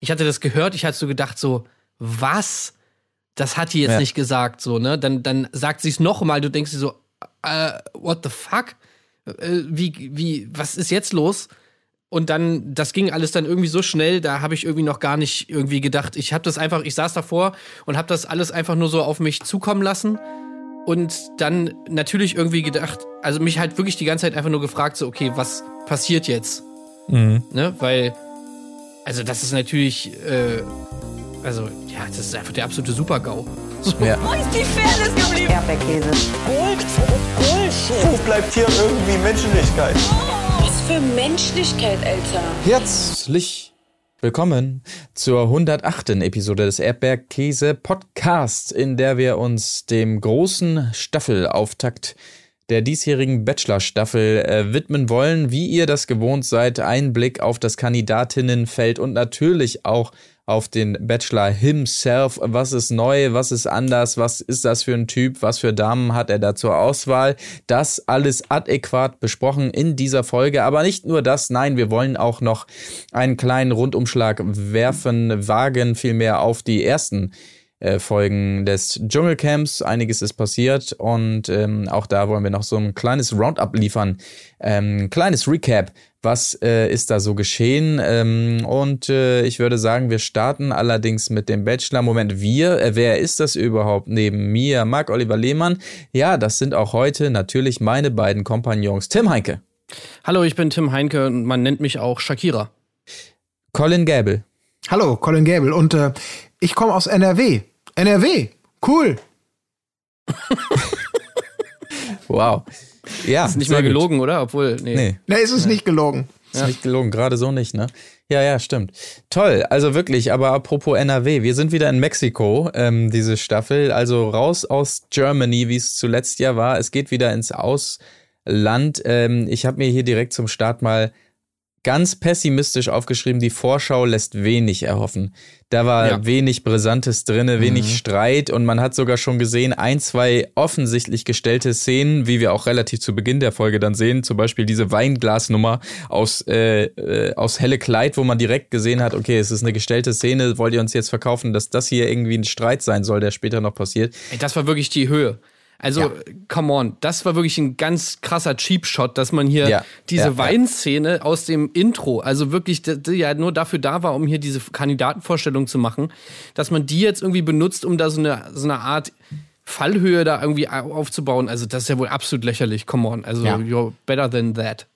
ich hatte das gehört, ich hatte so gedacht, so, was? Das hat die jetzt ja. nicht gesagt, so, ne? Dann, dann sagt sie es nochmal, du denkst dir so, äh, what the fuck? Äh, wie, wie, was ist jetzt los? Und dann, das ging alles dann irgendwie so schnell, da habe ich irgendwie noch gar nicht irgendwie gedacht. Ich habe das einfach, ich saß davor und habe das alles einfach nur so auf mich zukommen lassen. Und dann natürlich irgendwie gedacht, also mich halt wirklich die ganze Zeit einfach nur gefragt, so, okay, was passiert jetzt? Mhm. Ne? Weil, also das ist natürlich, äh, also ja, das ist einfach der absolute Super-GAU. So. Ja. Wo ist die Fairness geblieben? Erdbeerkäse. Gold, Bullshit. Wo bleibt hier irgendwie Menschlichkeit? Was für Menschlichkeit, Alter. Herzlich willkommen zur 108. Episode des Erdbeerkäse Podcasts, in der wir uns dem großen Staffelauftakt der diesjährigen Bachelor-Staffel äh, widmen wollen. Wie ihr das gewohnt seid, ein Blick auf das Kandidatinnenfeld und natürlich auch auf den Bachelor himself. Was ist neu? Was ist anders? Was ist das für ein Typ? Was für Damen hat er da zur Auswahl? Das alles adäquat besprochen in dieser Folge. Aber nicht nur das. Nein, wir wollen auch noch einen kleinen Rundumschlag werfen, wagen vielmehr auf die ersten äh, Folgen des Dschungelcamps. Einiges ist passiert und ähm, auch da wollen wir noch so ein kleines Roundup liefern. Ähm, kleines Recap was äh, ist da so geschehen? Ähm, und äh, ich würde sagen, wir starten allerdings mit dem Bachelor. Moment, wir, äh, wer ist das überhaupt neben mir? Marc Oliver Lehmann. Ja, das sind auch heute natürlich meine beiden Kompagnons. Tim Heinke. Hallo, ich bin Tim Heinke und man nennt mich auch Shakira. Colin Gable. Hallo, Colin Gable. Und äh, ich komme aus NRW. NRW, cool. wow. Ja, ist nicht mal gelogen, gut. oder? Obwohl, nee. Nee, nee ist es ja. nicht gelogen. Ist ja. nicht gelogen, gerade so nicht, ne? Ja, ja, stimmt. Toll, also wirklich, aber apropos NRW, wir sind wieder in Mexiko, ähm, diese Staffel, also raus aus Germany, wie es zuletzt ja war. Es geht wieder ins Ausland. Ähm, ich habe mir hier direkt zum Start mal ganz pessimistisch aufgeschrieben, die Vorschau lässt wenig erhoffen. Da war ja. wenig Brisantes drinne, wenig mhm. Streit und man hat sogar schon gesehen, ein, zwei offensichtlich gestellte Szenen, wie wir auch relativ zu Beginn der Folge dann sehen, zum Beispiel diese Weinglasnummer aus, äh, äh, aus Helle Kleid, wo man direkt gesehen hat, okay, es ist eine gestellte Szene, wollt ihr uns jetzt verkaufen, dass das hier irgendwie ein Streit sein soll, der später noch passiert. Ey, das war wirklich die Höhe. Also, ja. come on, das war wirklich ein ganz krasser Cheap-Shot, dass man hier ja. diese ja, Weinszene aus dem Intro, also wirklich, die, ja nur dafür da war, um hier diese Kandidatenvorstellung zu machen, dass man die jetzt irgendwie benutzt, um da so eine, so eine Art Fallhöhe da irgendwie aufzubauen. Also, das ist ja wohl absolut lächerlich. Come on. Also, you're better than that.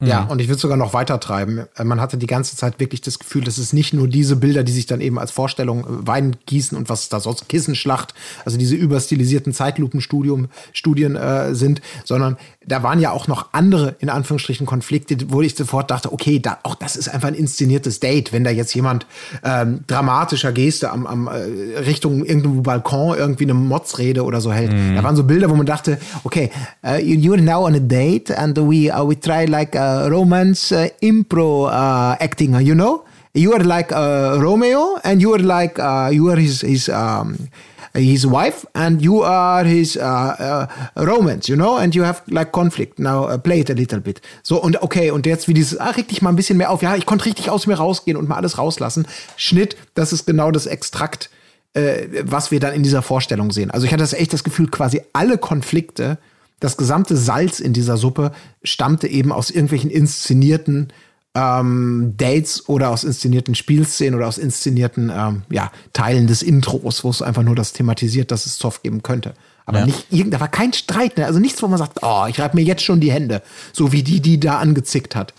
Ja, mhm. und ich würde sogar noch weiter treiben. Äh, man hatte die ganze Zeit wirklich das Gefühl, dass es nicht nur diese Bilder, die sich dann eben als Vorstellung äh, Wein gießen und was da sonst Kissenschlacht, also diese überstilisierten Zeitlupenstudien äh, sind, sondern da waren ja auch noch andere, in Anführungsstrichen, Konflikte, wo ich sofort dachte, okay, da, auch das ist einfach ein inszeniertes Date, wenn da jetzt jemand ähm, dramatischer Geste am, am äh, Richtung irgendeinem Balkon irgendwie eine Motzrede oder so hält. Mhm. Da waren so Bilder, wo man dachte, okay, uh, you're now on a date and we, uh, we try like a romance uh, impro uh, acting, you know? You are like uh, Romeo and you are like, uh, you are his, his um, his wife and you are his uh, uh, romance, you know, and you have like conflict. Now uh, play it a little bit. So und okay, und jetzt wie dieses, ah, reg dich mal ein bisschen mehr auf. Ja, ich konnte richtig aus mir rausgehen und mal alles rauslassen. Schnitt, das ist genau das Extrakt, äh, was wir dann in dieser Vorstellung sehen. Also ich hatte das echt das Gefühl, quasi alle Konflikte, das gesamte Salz in dieser Suppe stammte eben aus irgendwelchen inszenierten ähm, Dates oder aus inszenierten Spielszenen oder aus inszenierten ähm, ja, Teilen des Intros, wo es einfach nur das thematisiert, dass es Zoff geben könnte. Aber ja. nicht irgend, da war kein Streit, ne? also nichts, wo man sagt, oh, ich reibe mir jetzt schon die Hände, so wie die, die da angezickt hat.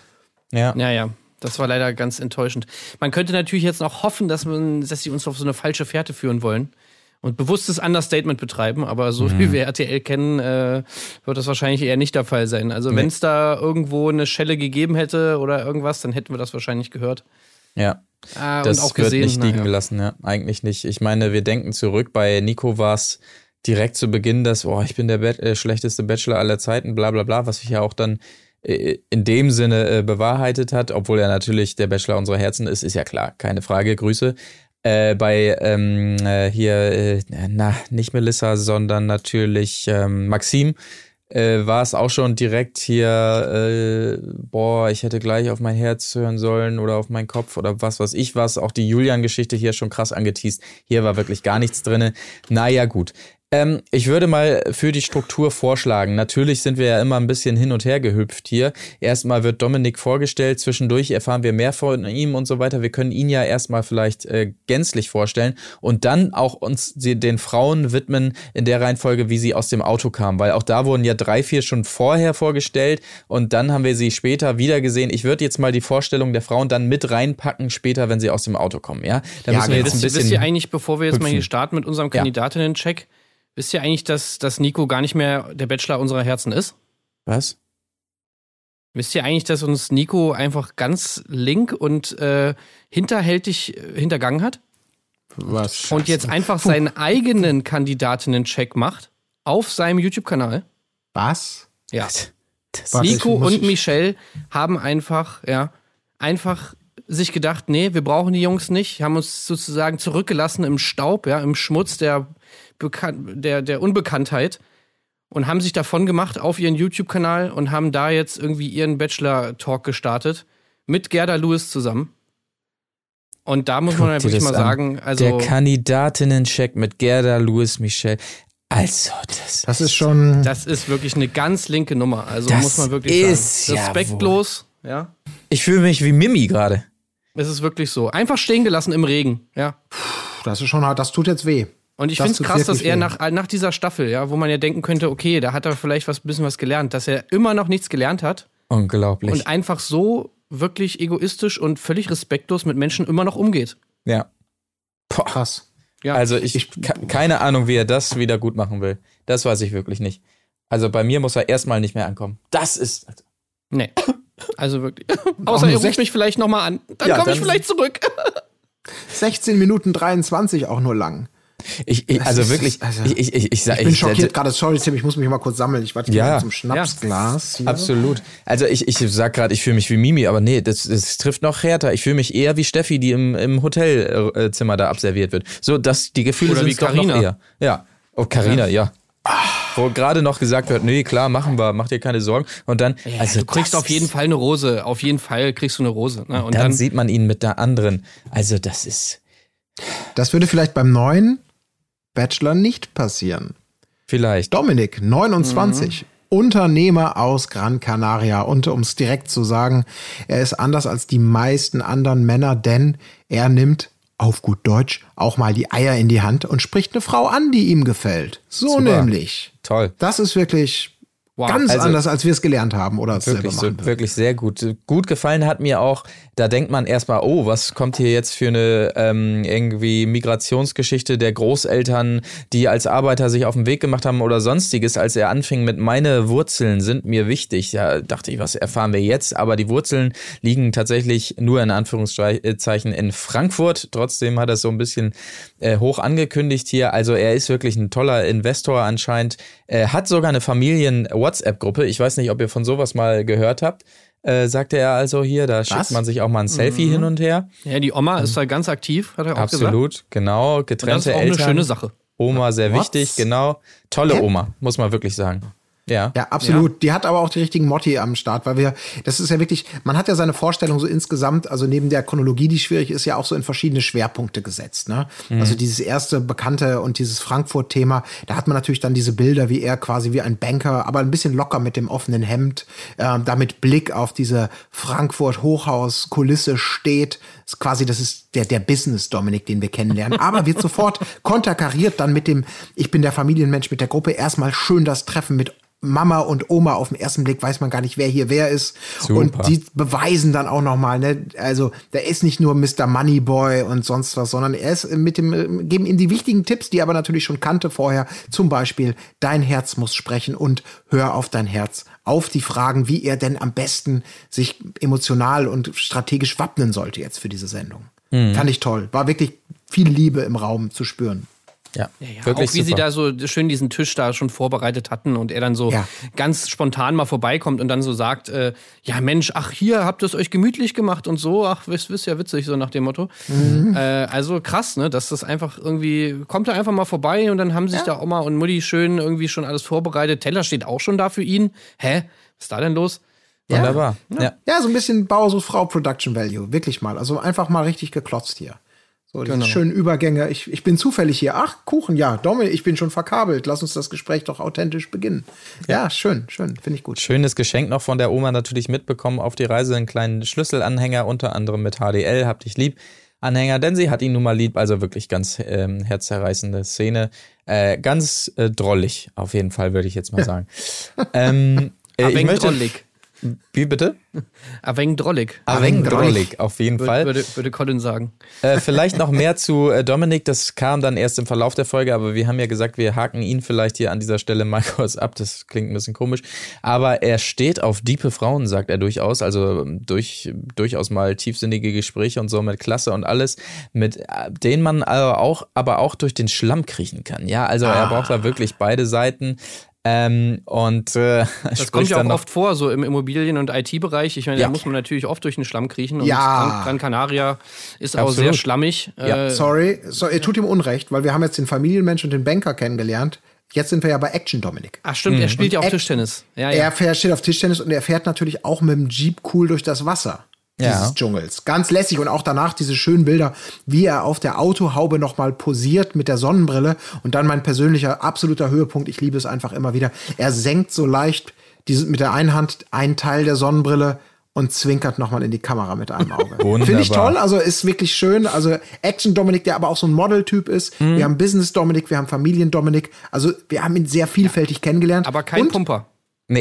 Ja. Ja, ja. Das war leider ganz enttäuschend. Man könnte natürlich jetzt noch hoffen, dass, man, dass sie uns auf so eine falsche Fährte führen wollen und bewusstes Understatement betreiben, aber so mhm. wie wir RTL kennen, äh, wird das wahrscheinlich eher nicht der Fall sein. Also nee. wenn es da irgendwo eine Schelle gegeben hätte oder irgendwas, dann hätten wir das wahrscheinlich gehört. Ja. Ah, das auch gesehen, wird nicht liegen gelassen, ja. Eigentlich nicht. Ich meine, wir denken zurück, bei Nico war es direkt zu Beginn, dass, oh, ich bin der Be äh, schlechteste Bachelor aller Zeiten, bla bla bla, was sich ja auch dann äh, in dem Sinne äh, bewahrheitet hat, obwohl er natürlich der Bachelor unserer Herzen ist, ist ja klar, keine Frage, Grüße äh, bei ähm, äh, hier, äh, na, nicht Melissa, sondern natürlich ähm, Maxim, äh, war es auch schon direkt hier, äh, boah, ich hätte gleich auf mein Herz hören sollen oder auf meinen Kopf oder was weiß ich was. Auch die Julian-Geschichte hier schon krass angeteased. Hier war wirklich gar nichts drinne. Naja, gut. Ähm, ich würde mal für die Struktur vorschlagen. Natürlich sind wir ja immer ein bisschen hin und her gehüpft hier. Erstmal wird Dominik vorgestellt, zwischendurch erfahren wir mehr von ihm und so weiter. Wir können ihn ja erstmal vielleicht äh, gänzlich vorstellen und dann auch uns den Frauen widmen in der Reihenfolge, wie sie aus dem Auto kamen, weil auch da wurden ja drei, vier schon vorher vorgestellt und dann haben wir sie später wieder gesehen. Ich würde jetzt mal die Vorstellung der Frauen dann mit reinpacken später, wenn sie aus dem Auto kommen, ja? Da ja, müssen wir jetzt ein bisschen. Wisst ihr eigentlich, bevor wir jetzt hüpfen. mal hier starten mit unserem Kandidatinnen-Check, Wisst ihr eigentlich, dass, dass Nico gar nicht mehr der Bachelor unserer Herzen ist? Was? Wisst ihr eigentlich, dass uns Nico einfach ganz link und äh, hinterhältig äh, hintergangen hat? Was? Und jetzt einfach seinen eigenen Kandidatinnen-Check macht auf seinem YouTube-Kanal? Was? Ja. Das Warte, Nico ich und Michelle haben einfach, ja, einfach sich gedacht, nee, wir brauchen die Jungs nicht, haben uns sozusagen zurückgelassen im Staub, ja, im Schmutz der, Bekan der, der Unbekanntheit und haben sich davon gemacht auf ihren YouTube-Kanal und haben da jetzt irgendwie ihren Bachelor-Talk gestartet mit Gerda Lewis zusammen. Und da muss man Guck dir wirklich mal an. sagen, also der Kandidatinnen-Check mit Gerda, Louis, Michel. Also, das, Das ist schon. das ist wirklich eine ganz linke Nummer. Also Das muss man wirklich ist sagen. ja Respektlos, ja. Ich fühle mich wie Mimi gerade. Es ist wirklich so. Einfach stehen gelassen im Regen, ja. Das ist schon hart. Das tut jetzt weh. Und ich finde es krass, dass er nach, nach dieser Staffel, ja, wo man ja denken könnte, okay, da hat er vielleicht was bisschen was gelernt, dass er immer noch nichts gelernt hat Unglaublich. und einfach so wirklich egoistisch und völlig respektlos mit Menschen immer noch umgeht. ja. Boah. Krass. Ja. Also ich, ke- keine Ahnung, wie er das wieder gut machen will. Das weiß ich wirklich nicht. Also bei mir muss er erstmal nicht mehr ankommen. Das ist. Nee. Also wirklich. Außer er ruft mich vielleicht nochmal an. Dann Ja, komme ich vielleicht zurück. 16 Minuten 23 auch nur lang. Ich, ich, also ist- wirklich, also- ich, ich, ich, ich, sag- Ich bin ich- schockiert gerade. Sorry, Tim, ich muss mich mal kurz sammeln. Ich warte Ja. ja. zum Schnapsglas. hier. Absolut. Also ich, ich sag gerade, ich fühle mich wie Mimi, aber nee, das, das trifft noch härter. Ich fühle mich eher wie Steffi, die im, im Hotelzimmer da abserviert wird. So, dass die Gefühle Oder sind wie doch noch Carina. eher. Ja. Oh, Carina, ja. Wo gerade noch gesagt wird, nee, klar, machen wir, mach dir keine Sorgen. Und dann, also du kriegst auf jeden Fall eine Rose. Auf jeden Fall kriegst du eine Rose. Ne? Und dann, dann, sieht man ihn mit der anderen. Also das ist Das würde vielleicht beim neuen Bachelor nicht passieren. vielleicht. Dominik, 29. Unternehmer aus Gran Canaria. Und um es direkt zu sagen, er ist anders als die meisten anderen Männer, denn er nimmt auf gut Deutsch auch mal die Eier in die Hand und spricht eine Frau an, die ihm gefällt. So Super. nämlich. Toll. Das ist wirklich Wow. ganz Also- anders, als wir es gelernt haben oder selber Wirklich, so, machen würden. wirklich sehr gut. Gut gefallen hat mir auch, da denkt man erstmal, oh, was kommt hier jetzt für eine ähm, irgendwie Migrationsgeschichte der Großeltern, die als Arbeiter sich auf den Weg gemacht haben oder sonstiges, als er anfing mit meine Wurzeln sind mir wichtig. Ja, dachte ich, was erfahren wir jetzt? Aber die Wurzeln liegen tatsächlich nur in Anführungszeichen in Frankfurt. Trotzdem hat er es so ein bisschen äh, hoch angekündigt hier. Also er ist wirklich ein toller Investor anscheinend. Er hat sogar eine Familien-WhatsApp-Gruppe. Ich weiß nicht, ob ihr von sowas mal gehört habt. Äh, sagte er also hier, da schickt man sich auch mal ein Selfie hin und her. ja, die Oma ist da ganz aktiv, hat er auch gesagt. Absolut, genau. Und das ist Getrennte auch Eltern. eine schöne Sache. Oma sehr What? wichtig, genau. Tolle? Oma, muss man wirklich sagen. Ja. Ja, absolut. Die hat aber auch die richtigen Motti am Start, weil wir, das ist ja wirklich, man hat ja seine Vorstellung so insgesamt, also neben der Chronologie, die schwierig ist, ja auch so in verschiedene Schwerpunkte gesetzt. Ne? Also dieses erste bekannte und dieses Frankfurt-Thema, da hat man natürlich dann diese Bilder, wie er quasi wie ein Banker, aber ein bisschen locker mit dem offenen Hemd, äh, da mit Blick auf diese Frankfurt-Hochhaus-Kulisse steht. Ist quasi, das ist der, der Business-Dominik, den wir kennenlernen. Aber wird sofort konterkariert dann mit dem, ich bin der Familienmensch mit der Gruppe, erstmal schön das Treffen mit Mama und Oma auf den ersten Blick weiß man gar nicht, wer hier wer ist. Super. Und die beweisen dann auch nochmal, ne, also der ist nicht nur Mr. Moneyboy und sonst was, sondern er ist mit dem, geben ihm die wichtigen Tipps, die er aber natürlich schon kannte vorher. Zum Beispiel, dein Herz muss sprechen und hör auf dein Herz. Auf die Fragen, wie er denn am besten sich emotional und strategisch wappnen sollte jetzt für diese Sendung. Fand ich toll. War wirklich viel Liebe im Raum zu spüren. Ja, Ja, ja, wirklich auch wie sie super. da so schön diesen Tisch da schon vorbereitet hatten und er dann so Ja. ganz spontan mal vorbeikommt und dann so sagt, äh, ja Mensch, ach hier, habt ihr es euch gemütlich gemacht und so, ach, wisst, wisst ja witzig, so nach dem Motto. Mhm. Äh, also krass, ne, dass das einfach irgendwie, kommt er einfach mal vorbei und dann haben sich da Oma und Mutti schön irgendwie schon alles vorbereitet. Teller steht auch schon da für ihn. Hä? Was ist da denn los? Wunderbar. Ja. Ja, so ein bisschen Bauersucht Frau Production Value, wirklich mal. Also einfach mal richtig geklotzt hier. So, diese Genau. schönen Übergänge. Ich, ich bin zufällig hier. Ach, Kuchen, ja. Dominik, ich bin schon verkabelt. Lass uns das Gespräch doch authentisch beginnen. Ja, schön, schön. Finde ich gut. Schönes Geschenk noch von der Oma natürlich mitbekommen auf die Reise, einen kleinen Schlüsselanhänger, unter anderem mit HDL, hab dich lieb. Anhänger, denn sie hat ihn nun mal lieb, also wirklich ganz ähm, herzerreißende Szene. Äh, ganz äh, drollig, auf jeden Fall, würde ich jetzt mal sagen. ähm, äh, ich möchte, drollig. Wie bitte? Aveng drollig. Aveng drollig, auf jeden Fall. Würde, würde, Colin sagen. Äh, vielleicht noch mehr zu äh, Dominik, das kam dann erst im Verlauf der Folge, aber wir haben ja gesagt, wir haken ihn vielleicht hier an dieser Stelle mal kurz ab. Das klingt ein bisschen komisch. Aber er steht auf diepe Frauen, sagt er durchaus. Also ähm, durch, durchaus mal tiefsinnige Gespräche und so mit Klasse und alles, mit äh, denen man aber auch, aber auch durch den Schlamm kriechen kann. Ja, also er braucht da wirklich beide Seiten. Ähm, und äh, Das kommt ja auch oft vor, so im Immobilien- und IT-Bereich. Ich meine, Ja. da muss man natürlich oft durch den Schlamm kriechen. Und Ja. Gran, Canaria ist auch Absolut. sehr schlammig. Ja. Äh, Sorry, so, ihr tut ihm Unrecht, weil wir haben jetzt den Familienmensch und den Banker kennengelernt. Jetzt sind wir ja bei Action Dominik. Ach stimmt, er spielt ja auch Tischtennis. Ja, ja. Er fährt, steht auf Tischtennis und er fährt natürlich auch mit dem Jeep cool durch das Wasser Ja. dieses Dschungels. Ganz lässig und auch danach diese schönen Bilder, wie er auf der Autohaube nochmal posiert mit der Sonnenbrille und dann mein persönlicher absoluter Höhepunkt, ich liebe es einfach immer wieder. Er senkt so leicht diese, mit der einen Hand einen Teil der Sonnenbrille und zwinkert nochmal in die Kamera mit einem Auge. Finde ich toll, also ist wirklich schön. Also Action Dominik, der aber auch so ein Model-Typ ist. Mhm. Wir haben Business Dominik, wir haben Familien Dominik. Also wir haben ihn sehr vielfältig kennengelernt. aber kein und Pumper.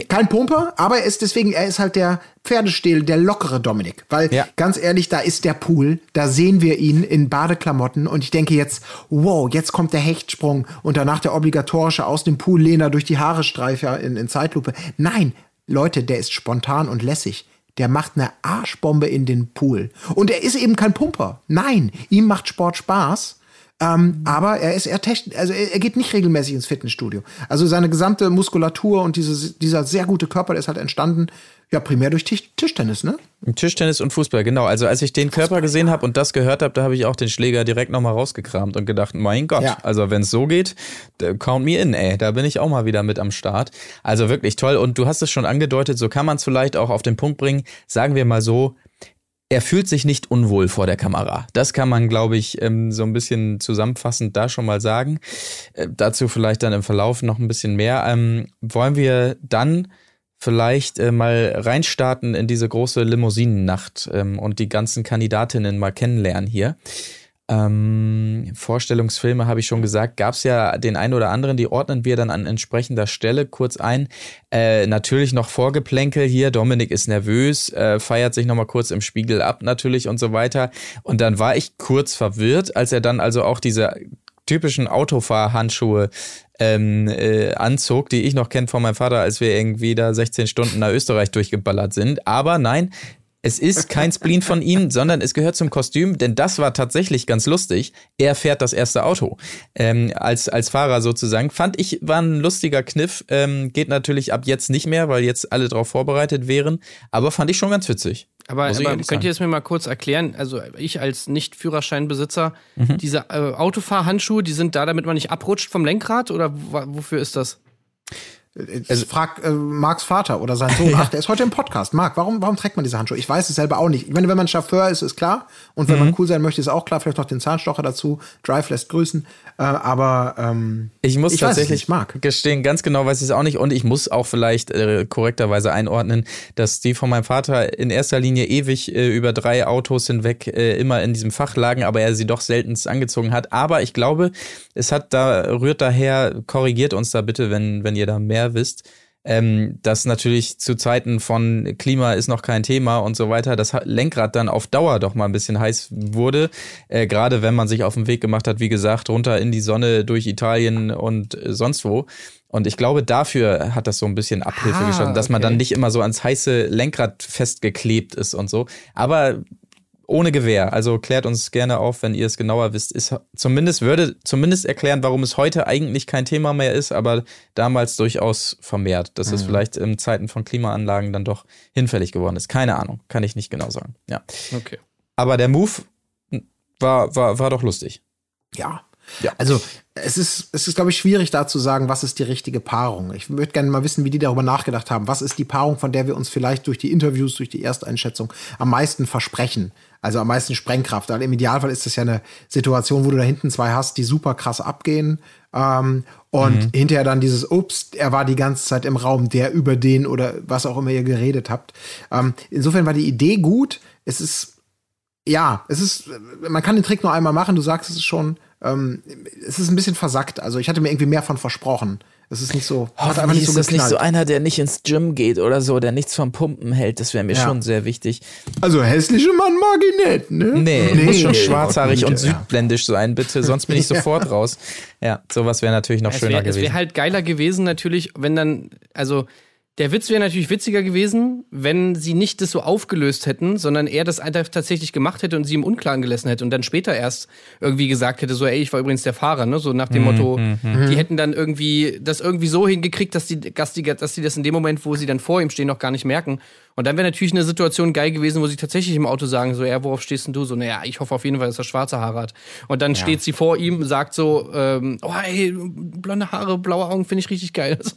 Kein Pumper, aber er ist deswegen, er ist halt der Pferdestehl, der lockere Dominik. Weil, Ja. ganz ehrlich, da ist der Pool, da sehen wir ihn in Badeklamotten und ich denke jetzt, wow, jetzt kommt der Hechtsprung und danach der obligatorische aus dem Pool Lehner durch die Haare Streifer in, in Zeitlupe. Nein, Leute, der ist spontan und lässig. Der macht eine Arschbombe in den Pool. Und er ist eben kein Pumper. Nein, ihm macht Sport Spaß. Ähm, aber er ist eher technisch, also er, er geht nicht regelmäßig ins Fitnessstudio. Also seine gesamte Muskulatur und diese, dieser sehr gute Körper, der ist halt entstanden, ja, primär durch Tisch, Tischtennis, ne? Tischtennis und Fußball, genau. Also als ich den Körper gesehen habe und das gehört habe, da habe ich auch den Schläger direkt nochmal rausgekramt und gedacht, mein Gott, Ja. also wenn es so geht, count me in, ey. Da bin ich auch mal wieder mit am Start. Also wirklich toll. Und du hast es schon angedeutet, so kann man es vielleicht auch auf den Punkt bringen. Sagen wir mal so, er fühlt sich nicht unwohl vor der Kamera. Das kann man, glaube ich, ähm, so ein bisschen zusammenfassend da schon mal sagen. Äh, dazu vielleicht dann im Verlauf noch ein bisschen mehr. Ähm, wollen wir dann vielleicht äh, mal reinstarten in diese große Limousinennacht ähm, und die ganzen Kandidatinnen mal kennenlernen hier. Ähm, Vorstellungsfilme habe ich schon gesagt, gab es ja den einen oder anderen, die ordnen wir dann an entsprechender Stelle kurz ein. Äh, natürlich noch Vorgeplänkel hier, Dominik ist nervös, äh, feiert sich nochmal kurz im Spiegel ab natürlich und so weiter. Und dann war ich kurz verwirrt, als er dann also auch diese typischen Autofahrhandschuhe ähm, äh, anzog, die ich noch kenne von meinem Vater, als wir irgendwie da 16 Stunden nach Österreich durchgeballert sind. Aber nein, es ist kein Spleen von ihm, sondern es gehört zum Kostüm, denn das war tatsächlich ganz lustig. Er fährt das erste Auto ähm, als, als Fahrer sozusagen. Fand ich, war ein lustiger Kniff. Ähm, geht natürlich ab jetzt nicht mehr, weil jetzt alle darauf vorbereitet wären. Aber fand ich schon ganz witzig. Aber, aber könnt ihr das mir mal kurz erklären? Also ich als Nicht-Führerscheinbesitzer, Mhm. diese äh, Autofahrhandschuhe, die sind da, damit man nicht abrutscht vom Lenkrad oder wofür ist das? Also, frag äh, Marks Vater oder sein Sohn. Ach, der ist heute im Podcast. Marc, warum, warum trägt man diese Handschuhe? Ich weiß es selber auch nicht. Ich meine, wenn man Chauffeur ist, ist klar. Und wenn Mhm. man cool sein möchte, ist auch klar. Vielleicht noch den Zahnstocher dazu. Drive lässt grüßen. Äh, aber ähm, Ich muss Ich weiß tatsächlich nicht, Marc. gestehen, ganz genau weiß ich es auch nicht. Und ich muss auch vielleicht äh, korrekterweise einordnen, dass die von meinem Vater in erster Linie ewig äh, über drei Autos hinweg äh, immer in diesem Fach lagen, aber er sie doch seltenst angezogen hat. Aber ich glaube, es hat da, rührt daher, korrigiert uns da bitte, wenn, wenn ihr da mehr wisst. Ähm, dass natürlich zu Zeiten von Klima ist noch kein Thema und so weiter, das Lenkrad dann auf Dauer doch mal ein bisschen heiß wurde. Äh, Gerade wenn man sich auf den Weg gemacht hat, wie gesagt, runter in die Sonne durch Italien und äh, sonst wo. Und ich glaube, dafür hat das so ein bisschen Abhilfe Ah, geschaffen, dass man okay. dann nicht immer so ans heiße Lenkrad festgeklebt ist und so. Aber ohne Gewehr. Also klärt uns gerne auf, wenn ihr es genauer wisst. Ist zumindest würde zumindest erklären, warum es heute eigentlich kein Thema mehr ist, aber damals durchaus vermehrt. Dass mhm. es vielleicht in Zeiten von Klimaanlagen dann doch hinfällig geworden ist. Keine Ahnung, kann ich nicht genau sagen. Ja. Okay. Aber der Move war, war, war doch lustig. Ja. Ja. Also es ist, es ist, glaube ich, schwierig da zu sagen, was ist die richtige Paarung. Ich würde gerne mal wissen, wie die darüber nachgedacht haben. Was ist die Paarung, von der wir uns vielleicht durch die Interviews, durch die Ersteinschätzung am meisten versprechen? Also am meisten Sprengkraft. Also Im Idealfall ist das ja eine Situation, wo du da hinten zwei hast, die super krass abgehen. Ähm, und mhm. hinterher dann dieses, ups, er war die ganze Zeit im Raum, der über den oder was auch immer ihr geredet habt. Ähm, insofern war die Idee gut. Es ist, ja, es ist, man kann den Trick nur einmal machen, du sagst es schon ähm, es ist ein bisschen versackt. Also ich hatte mir irgendwie mehr von versprochen. Es ist nicht so. Hoffentlich nicht so ist das nicht so einer, der nicht ins Gym geht oder so, der nichts vom Pumpen hält. Das wäre mir ja. schon sehr wichtig. Also hässliche Mann mag ich nicht, ne? Nee, nee muss schon nee, schwarzhaarig und südbländisch sein, bitte. Sonst bin ich sofort raus. Ja, sowas wäre natürlich noch es schöner wär, gewesen. Es wäre halt geiler gewesen, natürlich, wenn dann, also der Witz wäre natürlich witziger gewesen, wenn sie nicht das so aufgelöst hätten, sondern er das einfach tatsächlich gemacht hätte und sie im Unklaren gelassen hätte und dann später erst irgendwie gesagt hätte, so, ey, ich war übrigens der Fahrer, ne? So nach dem mhm, Motto, mhm. die hätten dann irgendwie das irgendwie so hingekriegt, dass die, dass die, dass die das in dem Moment, wo sie dann vor ihm stehen, noch gar nicht merken. Und dann wäre natürlich eine Situation geil gewesen, wo sie tatsächlich im Auto sagen, so, ja, worauf stehst denn du? So, naja, ich hoffe auf jeden Fall, dass er schwarze Haare hat. Und dann ja. steht sie vor ihm, sagt so, ähm, oh, ey, blonde Haare, blaue Augen, finde ich richtig geil.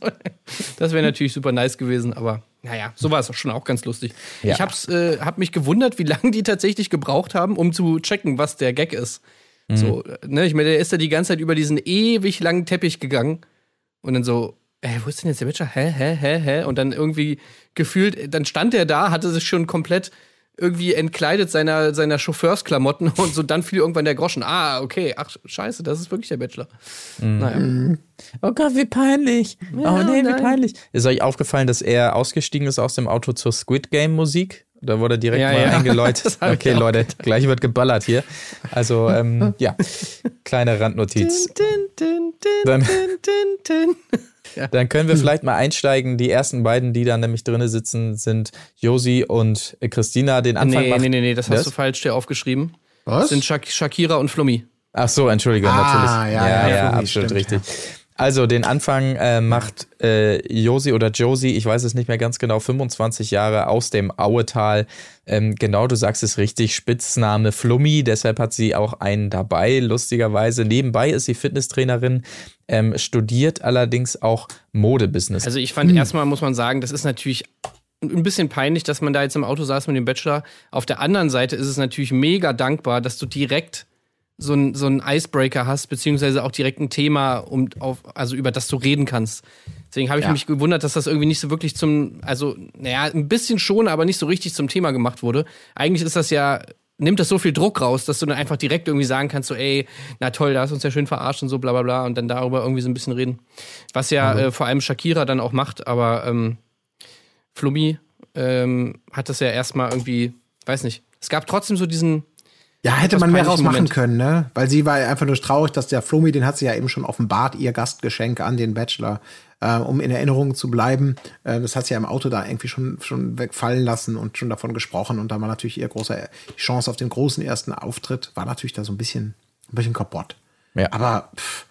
Das wäre natürlich super nice gewesen, aber naja, so war es schon auch ganz lustig. Ja. Ich hab's, äh, hab mich gewundert, wie lange die tatsächlich gebraucht haben, um zu checken, was der Gag ist. Mhm. So, ne, ich meine, der ist da die ganze Zeit über diesen ewig langen Teppich gegangen und dann so, ey, wo ist denn jetzt der Witcher? Hä, hä, hä, hä? Und dann irgendwie gefühlt, dann stand er da, hatte sich schon komplett irgendwie entkleidet seiner, seiner Chauffeursklamotten und so dann fiel irgendwann der Groschen. Ah, okay, ach scheiße, das ist wirklich der Bachelor. Mhm. Naja. Oh Gott, wie peinlich. Ja, oh nee, nein. wie peinlich. Ist euch aufgefallen, dass er ausgestiegen ist aus dem Auto zur Squid Game Musik? Da wurde direkt ja, mal ja. eingeläutet. Okay, Leute, gleich wird geballert hier. Also, ähm, ja, kleine Randnotiz. Din, din, din, Dann, dann können wir vielleicht mal einsteigen. Die ersten beiden, die da nämlich drin sitzen, sind Josi und Christina. Den Anfang nee, macht, nee, nee, nee, das hast das? du falsch dir aufgeschrieben. Was? Das sind Shak Shakira und Flummi. Ach so, entschuldige, ah, natürlich. Ja, ja, ja, ja absolut stimmt, richtig. Ja. Also den Anfang äh, macht äh, Josi oder Josie, ich weiß es nicht mehr ganz genau, 25 Jahre aus dem Auetal. Ähm, genau, du sagst es richtig, Spitzname Flummi, deshalb hat sie auch einen dabei, lustigerweise. Nebenbei ist sie Fitnesstrainerin, ähm, studiert allerdings auch Modebusiness. Also ich fand hm. erstmal, muss man sagen, das ist natürlich ein bisschen peinlich, dass man da jetzt im Auto saß mit dem Bachelor. Auf der anderen Seite ist es natürlich mega dankbar, dass du direkt so ein, so ein Icebreaker hast, beziehungsweise auch direkt ein Thema, um auf, also über das du reden kannst. Deswegen habe ich ja. mich gewundert, dass das irgendwie nicht so wirklich zum, also, naja, ein bisschen schon, aber nicht so richtig zum Thema gemacht wurde. Eigentlich ist das ja, nimmt das so viel Druck raus, dass du dann einfach direkt irgendwie sagen kannst, so, ey, na toll, da hast du uns ja schön verarscht und so, bla bla bla, und dann darüber irgendwie so ein bisschen reden. Was ja mhm. äh, vor allem Shakira dann auch macht, aber ähm, Flummi ähm, hat das ja erstmal irgendwie, weiß nicht. Es gab trotzdem so diesen, ja, hätte man mehr rausmachen können, ne? Weil sie war einfach nur traurig, dass der Flomi, den hat sie ja eben schon offenbart, ihr Gastgeschenk an den Bachelor, äh, um in Erinnerung zu bleiben. Äh, das hat sie ja im Auto da irgendwie schon, schon wegfallen lassen und schon davon gesprochen. Und da war natürlich ihr großer Chance auf den großen ersten Auftritt, war natürlich da so ein bisschen, ein bisschen kaputt. Ja. Aber pff,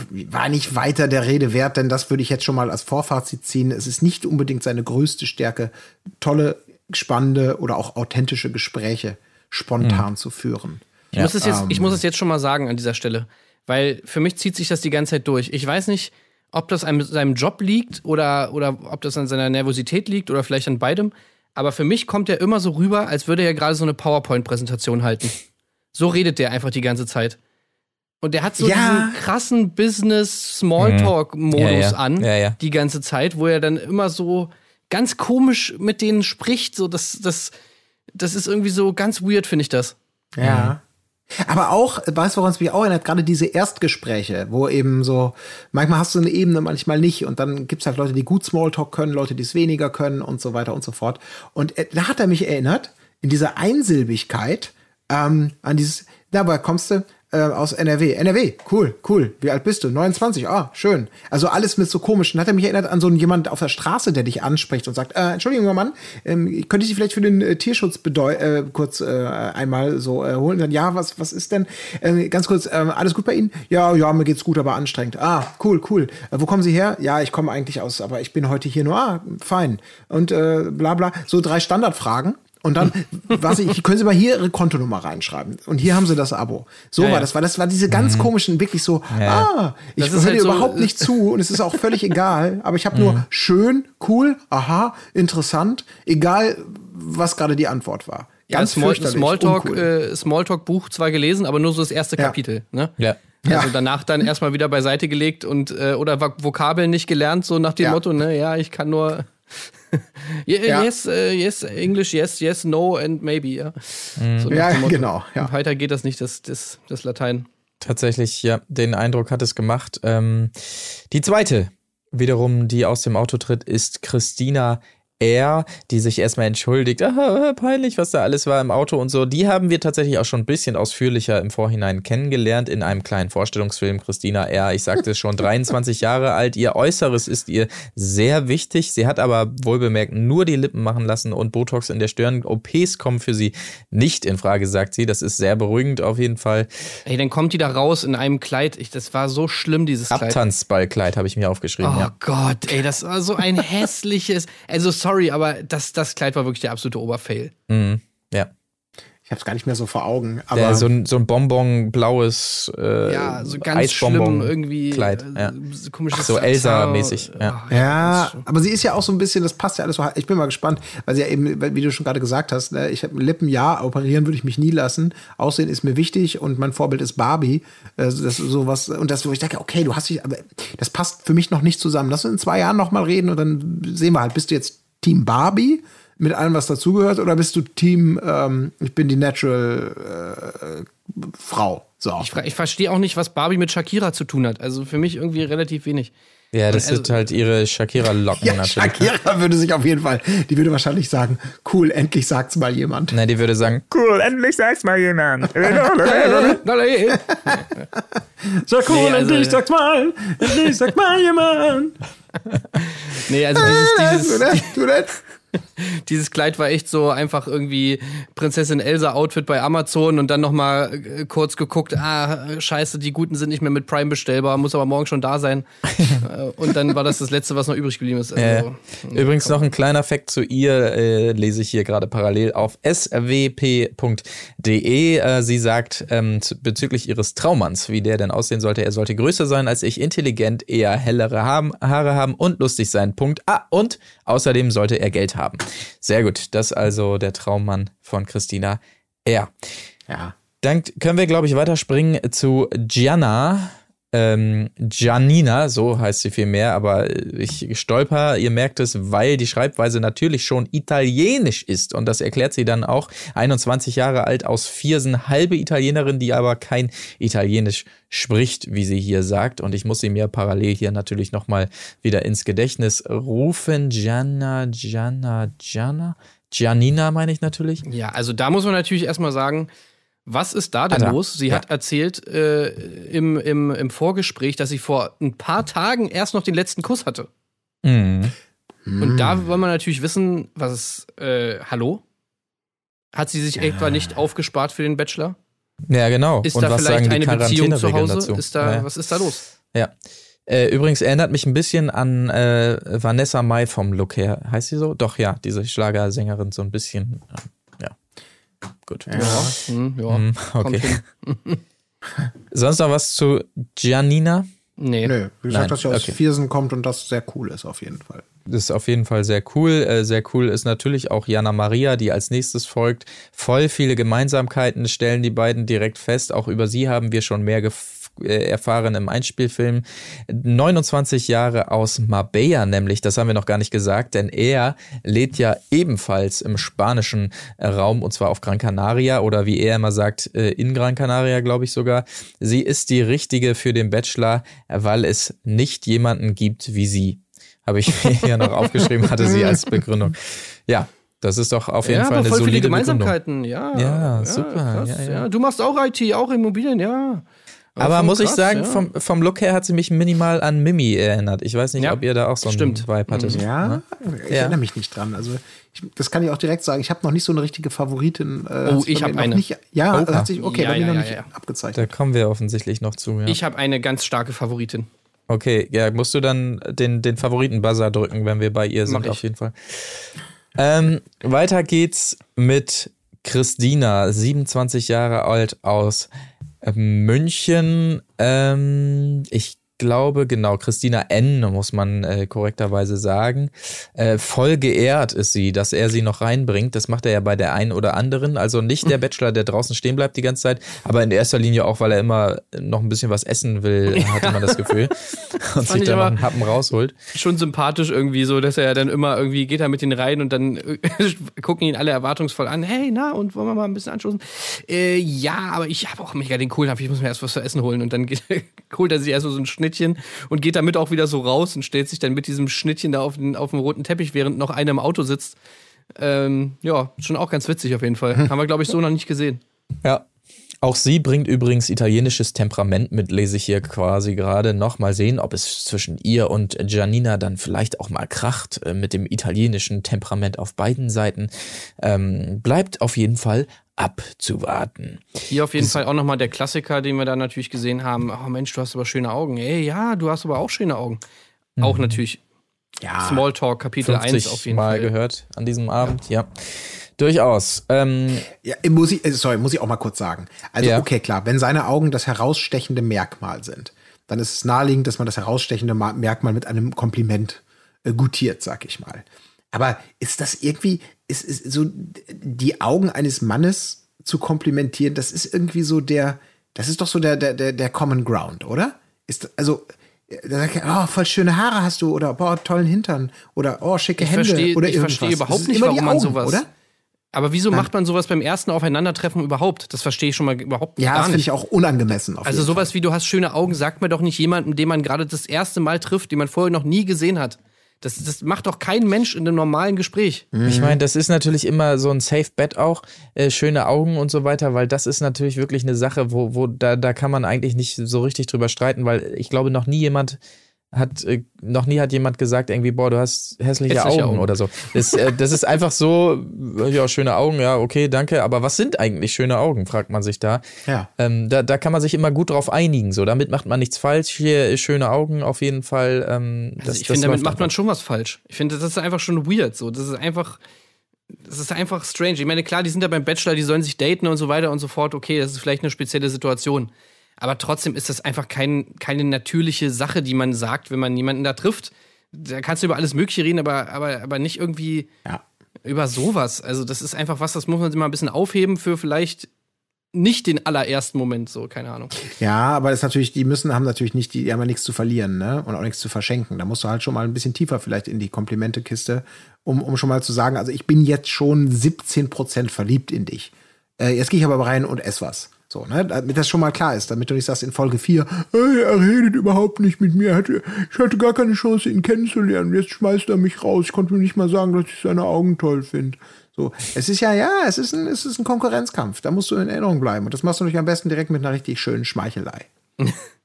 war nicht weiter der Rede wert, denn das würde ich jetzt schon mal als Vorfazit ziehen. Es ist nicht unbedingt seine größte Stärke, tolle, spannende oder auch authentische Gespräche spontan mhm. zu führen. Ich, ja. muss es jetzt, ich muss es jetzt schon mal sagen an dieser Stelle, weil für mich zieht sich das die ganze Zeit durch. Ich weiß nicht, ob das an seinem Job liegt oder, oder ob das an seiner Nervosität liegt oder vielleicht an beidem. Aber für mich kommt er immer so rüber, als würde er gerade so eine PowerPoint-Präsentation halten. So redet der einfach die ganze Zeit. Und der hat so ja. diesen krassen Business-Smalltalk-Modus mhm. ja, ja. an, die ganze Zeit, wo er dann immer so ganz komisch mit denen spricht. So, das, das, das ist irgendwie so ganz weird, finde ich das. Ja. Aber auch, weißt du, woran es mich auch erinnert, gerade diese Erstgespräche, wo eben so, manchmal hast du eine Ebene, manchmal nicht. Und dann gibt es halt Leute, die gut Smalltalk können, Leute, die es weniger können und so weiter und so fort. Und äh, da hat er mich erinnert, in dieser Einsilbigkeit, ähm, an dieses, da kommst du, äh, aus NRW. NRW, cool, cool. Wie alt bist du? 29, ah, schön. Also alles mit so komischen. Hat er mich erinnert an so jemand auf der Straße, der dich anspricht und sagt, äh, Entschuldigung, junger Mann, ähm, könnte ich Sie vielleicht für den äh, Tierschutz äh, kurz äh, einmal so äh, holen? Dann, ja, was, was ist denn? Äh, ganz kurz, äh, alles gut bei Ihnen? Ja, ja, mir geht's gut, aber anstrengend. Ah, cool, cool. Äh, wo kommen Sie her? Ja, ich komme eigentlich aus, aber ich bin heute hier nur, ah, fein. Und äh, bla bla. So drei Standardfragen. Und dann, was ich, können Sie mal hier Ihre Kontonummer reinschreiben. Und hier haben Sie das Abo. So Ja, war ja. das, war das war diese ganz Mhm. komischen, wirklich so, Ja. ah, ich höre halt so- überhaupt nicht zu und es ist auch völlig egal. Aber ich habe Mhm. nur schön, cool, aha, interessant, egal, was gerade die Antwort war. Ja, Ganz Small, fürchterlich, Smalltalk, uncool. äh, Smalltalk-Buch zwar gelesen, aber nur so das erste Ja. Kapitel. Ne? Ja. Ja. Also danach dann erstmal wieder beiseite gelegt und äh, oder Vok- Vokabeln nicht gelernt, so nach dem Ja. Motto, ne, ja, ich kann nur Ye- Ja. yes, äh, yes, English, yes, yes, no and maybe, ja. So Mhm. Ja, dem Motto. genau, ja. Weiter geht das nicht, das, das, das Latein. Tatsächlich, ja, den Eindruck hat es gemacht. Ähm, die zweite, wiederum, die aus dem Auto tritt, ist Christina R., die sich erstmal entschuldigt. Ah, peinlich, was da alles war im Auto und so. Die haben wir tatsächlich auch schon ein bisschen ausführlicher im Vorhinein kennengelernt in einem kleinen Vorstellungsfilm. Christina R., ich sagte es schon, 23 Jahre alt. Ihr Äußeres ist ihr sehr wichtig. Sie hat aber wohlbemerkt nur die Lippen machen lassen und Botox in der Stirn. OPs kommen für sie nicht in Frage, sagt sie. Das ist sehr beruhigend auf jeden Fall. Ey, dann kommt die da raus in einem Kleid. Ich, das war so schlimm, dieses Kleid. Abtanzballkleid habe ich mir aufgeschrieben, Oh ja. Gott, ey, das war so ein hässliches. Also sorry, aber das, das Kleid war wirklich der absolute Oberfail. Mhm. Ja. Ich habe es gar nicht mehr so vor Augen. Aber Der, so, ein, so ein Bonbon, blaues äh, Ja, so ganz Eisbonbon schlimm irgendwie. Kleid. äh, Ja. so komisches Ach so. Elsa-mäßig, ja. Oh, Ja, aber sie ist ja auch so ein bisschen, das passt ja alles so. Ich bin mal gespannt, weil sie ja eben, wie du schon gerade gesagt hast, ne, ich habe Lippen, ja, operieren würde ich mich nie lassen. Aussehen ist mir wichtig und mein Vorbild ist Barbie. Also das ist sowas, und das, wo ich denke, okay, du hast dich, aber das passt für mich noch nicht zusammen. Lass uns in zwei Jahren noch mal reden und dann sehen wir halt, bist du jetzt Team Barbie mit allem, was dazugehört, oder bist du Team, ähm, ich bin die Natural äh, Frau? So. Ich, ich verstehe auch nicht, was Barbie mit Shakira zu tun hat. Also für mich irgendwie relativ wenig. Ja, das Und sind halt ihre Shakira-Locken ja, natürlich. Shakira würde sich auf jeden Fall, die würde wahrscheinlich sagen, cool, endlich sagt's mal jemand. Nein, die würde sagen, Cool, endlich sag's mal jemand. Sag cool, Nee, also- endlich sag's mal, endlich sagt mal jemand. Nee, also dieses, dieses, Dieses Kleid war echt so einfach irgendwie Prinzessin Elsa Outfit bei Amazon und dann noch mal äh, kurz geguckt, ah, scheiße, die guten sind nicht mehr mit Prime bestellbar, muss aber morgen schon da sein. Äh, und dann war das das letzte, was noch übrig geblieben ist. Äh, Also, übrigens noch ein kleiner Fakt zu ihr, äh, lese ich hier gerade parallel auf swp.de. Äh, sie sagt ähm, bezüglich ihres Traummanns, wie der denn aussehen sollte. Er sollte größer sein als ich, intelligent, eher hellere Haare haben und lustig sein. Punkt. Ah, und außerdem sollte er Geld haben. Sehr gut. Das also der Traummann von Christina R. Ja. Dann können wir, glaube ich, weiterspringen zu Gianna. Ähm, Giannina, so heißt sie vielmehr, aber ich stolper, ihr merkt es, weil die Schreibweise natürlich schon italienisch ist. Und das erklärt sie dann auch. 21 Jahre alt aus Viersen, halbe Italienerin, die aber kein Italienisch spricht, wie sie hier sagt. Und ich muss sie mir parallel hier natürlich nochmal wieder ins Gedächtnis rufen. Gianna, Gianna, Gianna. Giannina meine ich natürlich. ja, also da muss man natürlich erstmal sagen, was ist da denn Alter, los? Sie ja. hat erzählt äh, im, im, im Vorgespräch, dass sie vor ein paar Tagen erst noch den letzten Kuss hatte. Mhm. Und da wollen wir natürlich wissen, was ist, äh, hallo? Hat sie sich etwa nicht aufgespart für den Bachelor? Ja, genau. Ist Und da was vielleicht sagen die eine Beziehung zu Hause? dazu? Ist da, ja. Was ist da los? ja. Äh, übrigens erinnert mich ein bisschen an äh, Vanessa Mai vom Look her. Heißt sie so? Doch, ja, diese Schlagersängerin so ein bisschen. Äh, ja. Gut. Ja, hm, ja. Hm, kommt okay. Sonst noch was zu Giannina? Nee. Nö, wie gesagt, Nein, dass sie aus okay. Viersen kommt und das sehr cool ist auf jeden Fall. Das ist auf jeden Fall sehr cool. Äh, sehr cool ist natürlich auch Jana Maria, die als nächstes folgt. Voll viele Gemeinsamkeiten stellen die beiden direkt fest. Auch über sie haben wir schon mehr gef- äh, erfahren im Einspielfilm. 29 Jahre aus Marbella nämlich, das haben wir noch gar nicht gesagt, denn er lebt ja ebenfalls im spanischen äh, Raum und zwar auf Gran Canaria oder wie er immer sagt, äh, in Gran Canaria, glaube ich sogar. Sie ist die richtige für den Bachelor, weil es nicht jemanden gibt wie sie habe ich mir hier noch aufgeschrieben, hatte sie als Begründung. Ja, Das ist doch auf jeden ja, Fall aber eine voll viele solide Begründung. Gemeinsamkeiten, ja. Ja, super, krass, ja, ja. Du machst auch IT, auch Immobilien, ja. Aber muss ich krass, sagen, ja. vom, vom Look her hat sie mich minimal an Mimi erinnert. Ich weiß nicht, Ja, ob ihr da auch so einen stimmt. Vibe hattet. Ja, ne? ich Ja. erinnere mich nicht dran. Also ich, das kann ich auch direkt sagen. Ich habe noch nicht so eine richtige Favoritin. Äh, Oh, ich bei hab mir noch eine. Nicht, ja, Oha. hat sich, okay, Ja, bei mir ja, noch ja, nicht ja. Da abgezeichnet. kommen wir offensichtlich noch zu. Ja. Ich habe eine ganz starke Favoritin. Okay, ja, musst du dann den, den Favoriten-Buzzer drücken, wenn wir bei ihr sind, Mach ich. auf jeden Fall. Ähm, weiter geht's mit Christina, 27 Jahre alt aus München. Ähm, ich glaube, genau, Christina N. muss man äh, korrekterweise sagen. Äh, voll geehrt ist sie, dass er sie noch reinbringt. Das macht er ja bei der einen oder anderen. Also nicht der Bachelor, der draußen stehen bleibt die ganze Zeit, aber in erster Linie auch, weil er immer noch ein bisschen was essen will, hatte man das Gefühl. Und sich ich dann einen Happen rausholt. Schon sympathisch irgendwie so, dass er dann immer irgendwie geht er mit denen rein und dann gucken ihn alle erwartungsvoll an. Hey, na, und wollen wir mal ein bisschen anstoßen? Äh, ja, aber ich habe auch mega den Kohlenhaft. Ich muss mir erst was zu essen holen. Und dann geht, holt er sich erst so ein Schnittchen und geht damit auch wieder so raus und stellt sich dann mit diesem Schnittchen da auf den, auf den roten Teppich, während noch einer im Auto sitzt. Ähm, ja, schon auch ganz witzig auf jeden Fall. Haben wir, glaube ich, so noch nicht gesehen. Ja. Auch sie bringt übrigens italienisches Temperament mit, lese ich hier quasi gerade noch. Mal sehen, ob es zwischen ihr und Janina dann vielleicht auch mal kracht äh, mit dem italienischen Temperament auf beiden Seiten. Ähm, bleibt auf jeden Fall abzuwarten. Hier auf jeden Fall auch nochmal der Klassiker, den wir da natürlich gesehen haben. Oh Mensch, du hast aber schöne Augen. Ey, ja, du hast aber auch schöne Augen. Auch natürlich Ja, Smalltalk Kapitel 1 50 auf jeden Mal Fall. gehört an diesem Abend, ja. Durchaus. Ähm, ja, muss ich, äh, sorry, muss ich auch mal kurz sagen. Also, Ja. okay, klar, wenn seine Augen das herausstechende Merkmal sind, dann ist es naheliegend, dass man das herausstechende Ma- Merkmal mit einem Kompliment äh, gutiert, sag ich mal. Aber ist das irgendwie, ist, ist so die Augen eines Mannes zu komplimentieren, das ist irgendwie so der, das ist doch so der, der, der, Common Ground, oder? Ist, also, da sagt er, oh, voll schöne Haare hast du, oder boah, tollen Hintern, oder oh, schicke Ich Hände, verstehe- oder ich irgendwas. verstehe Das überhaupt nicht, warum die man Augen, sowas- Oder? Aber wieso macht man sowas beim ersten Aufeinandertreffen überhaupt? Das verstehe ich schon mal überhaupt Ja, das gar finde nicht. ich auch unangemessen. Also sowas wie du hast schöne Augen, sagt man doch nicht jemandem, den man gerade das erste Mal trifft, den man vorher noch nie gesehen hat. Das, das macht doch kein Mensch in einem normalen Gespräch. Ich meine, das ist natürlich immer so ein Safe Bet auch, äh, schöne Augen und so weiter, weil das ist natürlich wirklich eine Sache, wo, wo da, da kann man eigentlich nicht so richtig drüber streiten, weil ich glaube, noch nie jemand hat, äh, noch nie hat jemand gesagt, irgendwie, boah, du hast hässliche, Hässliche Augen, Augen. oder so. Das, äh, das ist einfach so, äh, ja, schöne Augen, ja, okay, danke, aber was sind eigentlich schöne Augen, fragt man sich da. Ja. Ähm, da, da kann man sich immer gut drauf einigen, so, damit macht man nichts falsch, hier schöne Augen auf jeden Fall. Ähm, das, Also ich finde, damit macht man einfach. schon was falsch. Ich finde, das ist einfach schon weird. So, das ist einfach, das ist einfach strange. Ich meine, klar, die sind ja beim Bachelor, die sollen sich daten und so weiter und so fort. Okay, das ist vielleicht eine spezielle Situation. Aber trotzdem ist das einfach kein, keine natürliche Sache, die man sagt, wenn man jemanden da trifft. Da kannst du über alles Mögliche reden, aber, aber, aber nicht irgendwie Ja. über sowas. Also, das ist einfach was, das muss man sich mal ein bisschen aufheben für vielleicht nicht den allerersten Moment, so, keine Ahnung. Ja, aber das ist natürlich, die müssen, haben natürlich nicht, die, die haben ja nichts zu verlieren, ne? Und auch nichts zu verschenken. Da musst du halt schon mal ein bisschen tiefer vielleicht in die Komplimentekiste, um, um schon mal zu sagen, also ich bin jetzt schon 17% verliebt in dich. Äh, jetzt gehe ich aber rein und ess was. So, ne? Damit das schon mal klar ist, damit du nicht sagst in Folge 4, hey, er redet überhaupt nicht mit mir, ich hatte gar keine Chance, ihn kennenzulernen. Jetzt schmeißt er mich raus. Ich konnte mir nicht mal sagen, dass ich seine Augen toll finde. So, es ist ja, ja, es ist, ein, es ist ein Konkurrenzkampf. Da musst du in Erinnerung bleiben. Und das machst du natürlich am besten direkt mit einer richtig schönen Schmeichelei.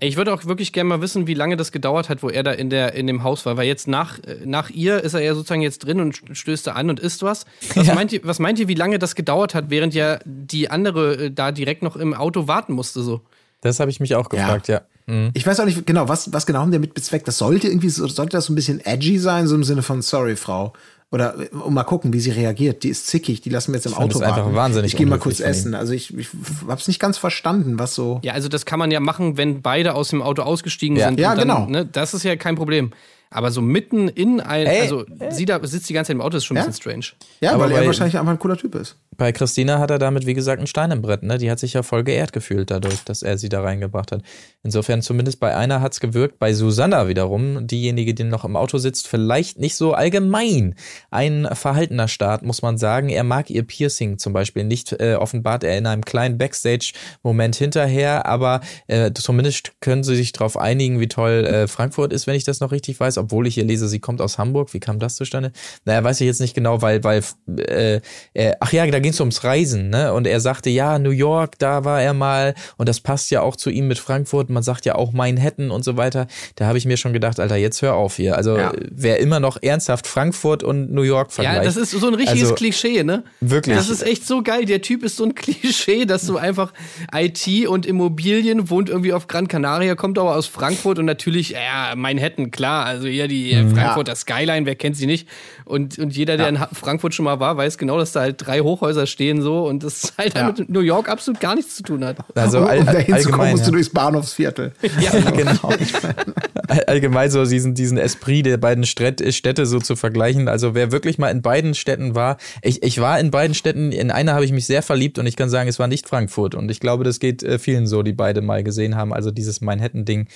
Ey, Ich würde auch wirklich gerne mal wissen, wie lange das gedauert hat, wo er da in, der, in dem Haus war. Weil jetzt nach, äh, nach ihr ist er ja sozusagen jetzt drin und stößt da an und isst was. Was, Ja. meint ihr, was meint ihr, wie lange das gedauert hat, während ja die andere äh, da direkt noch im Auto warten musste? So? Das habe ich mich auch gefragt, ja. Mhm. Ich weiß auch nicht genau, was, was genau haben die damit bezweckt. Das sollte irgendwie, so- sollte das so ein bisschen edgy sein, so im Sinne von sorry, Frau. Oder um mal gucken, wie sie reagiert. Die ist zickig, die lassen wir jetzt im fand Auto es einfach warten. wahnsinnig Ich gehe mal kurz essen. Also ich, ich hab's nicht ganz verstanden, was so. Ja, also das kann man ja machen, wenn beide aus dem Auto ausgestiegen Ja. sind. Ja, und dann, genau. Ne, das ist ja kein Problem. Aber so mitten in ein, Ey, also sie da sitzt die ganze Zeit im Auto, ist schon ein Ja? bisschen strange. Ja, Aber weil er wahrscheinlich einfach ein cooler Typ ist. Bei Christina hat er damit, wie gesagt, ein Stein im Brett. Ne? Die hat sich ja voll geehrt gefühlt dadurch, dass er sie da reingebracht hat. Insofern zumindest bei einer hat's gewirkt. Bei Susanna wiederum, diejenige, die noch im Auto sitzt, vielleicht nicht so allgemein. Ein verhaltener Start, muss man sagen. Er mag ihr Piercing zum Beispiel nicht. Äh, offenbart er in einem kleinen Backstage-Moment hinterher. Aber äh, zumindest können sie sich darauf einigen, wie toll äh, Frankfurt ist, wenn ich das noch richtig weiß. obwohl ich hier lese, sie kommt aus Hamburg. Wie kam das zustande? Naja, weiß ich jetzt nicht genau, weil, weil, äh, äh, ach ja, da ging es ums Reisen, ne? Und er sagte, ja, New York, da war er mal und das passt ja auch zu ihm mit Frankfurt. Man sagt ja auch Manhattan und so weiter. Da habe ich mir schon gedacht, Alter, jetzt hör auf hier. Also Ja. wer immer noch ernsthaft Frankfurt und New York vergleicht. Ja, das ist so ein richtiges Also, Klischee, ne? Wirklich. Das ist echt so geil. Der Typ ist so ein Klischee, dass du einfach IT und Immobilien, wohnt irgendwie auf Gran Canaria, kommt aber aus Frankfurt und natürlich, ja, Manhattan, klar. Also hier die Mhm. äh, Frankfurter Skyline, wer kennt sie nicht? Und, und jeder, der in Ha- Frankfurt schon mal war, weiß genau, dass da halt drei Hochhäuser stehen so und das halt Ja. mit New York absolut gar nichts zu tun hat. also um, all, hinzukommen, allgemein, musst ja. du durchs Bahnhofsviertel. Ja, genau. All- Allgemein so diesen, diesen Esprit der beiden Städte, Städte so zu vergleichen. Also wer wirklich mal in beiden Städten war, ich, ich war in beiden Städten, in einer habe ich mich sehr verliebt und ich kann sagen, es war nicht Frankfurt. Und ich glaube, das geht äh, vielen so, die beide mal gesehen haben. Also dieses Manhattan-Ding.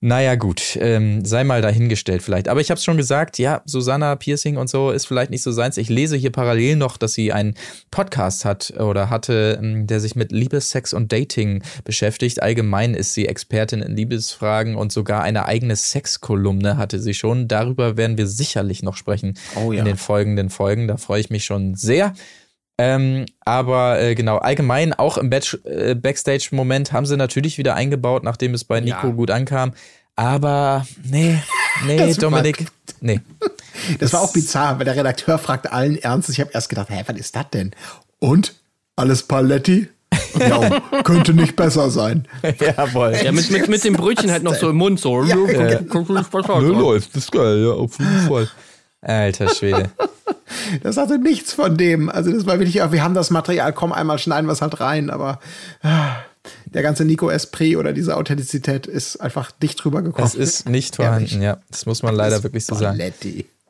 Naja, gut, ähm, sei mal dahingestellt vielleicht. Aber ich habe es schon gesagt, ja, Susanna Piercing und so ist vielleicht nicht so seins. Ich lese hier parallel noch, dass sie einen Podcast hat oder hatte, ähm, der sich mit Liebe, Sex und Dating beschäftigt. Allgemein ist sie Expertin in Liebesfragen und sogar eine eigene Sexkolumne hatte sie schon. Darüber werden wir sicherlich noch sprechen Oh ja. in den folgenden Folgen. Da freue ich mich schon sehr. Ähm, aber äh, genau, allgemein auch im äh, Backstage-Moment haben sie natürlich wieder eingebaut, nachdem es bei Nico Ja. gut ankam. Aber nee, nee, Das Dominik, nee. Das war auch bizarr, weil der Redakteur fragte allen Ernstes. Ich habe erst gedacht, hä, was ist das denn? Und? Alles Paletti? Ja, könnte nicht besser sein. Jawohl. ja mit, mit, mit dem Brötchen halt noch so im Mund so. Ja, läuft, das ist geil, ja, auf jeden Fall. Alter Schwede. Das hatte nichts von dem. Also das war wirklich, wir haben das Material, komm, einmal schneiden wir es halt rein, aber ah, der ganze Nico Esprit oder diese Authentizität ist einfach dicht drüber gekommen. Das ist nicht vorhanden, ja. Das muss man leider wirklich so sagen.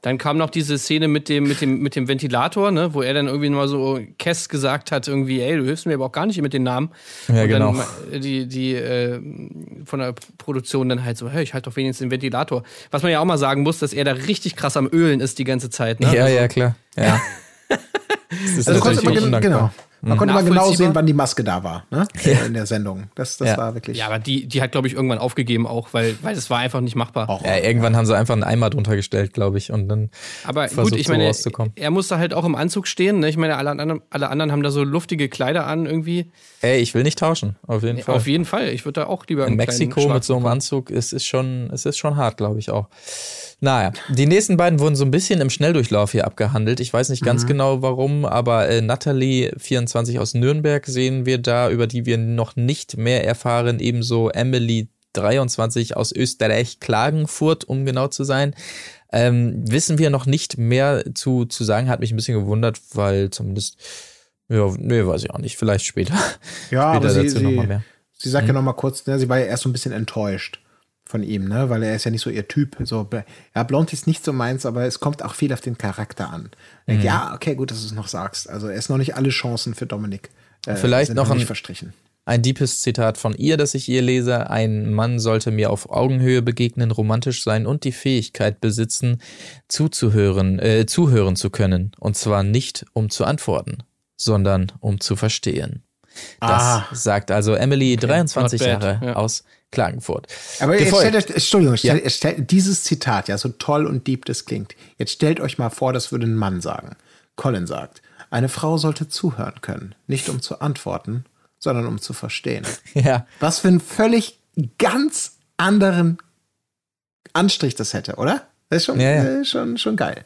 Dann kam noch diese Szene mit dem, mit dem, mit dem Ventilator, ne, wo er dann irgendwie mal so Kess gesagt hat, irgendwie, ey, du hilfst mir aber auch gar nicht mit den Namen. Ja, und genau. dann die, die äh, von der Produktion dann halt so, hey, ich halte doch wenigstens den Ventilator. Was man ja auch mal sagen muss, dass er da richtig krass am Ölen ist die ganze Zeit, ne? Ja, ja, klar. Ja. Das ist Also natürlich man, gen- undankbar. genau. Man konnte mal genau sehen, wann die Maske da war, ne? In der Sendung. Das, das Ja. war wirklich. Ja, aber die, die hat, glaube ich, irgendwann aufgegeben auch, weil, weil das war einfach nicht machbar. Auch. Ja, irgendwann haben sie einfach einen Eimer drunter gestellt, glaube ich, und dann Aber versucht gut, ich meine, rauszukommen. er musste halt auch im Anzug stehen. Ne? Ich meine, alle anderen, alle anderen haben da so luftige Kleider an irgendwie. Ey, ich will nicht tauschen, auf jeden Fall. Auf jeden Fall. Ich würde da auch lieber In Mexiko mit so einem Anzug, es ist schon, es ist schon hart, glaube ich auch. Naja, die nächsten beiden wurden so ein bisschen im Schnelldurchlauf hier abgehandelt. Ich weiß nicht ganz genau warum, aber äh, Natalie 24 aus Nürnberg sehen wir da, über die wir noch nicht mehr erfahren. Ebenso Emily 23 aus Österreich, Klagenfurt, um genau zu sein. Ähm, wissen wir noch nicht mehr zu, zu sagen, hat mich ein bisschen gewundert, weil zumindest, ja, nee, weiß ich auch nicht, vielleicht später. Ja, aber später sie, dazu noch mal sie, mehr. sie sagt ja noch mal kurz, ne, sie war ja erst so ein bisschen enttäuscht von ihm, ne, weil er ist ja nicht so ihr Typ. So, ja, Blond ist nicht so meins, aber es kommt auch viel auf den Charakter an. Denkt, Ja, okay, gut, dass du es noch sagst. Also er ist noch nicht alle Chancen für Dominik. Äh, Vielleicht sind noch nicht ein- verstrichen. Ein deepes Zitat von ihr, das ich ihr lese. Ein Mann sollte mir auf Augenhöhe begegnen, romantisch sein und die Fähigkeit besitzen, zuzuhören, äh, zuhören zu können. Und zwar nicht, um zu antworten, sondern um zu verstehen. Das Ah. sagt also Emily, 23 not bad, Jahre ja. aus Klagenfurt. Aber jetzt Gefolgt- stellt euch, Entschuldigung, Ja. stellt, stellt, dieses Zitat, ja, so toll und deep das klingt. Jetzt stellt euch mal vor, das würde ein Mann sagen. Colin sagt, eine Frau sollte zuhören können, nicht um zu antworten, sondern um zu verstehen. Ja, Was für einen völlig ganz anderen Anstrich das hätte, oder? Das ist schon, Ja, ja. äh, schon, schon geil.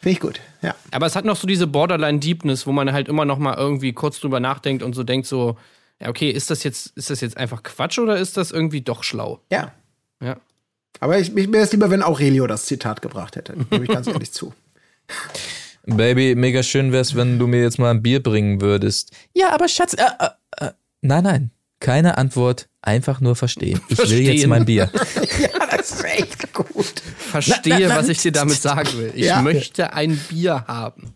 Finde ich gut, ja. Aber es hat noch so diese Borderline-Deepness, wo man halt immer noch mal irgendwie kurz drüber nachdenkt und so denkt so, ja, okay, ist das jetzt, ist das jetzt einfach Quatsch oder ist das irgendwie doch schlau? Ja. Ja. Aber ich, ich, mir ist lieber, wenn Aurelio das Zitat gebracht hätte. Gebe ich ganz ehrlich zu. Baby, mega schön wär's, wenn du mir jetzt mal ein Bier bringen würdest. Ja, aber Schatz, äh, äh, äh, nein, nein, keine Antwort, einfach nur verstehen. Ich will jetzt Verstehen. mein Bier. ja, das ist echt gut. Verstehe, was ich dir damit sagen will. Ich Ja. möchte ein Bier haben.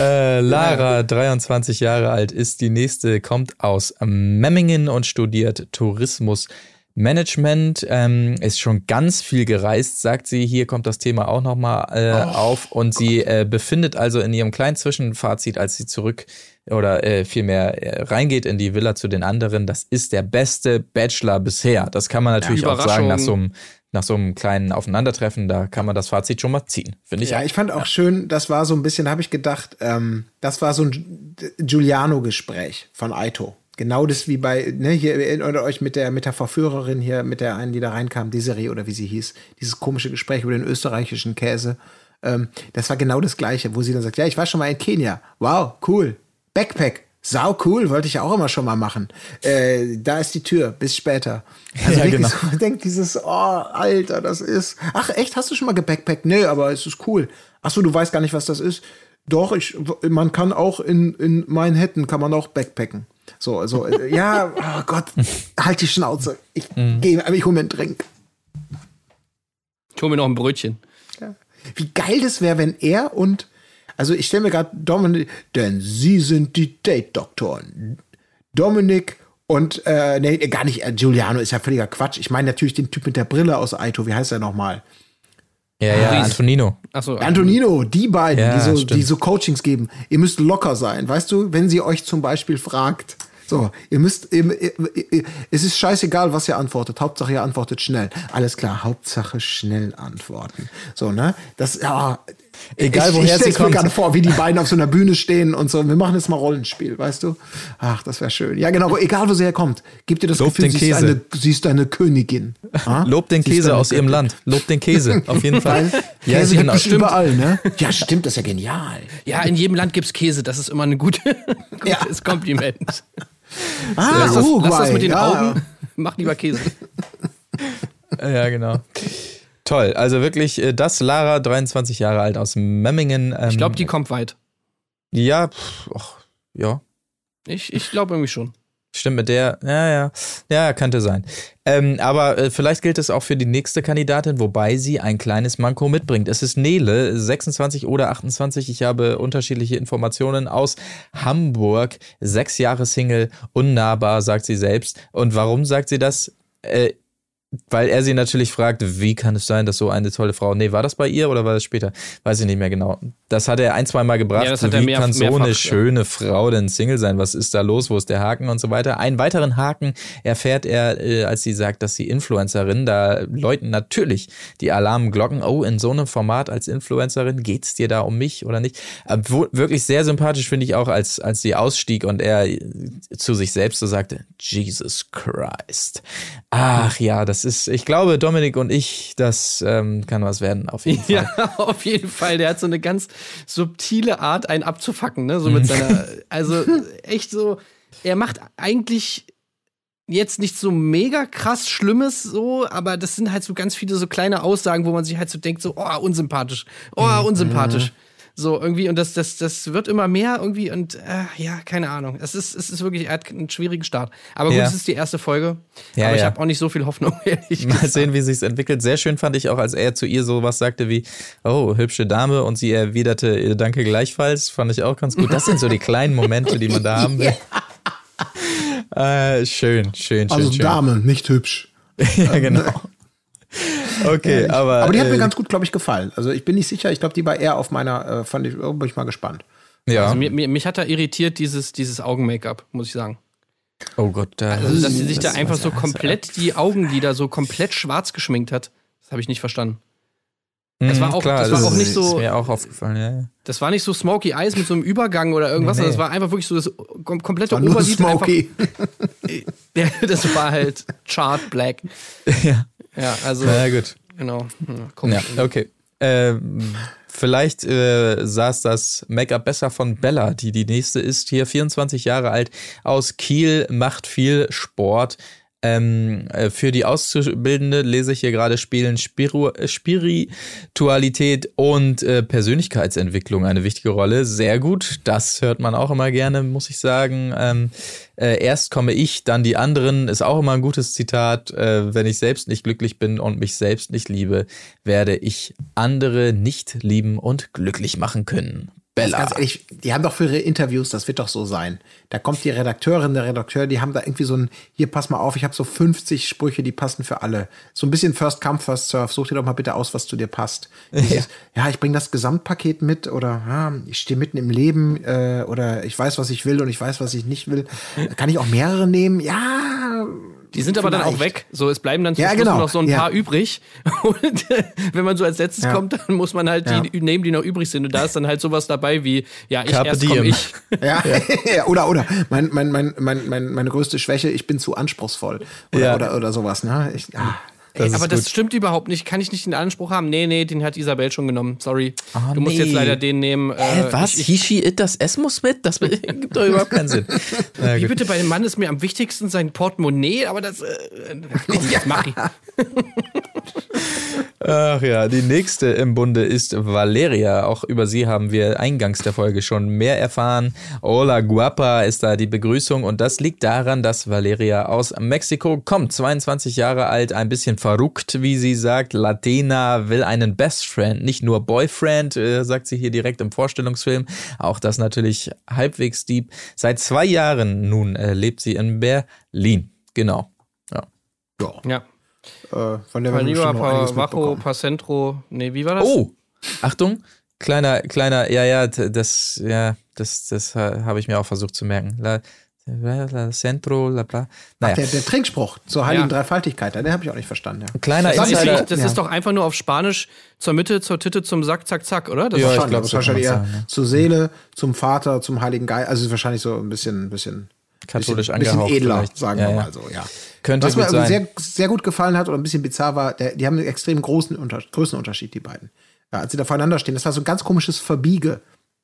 Äh, Lara, 23 Jahre alt, ist die nächste, kommt aus Memmingen und studiert Tourismus. Management ähm, ist schon ganz viel gereist, sagt sie. Hier kommt das Thema auch nochmal äh, auf. Und sie äh, befindet also in ihrem kleinen Zwischenfazit, als sie zurück oder äh, vielmehr äh, reingeht in die Villa zu den anderen. Das ist der beste Bachelor bisher. Das kann man natürlich auch sagen nach so einem nach so einem kleinen Aufeinandertreffen, da kann man das Fazit schon mal ziehen, finde ich. Ja, ich fand auch schön, das war so ein bisschen, habe ich gedacht, ähm, das war so ein Giuliano-Gespräch von Aito. Genau das wie bei, ne, hier erinnert euch mit der, mit der Verführerin hier, mit der einen, die da reinkam, Desiree oder wie sie hieß, dieses komische Gespräch über den österreichischen Käse. Ähm, das war genau das Gleiche, wo sie dann sagt, ja, ich war schon mal in Kenia. Wow, cool. Backpack. Sau cool, wollte ich auch immer schon mal machen. Äh, da ist die Tür, bis später. Also Ja, wirklich genau. so, man denkt dieses, oh, Alter, das ist. Ach, echt, hast du schon mal gebackpackt? Nee, aber es ist cool. Ach so, du weißt gar nicht, was das ist. Doch, ich, man kann auch in, in Manhattan kann man auch backpacken. So, also, äh, ja, oh Gott, halt die Schnauze. Ich Mhm. gehe, ich hole mir einen Drink. Ich hol mir noch ein Brötchen. Wie geil das wäre, wenn er und, also ich stelle mir gerade Dominik, denn sie sind die Date-Doktoren. Dominik und, äh, nee, gar nicht, äh, Giuliano ist ja völliger Quatsch. Ich meine natürlich den Typ mit der Brille aus Aito, wie heißt er nochmal? Ja, ja, Ries. Antonino. Achso. Antonino, die beiden, Ja, die, so, stimmt. die so Coachings geben. Ihr müsst locker sein, weißt du, wenn sie euch zum Beispiel fragt. So, ihr müsst, ihr, ihr, ihr, es ist scheißegal, was ihr antwortet. Hauptsache, ihr antwortet schnell. Alles klar, Hauptsache schnell antworten. So, ne? Das, ja. Egal, ich, woher ich sie stell's mir kommt. gerade vor, wie die beiden auf so einer Bühne stehen und so. Wir machen jetzt mal Rollenspiel, weißt du? Ach, das wäre schön. Ja, genau, egal, wo sie herkommt. Gib dir das Lob Gefühl, den sie ist, Käse. eine, sie ist eine Königin. Ah? Lob den Sie Käse aus ihrem. Land. Lob den Käse, auf jeden Fall. Ja, Käse genau. gibt es überall, ne? Ja, stimmt, das ist ja genial. Ja, in jedem Land gibt's Käse. Das ist immer ein gute, gutes Kompliment. Ah, Lass das, Uruguay, lass das mit den ja. Augen. Mach lieber Käse. Ja, genau. Toll. Also wirklich, äh, das Lara, 23 Jahre alt aus Memmingen. Ähm, Ich glaube, die kommt weit. Ja, pff, ach, ja. Ich, ich glaube irgendwie schon. Stimmt mit der, ja, ja, ja, könnte sein. Ähm, aber äh, vielleicht gilt es auch für die nächste Kandidatin, wobei sie ein kleines Manko mitbringt. Es ist Nele, 26 oder 28. Ich habe unterschiedliche Informationen aus Hamburg. Sechs Jahre Single, unnahbar, sagt sie selbst. Und warum sagt sie das? Äh, weil er sie natürlich fragt, wie kann es sein, dass so eine tolle Frau. Nee, war das bei ihr oder war das später? Weiß ich nicht mehr genau. Das hat er ein, zwei Mal gebracht. Ja, das hat er wie mehr- kann so mehrfach, eine schöne Frau denn Single sein? Was ist da los? Wo ist der Haken und so weiter? Einen weiteren Haken erfährt er, äh, als sie sagt, dass sie Influencerin, da läuten natürlich die Alarmglocken. Oh, in so einem Format als Influencerin geht's dir da um mich oder nicht? Wo, wirklich sehr sympathisch finde ich auch, als, als sie ausstieg und er zu sich selbst so sagte, Jesus Christ. Ach ja, das ist, ich glaube, Dominik und ich, das ähm, kann was werden, auf jeden Fall. Ja, auf jeden Fall. Der hat so eine ganz subtile Art, einen abzufacken, ne? So mit seiner, also echt so, er macht eigentlich jetzt nicht so mega krass Schlimmes so, aber das sind halt so ganz viele so kleine Aussagen, wo man sich halt so denkt, so, oh, unsympathisch, oh, unsympathisch. So irgendwie, und das, das, das wird immer mehr irgendwie und äh, ja, keine Ahnung. Es ist, es ist wirklich, er hat einen schwierigen Start. Aber gut, Ja. es ist die erste Folge. Ja, aber ich ja. habe auch nicht so viel Hoffnung, ehrlich Mal gesagt. sehen, wie sich's entwickelt. Sehr schön fand ich auch, als er zu ihr sowas sagte wie, oh, hübsche Dame und sie erwiderte, "Äh, danke gleichfalls. Fand ich auch ganz gut. Das sind so die kleinen Momente, die man da haben will. äh, schön, schön, schön, Also schön. Dame, nicht hübsch. ja, genau. Okay, aber. Aber die hat mir äh, ganz gut, glaube ich, gefallen. Also ich bin nicht sicher, ich glaube, die war eher auf meiner, äh, fand ich, oh, bin ich mal gespannt. Ja. Also mir, mir, mich hat da irritiert dieses, dieses Augen-Make-up, muss ich sagen. oh Gott, da. Also, dass sie sich da das- einfach was- so komplett die Augenlider so komplett schwarz geschminkt hat. Das habe ich nicht verstanden. das war Mhm, auch- das war auch nicht so- Ist mir auch aufgefallen, ja. ja. Das war nicht so Smoky Eyes mit so einem Übergang oder irgendwas, Nee. sondern das war einfach wirklich so das kom komplette War nur Oberlid. Smoky. Einfach, ja, das war halt Chart Black. ja. Ja, also, Na ja, gut. genau. Hm, komisch. Ja, okay. Ähm, vielleicht äh, saß das Make-up besser von Bella, die die nächste ist. Hier 24 Jahre alt, aus Kiel, macht viel Sport. Ähm, äh, für die Auszubildende lese ich hier gerade Spielen Spiru äh, Spiritualität und äh, Persönlichkeitsentwicklung eine wichtige Rolle. Sehr gut. Das hört man auch immer gerne, muss ich sagen. Ähm, äh, erst komme ich, dann die anderen, ist auch immer ein gutes Zitat. Äh, wenn ich selbst nicht glücklich bin und mich selbst nicht liebe, werde ich andere nicht lieben und glücklich machen können. Bella. Ganz ehrlich, die haben doch für ihre Interviews, das wird doch so sein. Da kommt die Redakteurin, der Redakteur, die haben da irgendwie so ein, hier pass mal auf, ich habe so 50 Sprüche, die passen für alle. So ein bisschen First Come, First Serve. Such dir doch mal bitte aus, was zu dir passt. Dieses, ja. ich bringe das Gesamtpaket mit oder ja, ich stehe mitten im Leben äh, oder ich weiß, was ich will und ich weiß, was ich nicht will. Kann ich auch mehrere nehmen? Ja, Die sind aber dann auch weg. So, es bleiben dann zum Ja, Schluss genau. noch so ein Ja. paar übrig. Und äh, wenn man so als letztes Ja. kommt, dann muss man halt die nehmen, die noch übrig sind. Und da ist dann halt sowas dabei wie, ja, ich Carpe erst komm ich. Ja, ja. oder, oder. Mein, mein, mein, mein, mein, meine größte Schwäche, ich bin zu anspruchsvoll. Oder, Ja. oder, oder sowas, ne? Ich, ah. Ey, ist aber das gut. stimmt überhaupt nicht. Kann ich nicht den Anspruch haben? Nee, nee, den hat Isabel schon genommen. Sorry. Ah, du musst nee. jetzt leider den nehmen. Hä, Äh, was? Ich, ich, Hishi it das S muss mit? Das gibt doch überhaupt keinen Sinn. Na wie bitte, bei dem Mann ist mir am wichtigsten sein Portemonnaie, aber das. Äh, komm, jetzt mach ich. Ach ja, die nächste im Bunde ist Valeria. Auch über sie haben wir eingangs der Folge schon mehr erfahren. Hola guapa ist da die Begrüßung und das liegt daran, dass Valeria aus Mexiko kommt. 22 Jahre alt, ein bisschen verrückt, wie sie sagt. Latina will einen Best Friend, nicht nur Boyfriend, äh, sagt sie hier direkt im Vorstellungsfilm. Auch das natürlich halbwegs deep. Seit zwei Jahren nun äh, lebt sie in Berlin. Genau. Ja. Ja. Ja. Äh, von der Paniva, bestimmt noch einiges Pa, Vacho, mitbekommen. Pacentro. Nee, wie war das? Oh, Achtung, kleiner, kleiner, ja, ja, das, ja, das, das ha- habe ich mir auch versucht zu merken. La Centro, la, bla. Naja, Der, der Trinkspruch zur heiligen Ja. Dreifaltigkeit, den habe ich auch nicht verstanden. Ja. kleiner Das, ist, Insider. wie- das Ja. ist doch einfach nur auf Spanisch zur Mitte, zur Titte, zum Sack, zack, zack, oder? Das Ja, ist ich Schon, glaub, das ist wahrscheinlich eher sagen, ja. zur Seele, zum Vater, zum Heiligen Geist. Also ist wahrscheinlich so ein bisschen, ein bisschen, Katholisch bisschen, bisschen angehaucht edler, vielleicht. sagen Ja, wir ja. mal so, ja. Könnte Was mir aber sein. sehr, sehr gut gefallen hat oder ein bisschen bizarr war, der, die haben einen extrem großen Unter Größenunterschied, die beiden. Ja, als sie da voreinander stehen, das war so ein ganz komisches Verbiege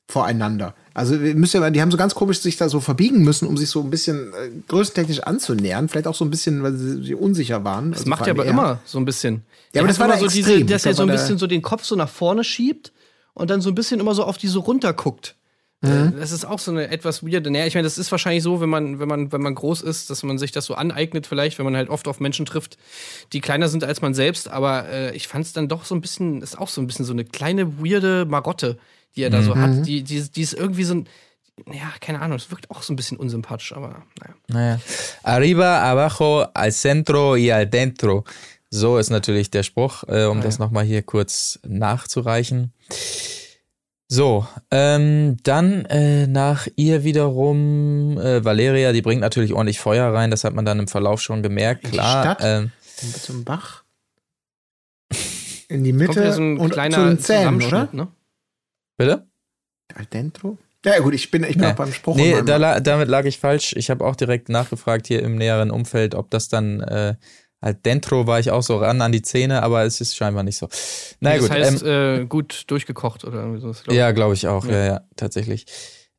voreinander. Also wir müssen ja, die haben so ganz komisch sich da so verbiegen müssen, um sich so ein bisschen äh, größentechnisch anzunähern. Vielleicht auch so ein bisschen, weil sie, sie unsicher waren. Das macht er aber immer so ein bisschen. Ja, aber das war da so extrem. diese, dass er so ein bisschen so den Kopf so nach vorne schiebt und dann so ein bisschen immer so auf die so runter guckt. Mhm. Äh, Das ist auch so eine etwas weirde. Naja, ich meine, das ist wahrscheinlich so, wenn man, wenn man, wenn man groß ist, dass man sich das so aneignet, vielleicht, wenn man halt oft auf Menschen trifft, die kleiner sind als man selbst. Aber äh, ich fand es dann doch so ein bisschen, ist auch so ein bisschen so eine kleine weirde Marotte, die er da so Mhm. hat. Die, die, die ist irgendwie so ein, ja, keine Ahnung, es wirkt auch so ein bisschen unsympathisch, aber naja. Naja. Arriba, abajo, al centro y al dentro. So ist natürlich der Spruch, äh, um das nochmal hier kurz nachzureichen. So, ähm, dann äh, nach ihr wiederum äh, Valeria, die bringt natürlich ordentlich Feuer rein, das hat man dann im Verlauf schon gemerkt, In die klar. Stadt? Ähm, zum Bach. In die Mitte so ein und zu kleiner den Zähnen, oder? Ne? Bitte? Al dentro? Ja, gut, ich bin, ich bin Nee. auch beim Spruch. Nee, da, la- damit lag ich falsch. Ich habe auch direkt nachgefragt hier im näheren Umfeld, ob das dann äh, halt dentro war ich auch so ran an die Zähne, aber es ist scheinbar nicht so. Na das gut, heißt, ähm, äh, gut durchgekocht oder irgendwie sowas. glaub ich. ja, glaube ich auch, ja, ja, tatsächlich.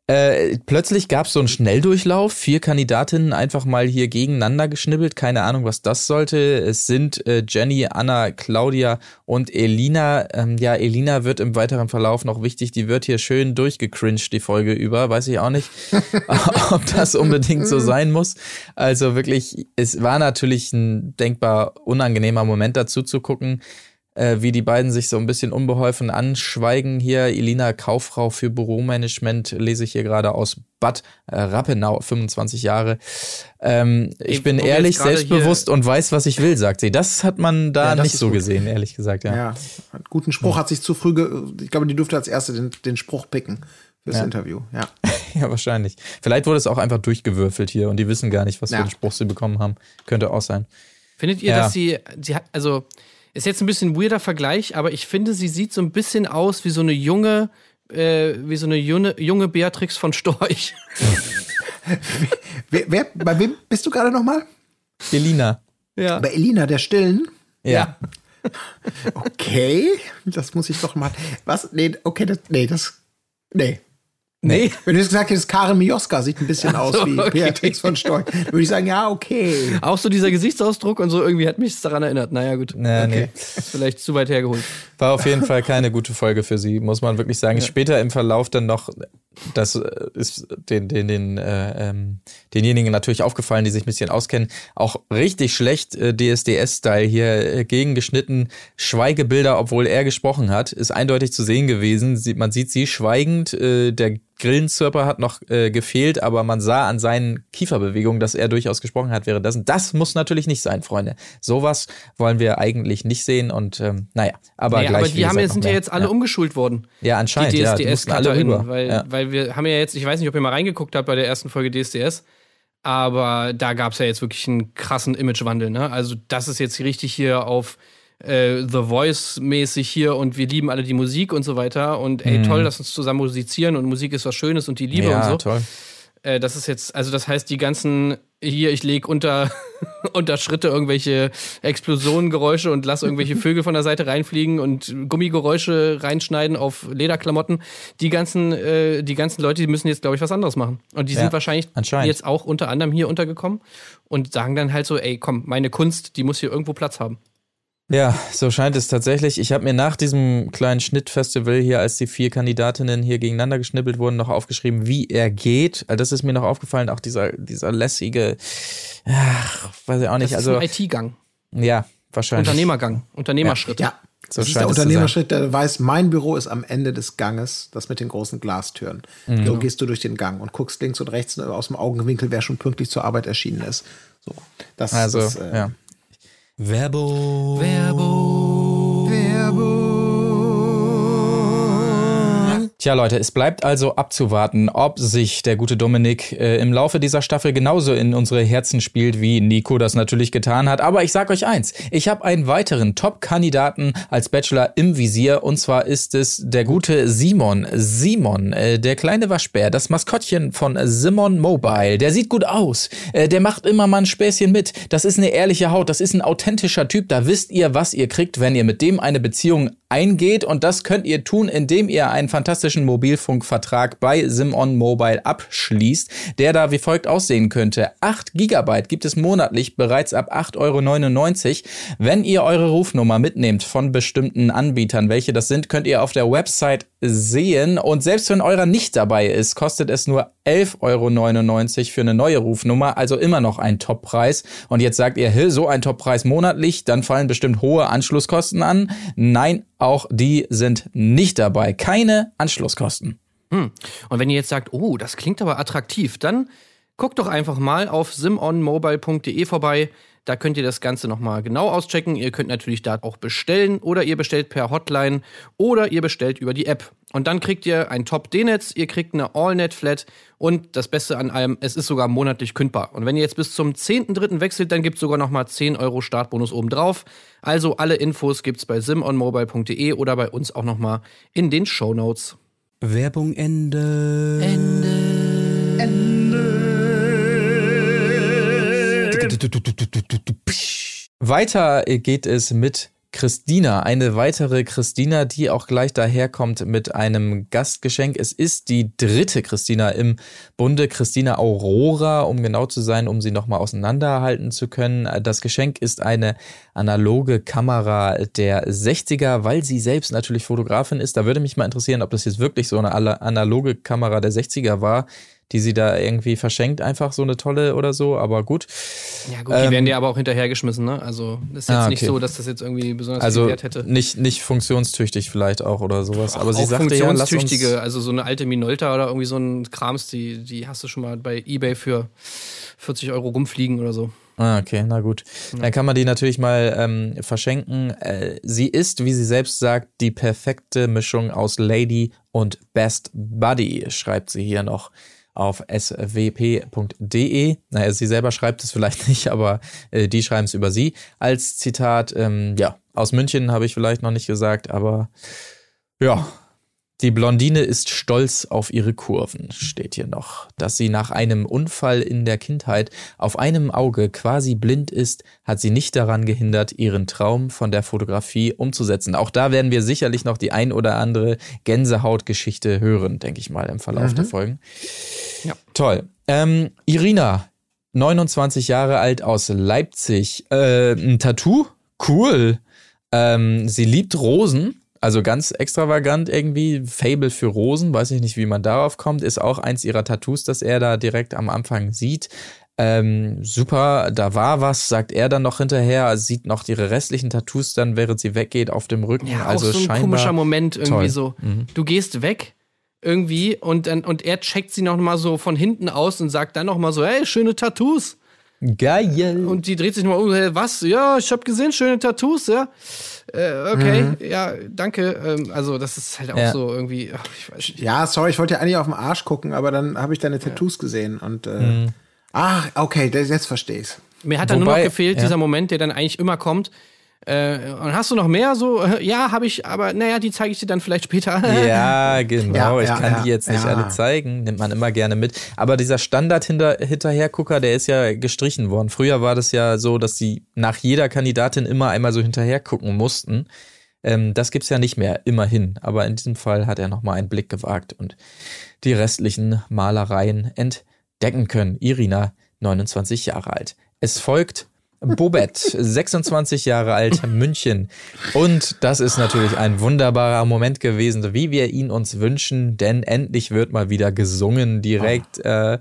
Äh, plötzlich gab es so einen Schnelldurchlauf, vier Kandidatinnen einfach mal hier gegeneinander geschnibbelt, keine Ahnung, was das sollte. Es sind äh, Jenny, Anna, Claudia und Elina. Ähm, ja, Elina wird im weiteren Verlauf noch wichtig, die wird hier schön durchgecringed die Folge über, weiß ich auch nicht, ob das unbedingt so sein muss. Also wirklich, es war natürlich ein denkbar unangenehmer Moment dazu zu gucken äh, wie die beiden sich so ein bisschen unbeholfen anschweigen. Hier Elina Kauffrau für Büromanagement, lese ich hier gerade aus Bad äh, Rappenau, 25 Jahre. Ähm, ich Ey, bin ehrlich, selbstbewusst und weiß, was ich will, sagt sie. Das hat man da Ja, nicht so gut. gesehen, ehrlich gesagt. Ja. Ja, guten Spruch hat sich zu früh, ge ich glaube, die durfte als erste den, den Spruch picken fürs Ja. Interview. Ja. ja, wahrscheinlich. Vielleicht wurde es auch einfach durchgewürfelt hier und die wissen gar nicht, was für Ja. einen Spruch sie bekommen haben. Könnte auch sein. Findet ihr, Ja. dass sie, sie hat, also, ist jetzt ein bisschen ein weirder Vergleich, aber ich finde, sie sieht so ein bisschen aus wie so eine junge, äh, wie so eine junge, junge Beatrix von Storch. Wer, wer, bei wem bist du gerade nochmal? Elina. Ja. Bei Elina der Stillen. Ja. Okay, das muss ich doch mal. Was? Nee, okay, das, nee, das. Nee. Nee. Wenn du jetzt gesagt hättest, Karen Mioska sieht ein bisschen aus wie okay. Beatrix von Storch, würde ich sagen, ja, okay. Auch so dieser Gesichtsausdruck und so irgendwie hat mich daran erinnert. Naja, gut. Ja, nee. Ist vielleicht zu weit hergeholt. War auf jeden Fall keine gute Folge für sie, muss man wirklich sagen. Später im Verlauf dann noch, das äh, ist den, den, den, äh, ähm, denjenigen natürlich aufgefallen, die sich ein bisschen auskennen, auch richtig schlecht äh, DSDS-Style hier äh, gegengeschnitten. Schweigebilder, obwohl er gesprochen hat, ist eindeutig zu sehen gewesen. Sie, man sieht sie schweigend, äh, der Grillenzirper hat noch äh, gefehlt, aber man sah an seinen Kieferbewegungen, dass er durchaus gesprochen hat währenddessen. Das muss natürlich nicht sein, Freunde. Sowas wollen wir eigentlich nicht sehen und ähm, naja, aber Naja, gleich. aber die haben ja, sind ja jetzt alle ja. umgeschult worden. Ja, anscheinend. die ja, die mussten alle rüber. weil, ja. weil wir haben ja jetzt, ich weiß nicht, ob ihr mal reingeguckt habt bei der ersten Folge DSDS, Aber da gab es ja jetzt wirklich einen krassen Imagewandel. Ne? Also das ist jetzt richtig hier auf äh, The Voice-mäßig hier und wir lieben alle die Musik und so weiter. Und ey, toll, lass uns zusammen musizieren und Musik ist was Schönes und die Liebe Mhm. ja, und so. toll. Äh, das ist jetzt, also das heißt, die ganzen, hier, ich lege unter, unter Schritte irgendwelche Explosionengeräusche und lass irgendwelche Vögel von der Seite reinfliegen und Gummigeräusche reinschneiden auf Lederklamotten. Die ganzen, äh, die ganzen Leute, die müssen jetzt, glaube ich, was anderes machen. Und die Ja, sind wahrscheinlich jetzt auch unter anderem hier untergekommen und sagen dann halt so, ey, komm, meine Kunst, die muss hier irgendwo Platz haben. Ja, so scheint es tatsächlich. Ich habe mir nach diesem kleinen Schnittfestival hier, als die vier Kandidatinnen hier gegeneinander geschnippelt wurden, noch aufgeschrieben, wie er geht. Also Das ist mir noch aufgefallen, auch dieser, dieser lässige, ach, weiß ich auch nicht. Das Also, ist ein IT-Gang, ja, wahrscheinlich. Unternehmergang, Unternehmerschritt. Ja. So das ist der Unternehmerschritt, der weiß, mein Büro ist am Ende des Ganges, das mit den großen Glastüren. Mhm. So gehst du durch den Gang und guckst links und rechts aus dem Augenwinkel, wer schon pünktlich zur Arbeit erschienen ist. So, das Also, ist, äh, ja. Werbung. Tja, Leute, es bleibt also abzuwarten, ob sich der gute Dominik äh, im Laufe dieser Staffel genauso in unsere Herzen spielt, wie Nico das natürlich getan hat. Aber ich sag euch eins, ich habe einen weiteren Top-Kandidaten als Bachelor im Visier und zwar ist es der gute Simon. Simon, äh, der kleine Waschbär, das Maskottchen von Simon Mobile. Der sieht gut aus, äh, der macht immer mal ein Späßchen mit. Das ist eine ehrliche Haut, das ist ein authentischer Typ. Da wisst ihr, was ihr kriegt, wenn ihr mit dem eine Beziehung eingeht und das könnt ihr tun, indem ihr einen fantastischen Mobilfunkvertrag bei Simon Mobile abschließt, der da wie folgt aussehen könnte. 8 Gigabyte gibt es monatlich bereits ab 8,99 Euro. Wenn ihr eure Rufnummer mitnehmt von bestimmten Anbietern, welche das sind, könnt ihr auf der Website sehen und selbst wenn eurer nicht dabei ist, kostet es nur 11,99 Euro für eine neue Rufnummer, also immer noch ein Toppreis. Und jetzt sagt ihr, "Hä, so ein Toppreis monatlich, dann fallen bestimmt hohe Anschlusskosten an. Nein, auch die sind nicht dabei. Keine Anschlusskosten. Und wenn ihr jetzt sagt, oh, das klingt aber attraktiv, dann guckt doch einfach mal auf simonmobile.de vorbei. Da könnt ihr das Ganze nochmal genau auschecken. Ihr könnt natürlich da auch bestellen oder ihr bestellt per Hotline oder ihr bestellt über die App. Und dann kriegt ihr ein Top-D-Netz, ihr kriegt eine All-Net-Flat und das Beste an allem, es ist sogar monatlich kündbar. Und wenn ihr jetzt bis zum 10.3. wechselt, dann gibt es sogar nochmal 10 Euro Startbonus obendrauf. Also alle Infos gibt's bei simonmobile.de oder bei uns auch nochmal in den Shownotes. Werbung Ende. Weiter geht es mit Christina, eine weitere Christina, die auch gleich daherkommt mit einem Gastgeschenk. Es ist die dritte Christina im Bunde, Christina Aurora, um genau zu sein, um sie nochmal auseinanderhalten zu können. Das Geschenk ist eine analoge Kamera der 60er, weil sie selbst natürlich Fotografin ist. Da würde mich mal interessieren, ob das jetzt wirklich so eine analoge Kamera der 60er war, die sie da irgendwie verschenkt, einfach so eine tolle oder so, aber gut. Ja, gut, die Ähm, werden dir aber auch hinterhergeschmissen, ne? Also, das ist jetzt Ah, nicht okay. so, dass das jetzt irgendwie besonders Also viel Wert hätte. nicht, nicht funktionstüchtig vielleicht auch oder sowas. Aber sie auch sagte ja, lass uns. funktionstüchtige, also so eine alte Minolta oder irgendwie so ein Krams, die, die hast du schon mal bei Ebay für 40 Euro rumfliegen oder so. Ah, okay, na gut. Dann kann man die natürlich mal ähm, verschenken. Äh, sie ist, wie sie selbst sagt, die perfekte Mischung aus Lady und Best Buddy, schreibt sie hier noch auf swp.de. Naja, sie selber schreibt es vielleicht nicht, aber äh, die schreiben es über sie. Als Zitat, ähm, ja, aus München habe ich vielleicht noch nicht gesagt, aber ja, die Blondine ist stolz auf ihre Kurven, steht hier noch. Dass sie nach einem Unfall in der Kindheit auf einem Auge quasi blind ist, hat sie nicht daran gehindert, ihren Traum von der Fotografie umzusetzen. Auch da werden wir sicherlich noch die ein oder andere Gänsehautgeschichte hören, denke ich mal, im Verlauf der Folgen. Ja. Toll. Ähm, Irina, 29 Jahre alt aus Leipzig. Äh, ein Tattoo? Cool. Ähm, sie liebt Rosen. Also ganz extravagant irgendwie. Fable für Rosen. Weiß ich nicht, wie man darauf kommt. Ist auch eins ihrer Tattoos, das er da direkt am Anfang sieht. Ähm, super, da war was, sagt er dann noch hinterher, sieht noch ihre restlichen Tattoos dann, während sie weggeht, auf dem Rücken. Ja, also auch so ein komischer Moment irgendwie toll. Mhm. so. Du gehst weg irgendwie und dann und er checkt sie noch mal so von hinten aus und sagt dann noch mal so, hey, schöne Tattoos. Geil. Und die dreht sich noch mal um, hey, was? Ja, ich habe gesehen, schöne Tattoos, ja. Äh, okay, ja, danke. Ähm, also das ist halt auch Ja. so irgendwie, ach, ich weiß nicht. Ja, sorry, ich wollte ja eigentlich auf den Arsch gucken, aber dann habe ich deine Tattoos gesehen und äh, Mhm. Ach, okay, das- jetzt verstehe ich's. Mir hat dann nur noch gefehlt, ja. dieser Moment, der dann eigentlich immer kommt. Äh, und hast du noch mehr so? Äh, Ja, habe ich, aber naja, die zeige ich dir dann vielleicht später. Ja, genau. Ja, ich ja, kann ja, die jetzt nicht ja. alle zeigen. Nimmt man immer gerne mit. Aber dieser Standard-Hinterhergucker, der ist ja gestrichen worden. Früher war das ja so, dass sie nach jeder Kandidatin immer einmal so hinterher gucken mussten. Ähm, das gibt's ja nicht mehr, immerhin. Aber in diesem Fall hat er nochmal einen Blick gewagt und die restlichen Malereien entdecken können. Irina, 29 Jahre alt. Es folgt Bobette, 26 Jahre alt, München. Und das ist natürlich ein wunderbarer Moment gewesen, wie wir ihn uns wünschen, denn endlich wird mal wieder gesungen direkt. Äh,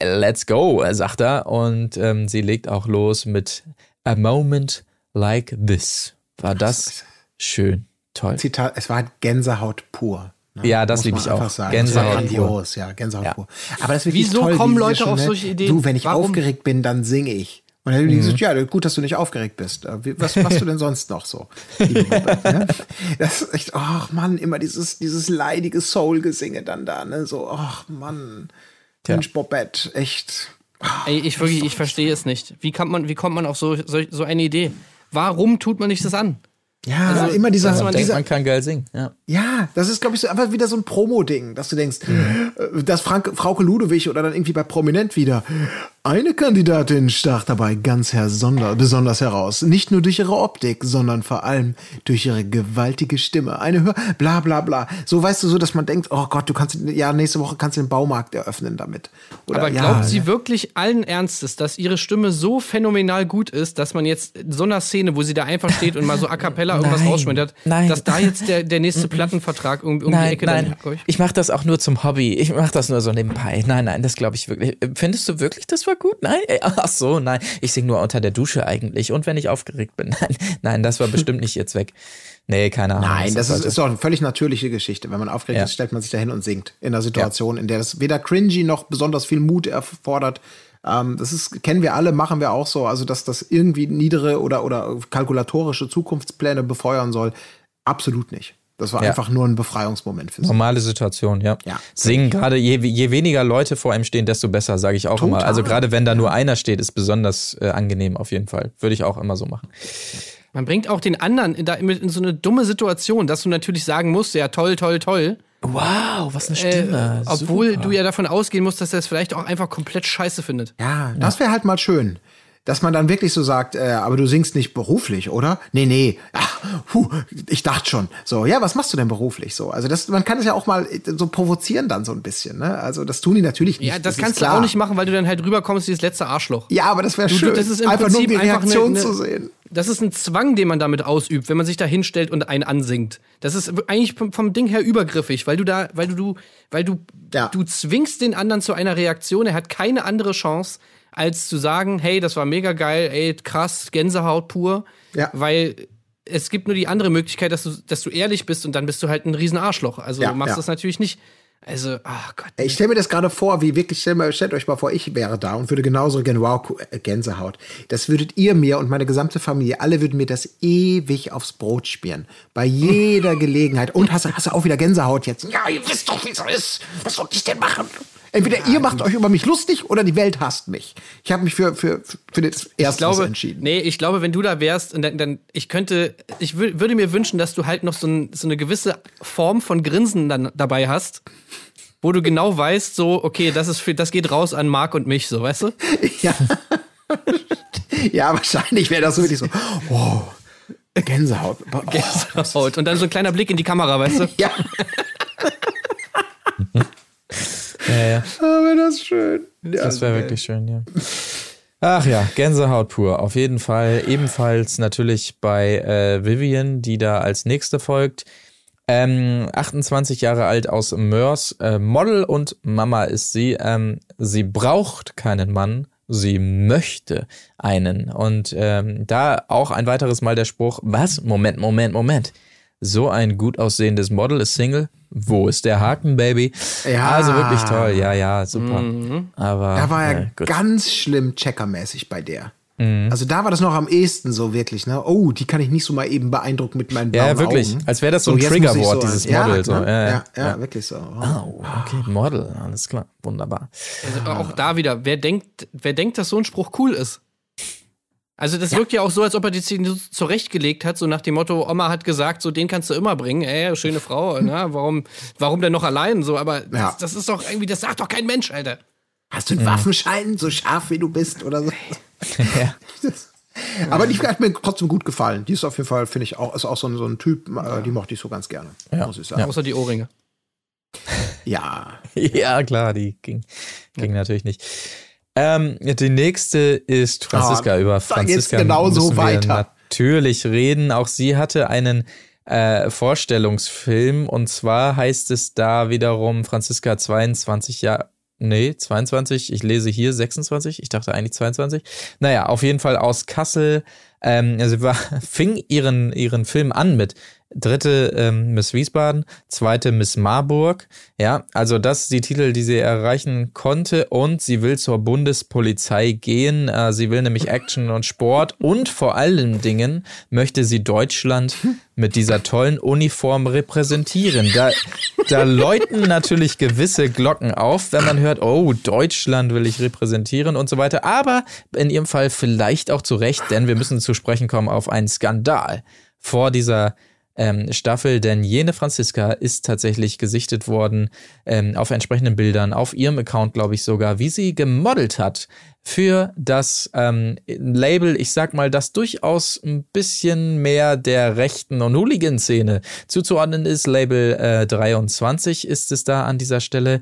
let's go, sagt er. Und ähm, sie legt auch los mit A Moment Like This. War das schön, toll. Zitat, es war Gänsehaut pur. ne? Ja, das liebe ich auch. Sagen. Gänsehaut grandios, ja, Gänsehaut Ja. pur. Aber das ist wirklich Wieso toll, kommen wie Leute auf solche? Ideen? Du, wenn ich Warum? aufgeregt bin, dann singe ich. Und dann hat Mhm. die gesagt, ja, gut, dass du nicht aufgeregt bist. Äh, Was machst du denn sonst noch so? ne? Das ist echt, ach Mann, immer dieses, dieses leidige Soul-Gesinge dann da, ne? So, ach Mann, Mensch, Bobette, echt. Ey, ich wirklich, ich verstehe es nicht. Wie kommt man, wie kommt man auf so, so, so eine Idee? Warum tut man nicht das an? Ja, Also, immer dieser, dass man Denkt, dieser, man kann geil singen. Ja. Ja, das ist, glaube ich, so einfach wieder so ein Promo-Ding, dass du denkst, äh, dass Frank, Frauke Ludewig oder dann irgendwie bei Prominent wieder. Eine Kandidatin stach dabei ganz hersonder, besonders heraus. Nicht nur durch ihre Optik, sondern vor allem durch ihre gewaltige Stimme. Eine Hör, bla bla bla. So weißt du so, dass man denkt, oh Gott, du kannst, ja, nächste Woche kannst du den Baumarkt eröffnen damit. Oder, Aber ja, glaubt sie wirklich allen Ernstes, dass ihre Stimme so phänomenal gut ist, dass man jetzt in so einer Szene, wo sie da einfach steht und mal so a cappella irgendwas Nein, rausschmettert, nein. dass da jetzt der, der nächste Plattenvertrag um, um die Nein, Ecke nein, dann ich mache das auch nur zum Hobby. Ich mache das nur so nebenbei. Nein, nein, das glaube ich wirklich. Findest du wirklich, das war gut? Nein, Ey, ach so, nein. Ich singe nur unter der Dusche eigentlich und wenn ich aufgeregt bin. Nein, nein, das war bestimmt nicht ihr Zweck. Nee, keine Ahnung. Nein, das ist, sollte. ist doch eine völlig natürliche Geschichte. Wenn man aufgeregt Ja. ist, stellt man sich dahin und singt. In einer Situation, in der das weder cringy noch besonders viel Mut erfordert. Ähm, das ist, kennen wir alle, machen wir auch so. Also, dass das irgendwie niedere oder, oder kalkulatorische Zukunftspläne befeuern soll. Absolut nicht. Das war Ja. einfach nur ein Befreiungsmoment für sie. Normale Situation, ja. Ja. Singen gerade, je, je weniger Leute vor einem stehen, desto besser, sage ich auch Total. immer. Also gerade wenn da nur einer steht, ist besonders äh, angenehm auf jeden Fall. Würde ich auch immer so machen. Man bringt auch den anderen in, da, in, in so eine dumme Situation, dass du natürlich sagen musst, ja toll, toll, toll. Wow, was eine Äh, Stimme. obwohl Super. du ja davon ausgehen musst, dass er es vielleicht auch einfach komplett scheiße findet. Ja, das wäre halt mal schön. Dass man dann wirklich so sagt, äh, aber du singst nicht beruflich, oder? Nee, nee. Ach, puh, ich dachte schon. So, ja, was machst du denn beruflich so? Also das, man kann es ja auch mal äh, so provozieren dann so ein bisschen, ne? Also das tun die natürlich nicht. Ja, das, ist kannst du auch nicht machen, weil du dann halt rüberkommst wie das letzte Arschloch. Ja, aber das wäre schön. das ist einfach Prinzip nur um die Reaktion eine, zu eine, sehen. Das ist ein Zwang, den man damit ausübt, wenn man sich da hinstellt und einen ansingt. Das ist eigentlich vom, vom Ding her übergriffig, weil du da, weil du, du weil du, Ja. du zwingst den anderen zu einer Reaktion. Er hat keine andere Chance, als zu sagen, hey, das war mega geil, ey, krass, Gänsehaut pur. Ja. Weil es gibt nur die andere Möglichkeit, dass du, dass du ehrlich bist und dann bist du halt ein riesen Arschloch. Also Ja, du machst ja. das natürlich nicht. Also, ach Gott. Ich stelle mir das gerade vor, wie wirklich, stellt, euch mal vor, ich wäre da und würde genauso gern, wow, äh, Gänsehaut. Das würdet ihr mir und meine gesamte Familie, alle würden mir das ewig aufs Brot spielen. Bei jeder Gelegenheit. Und hast, du- hast du auch wieder Gänsehaut jetzt? Ja, ihr wisst doch, wie es ist. Was soll ich denn machen? Entweder ihr macht euch über mich lustig oder die Welt hasst mich. Ich habe mich für, für, für das Erste glaube, entschieden. nee, ich glaube, wenn du da wärst, und dann, dann ich könnte, ich wür, würde mir wünschen, dass du halt noch so, ein, so eine gewisse Form von Grinsen dann dabei hast, wo du genau weißt, so, okay, das ist für, das geht raus an Marc und mich, so, weißt du? Ja. ja, wahrscheinlich wäre das so wirklich so, oh, Gänsehaut. Oh, Gänsehaut. Und dann so ein kleiner Blick in die Kamera, weißt du? Ja. Ja, ja. Aber das ist schön. Das wäre wirklich schön, ja. Ach ja, Gänsehaut pur, auf jeden Fall. Ebenfalls natürlich bei äh, Vivian, die da als nächste folgt. Ähm, 28 Jahre alt aus Mörs, äh, Model und Mama ist sie. Ähm, sie braucht keinen Mann, sie möchte einen. Und ähm, da auch ein weiteres Mal der Spruch, was? Moment, Moment, Moment. So ein gut aussehendes Model ist Single. Wo ist der Haken, Baby? Ja. Also wirklich toll, ja, ja, super. Aber Da war er gut. ganz schlimm checkermäßig bei der. Also da war das noch am ehesten so wirklich, ne? Oh, die kann ich nicht so mal eben beeindrucken mit meinen blauen Ja, wirklich. Augen. Als wäre das so ein muss ich Triggerwort, so- dieses ja, Model. So. Ja, ja, ja. ja, wirklich so. Oh, okay, Model, alles klar, wunderbar. Also auch da wieder, wer denkt, wer denkt, dass so ein Spruch cool ist? Also das wirkt ja auch so, als ob er die Szene zurechtgelegt hat, so nach dem Motto, Oma hat gesagt, so den kannst du immer bringen, ey, schöne Frau, na, warum, warum denn noch allein? So, aber Ja. das, das ist doch irgendwie, das sagt doch kein Mensch, Alter. Hast du einen Waffenschein, so scharf wie du bist oder so? Das- Aber die hat mir trotzdem gut gefallen. Die ist auf jeden Fall, finde ich, auch, ist auch so ein, so ein Typ, äh, die mochte ich so ganz gerne, muss ich sagen. Außer die Ohrringe. Ja. Ja, klar, die ging, ging natürlich nicht. Ähm, die nächste ist Franziska. Ah, Über Franziska genauso müssen wir weiter. natürlich reden. Auch sie hatte einen äh, Vorstellungsfilm und zwar heißt es da wiederum Franziska 22 Jahre. Nee, 22. Ich lese hier 26. Ich dachte eigentlich 22. Naja, auf jeden Fall aus Kassel. Ähm, sie war, fing ihren, ihren Film an mit dritte ähm, Miss Wiesbaden, zweite Miss Marburg. Ja, also das ist die Titel, die sie erreichen konnte. Und sie will zur Bundespolizei gehen. Äh, sie will nämlich Action und Sport. Und vor allen Dingen möchte sie Deutschland mit dieser tollen Uniform repräsentieren. Da, da läuten natürlich gewisse Glocken auf, wenn man hört, oh, Deutschland will ich repräsentieren und so weiter. Aber in ihrem Fall vielleicht auch zu Recht, denn wir müssen zu sprechen kommen auf einen Skandal vor dieser ähm, Staffel, denn jene Franziska ist tatsächlich gesichtet worden ähm, auf entsprechenden Bildern, auf ihrem Account, glaube ich sogar, wie sie gemodelt hat für das ähm, Label, ich sag mal, das durchaus ein bisschen mehr der rechten und Hooligan-Szene zuzuordnen ist. Label äh, 23 ist es da an dieser Stelle.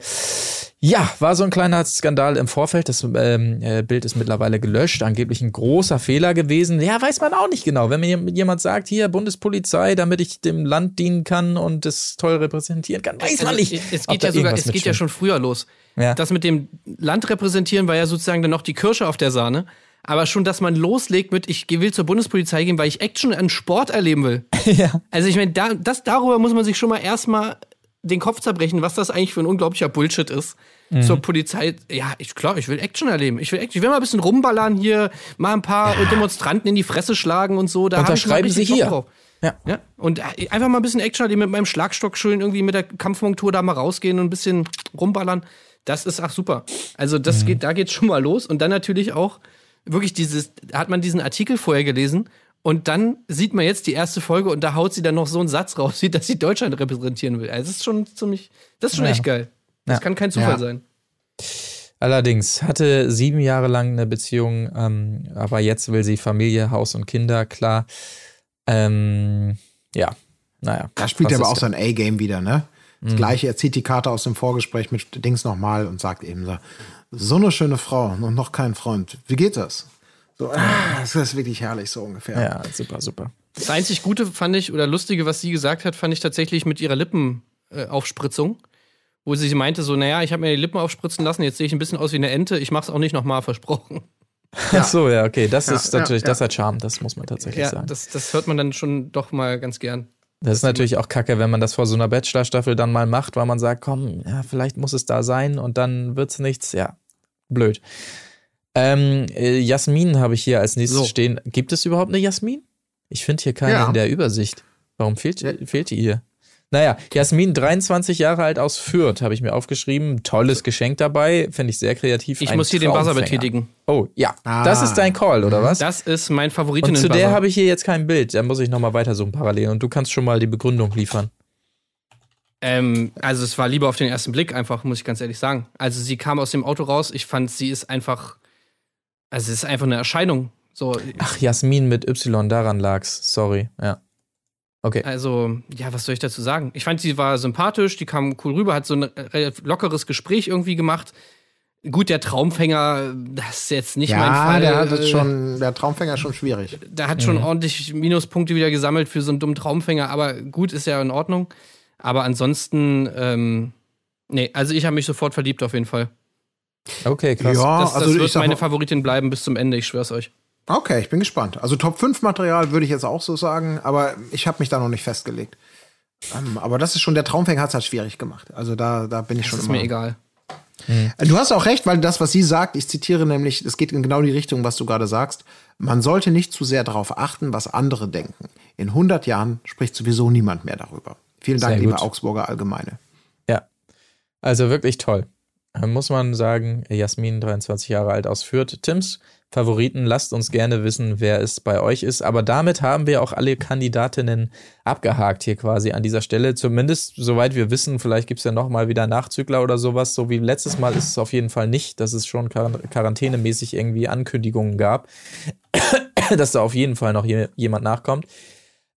Ja, war so ein kleiner Skandal im Vorfeld. Das ähm, äh, Bild ist mittlerweile gelöscht. Angeblich ein großer Fehler gewesen. Ja, weiß man auch nicht genau. Wenn mir jem- jemand sagt, hier Bundespolizei, damit ich dem Land dienen kann und es toll repräsentieren kann, weiß man nicht. Also, Es ob geht ja sogar, es geht ja schon früher los. Ja. Das mit dem Land repräsentieren war ja sozusagen dann noch die Kirsche auf der Sahne. Aber schon, dass man loslegt mit, ich will zur Bundespolizei gehen, weil ich Action an Sport erleben will. ja. Also ich meine, da, das, darüber muss man sich schon mal erstmal den Kopf zerbrechen, was das eigentlich für ein unglaublicher Bullshit ist. Mhm. Zur Polizei, ja, ich, klar, ich will Action erleben. Ich will, Action, ich will mal ein bisschen rumballern hier, mal ein paar Demonstranten in die Fresse schlagen und so. Da Unterschreiben Sie hier. drauf. Ja. Ja, und äh, einfach mal ein bisschen Action erleben mit meinem Schlagstock schön irgendwie mit der Kampfmontur da mal rausgehen und ein bisschen rumballern. Das ist ach super. Also das geht, da geht's schon mal los. Und dann natürlich auch wirklich dieses, hat man diesen Artikel vorher gelesen und dann sieht man jetzt die erste Folge und da haut sie dann noch so einen Satz raus, dass sie Deutschland repräsentieren will. Also das ist schon ziemlich, das ist schon Ja. echt geil. Das Ja. kann kein Zufall Ja. sein. Allerdings hatte sieben Jahre lang eine Beziehung, ähm, aber jetzt will sie Familie, Haus und Kinder, klar. Ähm, ja, naja. Da spielt er aber auch Franziska. sein A-Game wieder, ne? Mhm. Das gleiche, er zieht die Karte aus dem Vorgespräch mit Dings nochmal und sagt eben so, so eine schöne Frau und noch kein Freund. Wie geht das? So, ah, das ist wirklich herrlich, so ungefähr. Ja, super, super. Das einzig Gute fand ich, oder Lustige, was sie gesagt hat, fand ich tatsächlich mit ihrer Lippenaufspritzung. Wo sie meinte so, naja, ich habe mir die Lippen aufspritzen lassen, jetzt sehe ich ein bisschen aus wie eine Ente, ich mach's auch nicht nochmal, versprochen. Ach so, ja, okay. Das Ja, ist ja, natürlich, ja. das hat Charme, das muss man tatsächlich Ja, sagen. das, das hört man dann schon doch mal ganz gern. Das ist natürlich auch kacke, wenn man das vor so einer Bachelor-Staffel dann mal macht, weil man sagt, komm, ja, vielleicht muss es da sein und dann wird's nichts. Ja, blöd. Ähm, äh, Jasmin habe ich hier als nächstes So. stehen. Gibt es überhaupt eine Jasmin? Ich finde hier keine Ja. in der Übersicht. Warum fehlt, fehlt die hier? Naja, Jasmin, 23 Jahre alt aus Fürth, habe ich mir aufgeschrieben. Tolles Geschenk dabei, finde ich sehr kreativ. Ich Ein muss hier den Buzzer betätigen. Oh, ja. Ah. Das ist dein Call, oder was? Das ist mein und Favoritinnen zu der habe ich hier jetzt kein Bild. Da muss ich nochmal weitersuchen parallel. Und du kannst schon mal die Begründung liefern. ähm, Also es war lieber auf den ersten Blick einfach, muss ich ganz ehrlich sagen. Also sie kam aus dem Auto raus, ich fand, sie ist einfach, also es ist einfach eine Erscheinung. So, Ach, Jasmin mit Y, daran lag's. Sorry, ja. Okay. Also, ja, was soll ich dazu sagen? Ich fand, sie war sympathisch, die kam cool rüber, hat so ein relativ lockeres Gespräch irgendwie gemacht. Gut, der Traumfänger, das ist jetzt nicht mein Ja, Fall. der hat es Äh, schon, der Traumfänger ist schon schwierig. Der hat schon ordentlich Minuspunkte wieder gesammelt für so einen dummen Traumfänger, aber gut, ist ja in Ordnung. Aber ansonsten, ähm, nee, also ich habe mich sofort verliebt auf jeden Fall. Okay, krass. Ja, Das, also das ich wird meine Favoritin bleiben bis zum Ende, ich schwör's euch. Okay, ich bin gespannt. Also Top 5 Material würde ich jetzt auch so sagen, aber ich habe mich da noch nicht festgelegt. Ähm, aber das ist schon, der Traumfänger hat es halt schwierig gemacht. Also da, da bin ich Das schon ist immer. mir egal. Du hast auch recht, weil das, was sie sagt, ich zitiere nämlich, es geht in genau die Richtung, was du gerade sagst. Man sollte nicht zu sehr darauf achten, was andere denken. In 100 Jahren spricht sowieso niemand mehr darüber. Vielen Dank, liebe. Augsburger Allgemeine. Ja. Also wirklich toll. Äh, Muss man sagen, Jasmin, 23 Jahre alt aus Fürth. Tims Favoriten, lasst uns gerne wissen, wer es bei euch ist. Aber damit haben wir auch alle Kandidatinnen abgehakt hier quasi an dieser Stelle. Zumindest, soweit wir wissen, vielleicht gibt es ja noch mal wieder Nachzügler oder sowas. So wie letztes Mal ist es auf jeden Fall nicht, dass es schon quar quarantänemäßig irgendwie Ankündigungen gab, dass da auf jeden Fall noch je jemand nachkommt.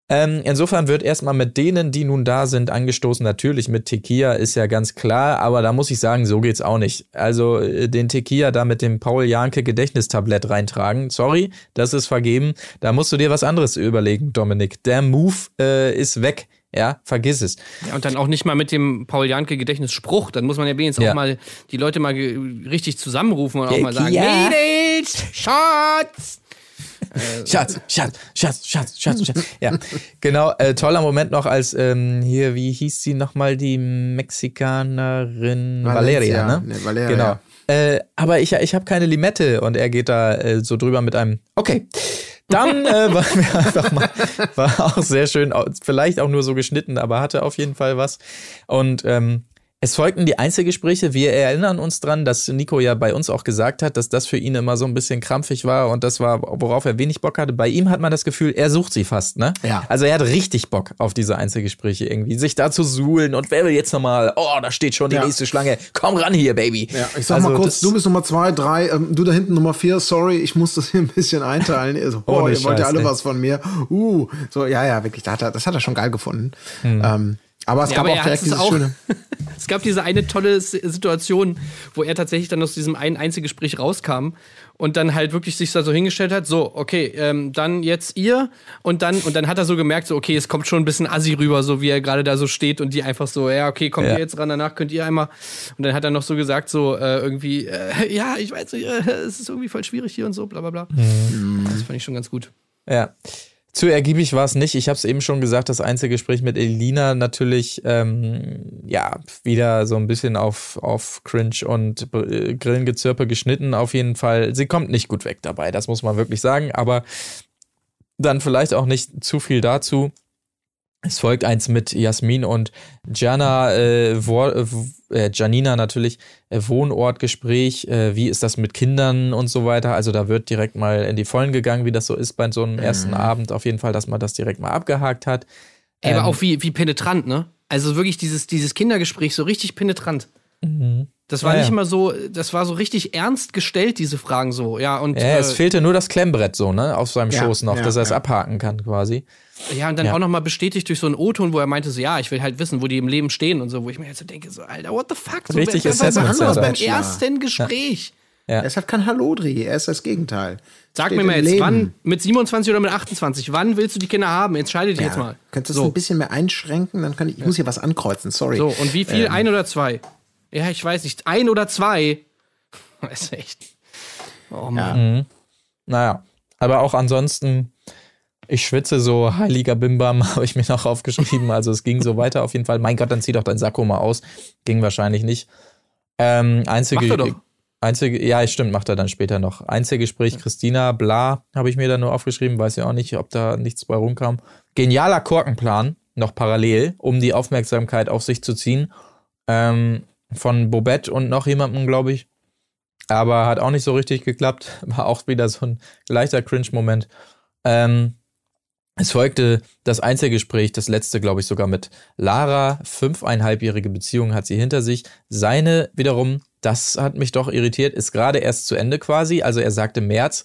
Ähm, insofern wird erstmal mit denen, die nun da sind, angestoßen. Natürlich mit Tequila ist ja ganz klar, aber da muss ich sagen, so geht's auch nicht. Also äh, den Tequila da mit dem Paul Janke Gedächtnistablett reintragen. Sorry, das ist vergeben. Da musst du dir was anderes überlegen, Dominik. Der Move äh, ist weg. Ja, vergiss es. Ja, und dann auch nicht mal mit dem Paul Janke Gedächtnisspruch. Dann muss man ja wenigstens Ja. auch mal die Leute mal richtig zusammenrufen und auch mal sagen. Mädels, Schatz. Schatz, Schatz, Schatz, Schatz, Schatz, Schatz. Ja, genau. Äh, toller Moment noch, als ähm, hier, wie hieß sie nochmal, die Mexikanerin Valeria, Valencia. ne? Nee, Valeria, Genau. Äh, aber ich, ich habe keine Limette und er geht da äh, so drüber mit einem, okay. Dann äh, war mir einfach mal, war auch sehr schön, vielleicht auch nur so geschnitten, aber hatte auf jeden Fall was. Und ähm, es folgten die Einzelgespräche. Wir erinnern uns dran, dass Nico ja bei uns auch gesagt hat, dass das für ihn immer so ein bisschen krampfig war und das war, worauf er wenig Bock hatte. Bei ihm hat man das Gefühl, er sucht sie fast, ne? Ja. Also er hat richtig Bock auf diese Einzelgespräche irgendwie, sich da zu suhlen und wer will jetzt nochmal, oh, da steht schon die Ja. nächste Schlange, komm ran hier, Baby. Ja, ich sag Also mal kurz, du bist Nummer zwei, drei, ähm, du da hinten Nummer vier, sorry, ich muss das hier ein bisschen einteilen. Also, oh, Ohne ihr wollt ja alle ey. was von mir. Uh, so, ja, ja, wirklich, das hat er, das hat er schon geil gefunden. Ähm, aber es Ja, gab aber auch direkt dieses auch. schöne. Es gab diese eine tolle Situation, wo er tatsächlich dann aus diesem einen Einzelgespräch rauskam und dann halt wirklich sich da so hingestellt hat, so, okay, ähm, dann jetzt ihr und dann und dann hat er so gemerkt, so, okay, es kommt schon ein bisschen assi rüber, so wie er gerade da so steht und die einfach so, ja, okay, kommt Ja. ihr jetzt ran, danach könnt ihr einmal und dann hat er noch so gesagt, so, äh, irgendwie, äh, ja, ich weiß nicht, äh, es ist irgendwie voll schwierig hier und so, bla bla bla. Das fand ich schon ganz gut. Ja. Zu ergiebig war es nicht. Ich habe es eben schon gesagt, das Einzelgespräch mit Elina natürlich ähm, ja wieder so ein bisschen auf, auf Cringe und äh, Grillengezirpe geschnitten. Auf jeden Fall. Sie kommt nicht gut weg dabei, das muss man wirklich sagen. Aber dann vielleicht auch nicht zu viel dazu. Es folgt eins mit Jasmin und Jana, äh, Wo äh, äh, Janina natürlich, äh, Wohnortgespräch, äh, wie ist das mit Kindern und so weiter. Also da wird direkt mal in die Vollen gegangen, wie das so ist bei so einem ersten Abend. Auf jeden Fall, dass man das direkt mal abgehakt hat. Ey, aber Ähm, auch wie, wie penetrant, ne? Also wirklich dieses, dieses Kindergespräch so richtig penetrant. Das war Ja, nicht ja. mal so, das war so richtig ernst gestellt, diese Fragen so. Ja, und, Ja, es äh, fehlte nur das Klemmbrett so, ne, auf seinem Schoß noch, dass er es abhaken kann quasi. Ja, und dann ja. auch nochmal bestätigt durch so einen O-Ton, wo er meinte, so, ja, ich will halt wissen, wo die im Leben stehen und so, wo ich mir jetzt so denke, so, Alter, what the fuck? So, Richtig was anderes Center. beim ersten Gespräch. Ja. Er ist halt kein Hallodri, er ist das Gegenteil. Sag Steht mir mal jetzt, Leben. wann, mit 27 oder mit 28, wann willst du die Kinder haben? Entscheide dich Ja, jetzt mal. Könntest du das So. ein bisschen mehr einschränken? Dann kann ich, ich muss hier was ankreuzen, sorry. So, und wie Ähm. viel? Ein oder zwei? Ja, ich weiß nicht. Ein oder zwei? Das ist echt. Oh Mann. Naja, aber auch ansonsten, ich schwitze so, heiliger Bimbam, habe ich mir noch aufgeschrieben. Also es ging so weiter auf jeden Fall. Mein Gott, dann zieh doch dein Sakko mal aus. Ging wahrscheinlich nicht. Ähm, einzige, Macht er doch. Einzige, ja, stimmt, macht er dann später noch. Einzelgespräch Christina, bla, habe ich mir da nur aufgeschrieben, weiß ja auch nicht, ob da nichts bei rumkam. Genialer Korkenplan, noch parallel, um die Aufmerksamkeit auf sich zu ziehen. Ähm, von Bobette und noch jemandem, glaube ich. Aber hat auch nicht so richtig geklappt. War auch wieder so ein leichter Cringe-Moment. Ähm, es folgte das Einzelgespräch, das letzte, glaube ich, sogar mit Lara. Fünfeinhalbjährige Beziehung hat sie hinter sich. Seine wiederum, das hat mich doch irritiert, ist gerade erst zu Ende quasi. Also er sagte März.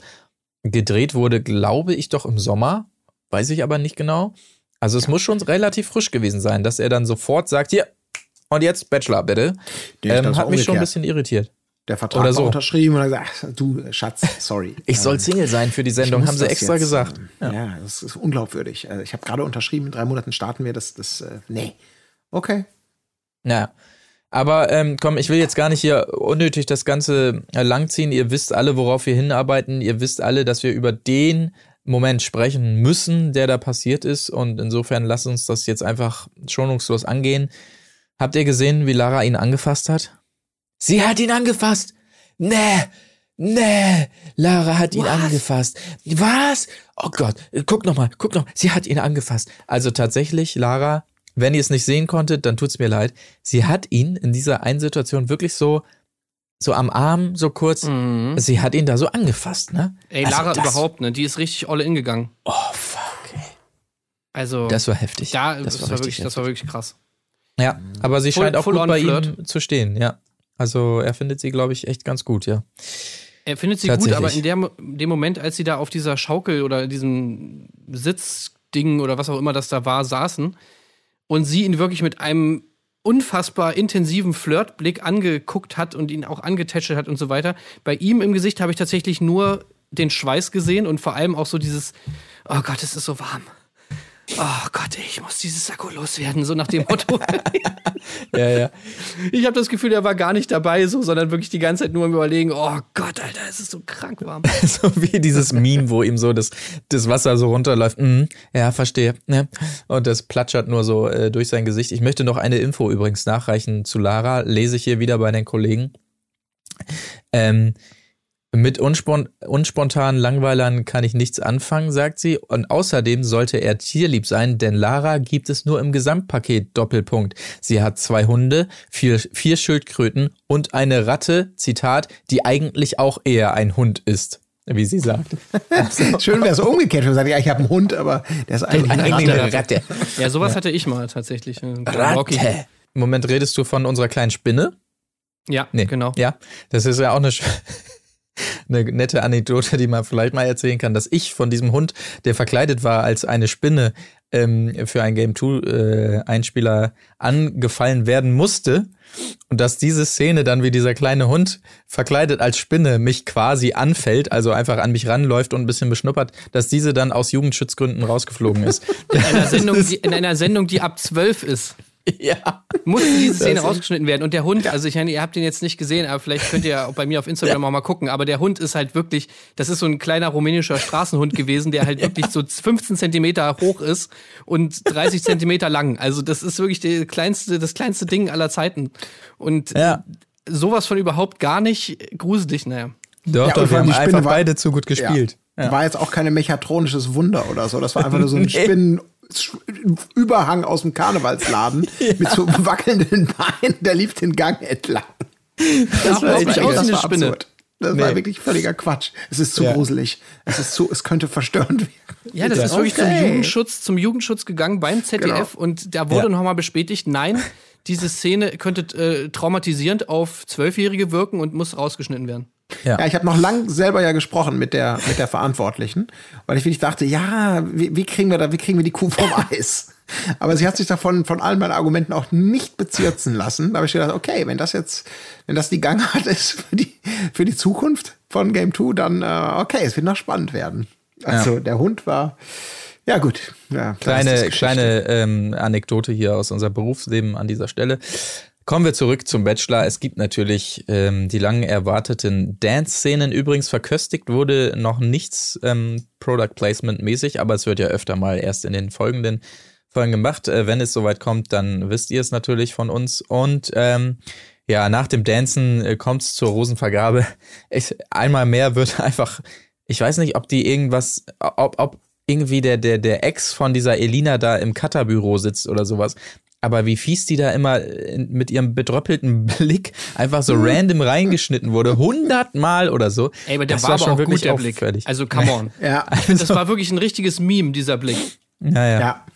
Gedreht wurde, glaube ich, doch im Sommer. Weiß ich aber nicht genau. Also es muss schon relativ frisch gewesen sein, dass er dann sofort sagt, hier, und jetzt Bachelor, bitte. Ähm, hat mich schon ein bisschen irritiert. Der Vertrag Oder so. unterschrieben und er gesagt, ach, du Schatz, sorry. Ich soll Single sein für die Sendung, haben sie extra jetzt, gesagt. ähm, Ja. das ist unglaubwürdig. Also ich habe gerade unterschrieben, in drei Monaten starten wir das. das äh, nee. Okay. Ja. Aber ähm, komm, ich will jetzt gar nicht hier unnötig das Ganze äh, langziehen. Ihr wisst alle, worauf wir hinarbeiten. Ihr wisst alle, dass wir über den Moment sprechen müssen, der da passiert ist. Und insofern lasst uns das jetzt einfach schonungslos angehen. Habt ihr gesehen, wie Lara ihn angefasst hat? Sie hat ihn angefasst! Nee! Nee, Lara hat ihn angefasst. Was? Oh Gott, guck noch mal, guck noch. Sie hat ihn angefasst. Also tatsächlich, Lara, wenn ihr es nicht sehen konntet, dann tut's mir leid. Sie hat ihn in dieser einen Situation wirklich so so am Arm, so kurz. Sie hat ihn da so angefasst, ne? Ey, Also Lara das- überhaupt, ne? Die ist richtig all in gegangen. Oh fuck. Ey. Also, Das war heftig. da, das, war richtig wirklich, das war wirklich krass. Ja, aber sie Full- scheint auch gut bei Flirt. ihm zu stehen, ja. Also er findet sie, glaube ich, echt ganz gut, ja. Er findet sie gut, aber in der, dem Moment, als sie da auf dieser Schaukel oder diesem Sitzding oder was auch immer das da war, saßen und sie ihn wirklich mit einem unfassbar intensiven Flirtblick angeguckt hat und ihn auch angetätschelt hat und so weiter. Bei ihm im Gesicht habe ich tatsächlich nur den Schweiß gesehen und vor allem auch so dieses, oh Gott, es ist so warm. Oh Gott, ich muss dieses Sakko loswerden, so nach dem Motto. Ja, ja. Ich habe das Gefühl, er war gar nicht dabei, so, sondern wirklich die ganze Zeit nur am Überlegen, oh Gott, Alter, es ist so krank warm. so wie dieses Meme, wo ihm so das, das Wasser so runterläuft. Mhm, ja, verstehe. Ja. Und das platschert nur so äh, durch sein Gesicht. Ich möchte noch eine Info übrigens nachreichen zu Lara. Lese ich hier wieder bei den Kollegen. Ähm, mit unspon unspontanen Langweilern kann ich nichts anfangen, sagt sie. Und außerdem sollte er tierlieb sein, denn Lara gibt es nur im Gesamtpaket Doppelpunkt. Sie hat zwei Hunde, vier, vier Schildkröten und eine Ratte, Zitat, die eigentlich auch eher ein Hund ist, wie sie sagt. Schön wäre es umgekehrt. Ich sage, ja, ich habe einen Hund, aber der ist eigentlich eine eine Ratte. Ja, sowas hatte ich mal tatsächlich. Äh. Ratte. Im Moment redest du von unserer kleinen Spinne? Ja, Nee, genau. Ja, das ist ja auch eine, sch- eine nette Anekdote, die man vielleicht mal erzählen kann, dass ich von diesem Hund, der verkleidet war als eine Spinne, ähm, für einen Game 2 äh, Einspieler angefallen werden musste und dass diese Szene dann wie dieser kleine Hund verkleidet als Spinne mich quasi anfällt, also einfach an mich ranläuft und ein bisschen beschnuppert, dass diese dann aus Jugendschutzgründen rausgeflogen ist. In einer, Sendung, die, in einer Sendung, die ab 12 ist, ja. musste diese Szene rausgeschnitten werden. Und der Hund, also ich meine, ihr habt den jetzt nicht gesehen, aber vielleicht könnt ihr ja auch bei mir auf Instagram auch mal gucken. Aber der Hund ist halt wirklich, das ist so ein kleiner rumänischer Straßenhund gewesen, der halt wirklich so 15 Zentimeter hoch ist und 30 Zentimeter lang. Also das ist wirklich der kleinste, das kleinste Ding aller Zeiten. Und Ja. sowas von überhaupt gar nicht gruselig, naja. Doch, Ja, doch, wir haben die einfach war- beide zu gut gespielt. Ja. War jetzt auch kein mechatronisches Wunder oder so. Das war einfach nur so ein Nee. Spinnenüberhang aus dem Karnevalsladen mit so wackelnden Beinen. Der lief den Gang entlang. Das war nicht aus wie eine war Spinne. absurd. Das war Nee. wirklich völliger Quatsch. Es ist zu Ja. gruselig. Es ist zu, es könnte verstörend werden. Ja, das ist wirklich zum Okay. Jugendschutz, zum Jugendschutz gegangen beim ZDF Genau. und da wurde Ja. nochmal bestätigt, nein, diese Szene könnte äh, traumatisierend auf Zwölfjährige wirken und muss rausgeschnitten werden. Ja, ich habe noch lang selber ja gesprochen mit der, mit der Verantwortlichen, weil ich wirklich dachte, ja, wie, wie kriegen wir da, wie kriegen wir die Kuh vom Eis? Aber sie hat sich davon von allen meinen Argumenten auch nicht bezirzen lassen. Da habe ich gedacht, okay, wenn das jetzt, wenn das die Gangart ist für die, für die Zukunft von Game 2, dann äh, okay, es wird noch spannend werden. Also der Hund war, ja gut. Ja, Kleine, kleine ähm, Anekdote hier aus unserem Berufsleben an dieser Stelle. Kommen wir zurück zum Bachelor. Es gibt natürlich ähm, die lang erwarteten Dance-Szenen. Übrigens verköstigt wurde noch nichts ähm, Product Placement-mäßig, aber es wird ja öfter mal erst in den folgenden Folgen gemacht. Äh, wenn es soweit kommt, dann wisst ihr es natürlich von uns. Und ähm, ja, nach dem Dancen äh, kommt es zur Rosenvergabe. Ich, einmal mehr wird einfach, ich weiß nicht, ob die irgendwas, ob, ob irgendwie der, der, der Ex von dieser Elina da im Cutterbüro sitzt oder sowas. Aber wie fies die da immer in- mit ihrem bedröppelten Blick einfach so random reingeschnitten wurde, hundertmal oder so. Ey, aber der Das war, aber schon auch wirklich gut, der Blick. auffällig. Also, come on. Ja, finde, das war wirklich ein richtiges Meme, dieser Blick. ja, ja. ja.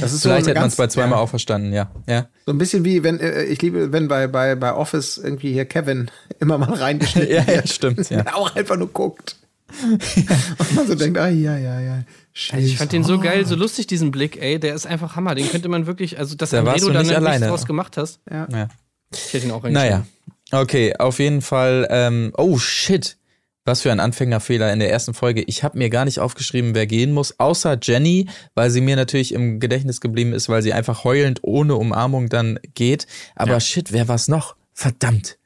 Das ist Vielleicht so hätte man es bei zweimal ja. auch verstanden, ja. ja. So ein bisschen wie, wenn, äh, ich liebe, wenn bei, bei, bei Office irgendwie hier Kevin immer mal reingeschnitten Ja, ja, stimmt, ja. Auch einfach nur guckt. Und man so denkt, ah, ja, ja, ja. Also ich fand den so geil, so lustig, diesen Blick, ey, der ist einfach Hammer. Den könnte man wirklich, also dass Da Andredo du dann nicht nichts alleine. draus gemacht hast, ja. ich hätte ihn auch Naja. Okay, auf jeden Fall. Ähm, oh shit. Was für ein Anfängerfehler in der ersten Folge. Ich habe mir gar nicht aufgeschrieben, wer gehen muss, außer Jenny, weil sie mir natürlich im Gedächtnis geblieben ist, weil sie einfach heulend ohne Umarmung dann geht. Aber shit, wer war's noch? Verdammt.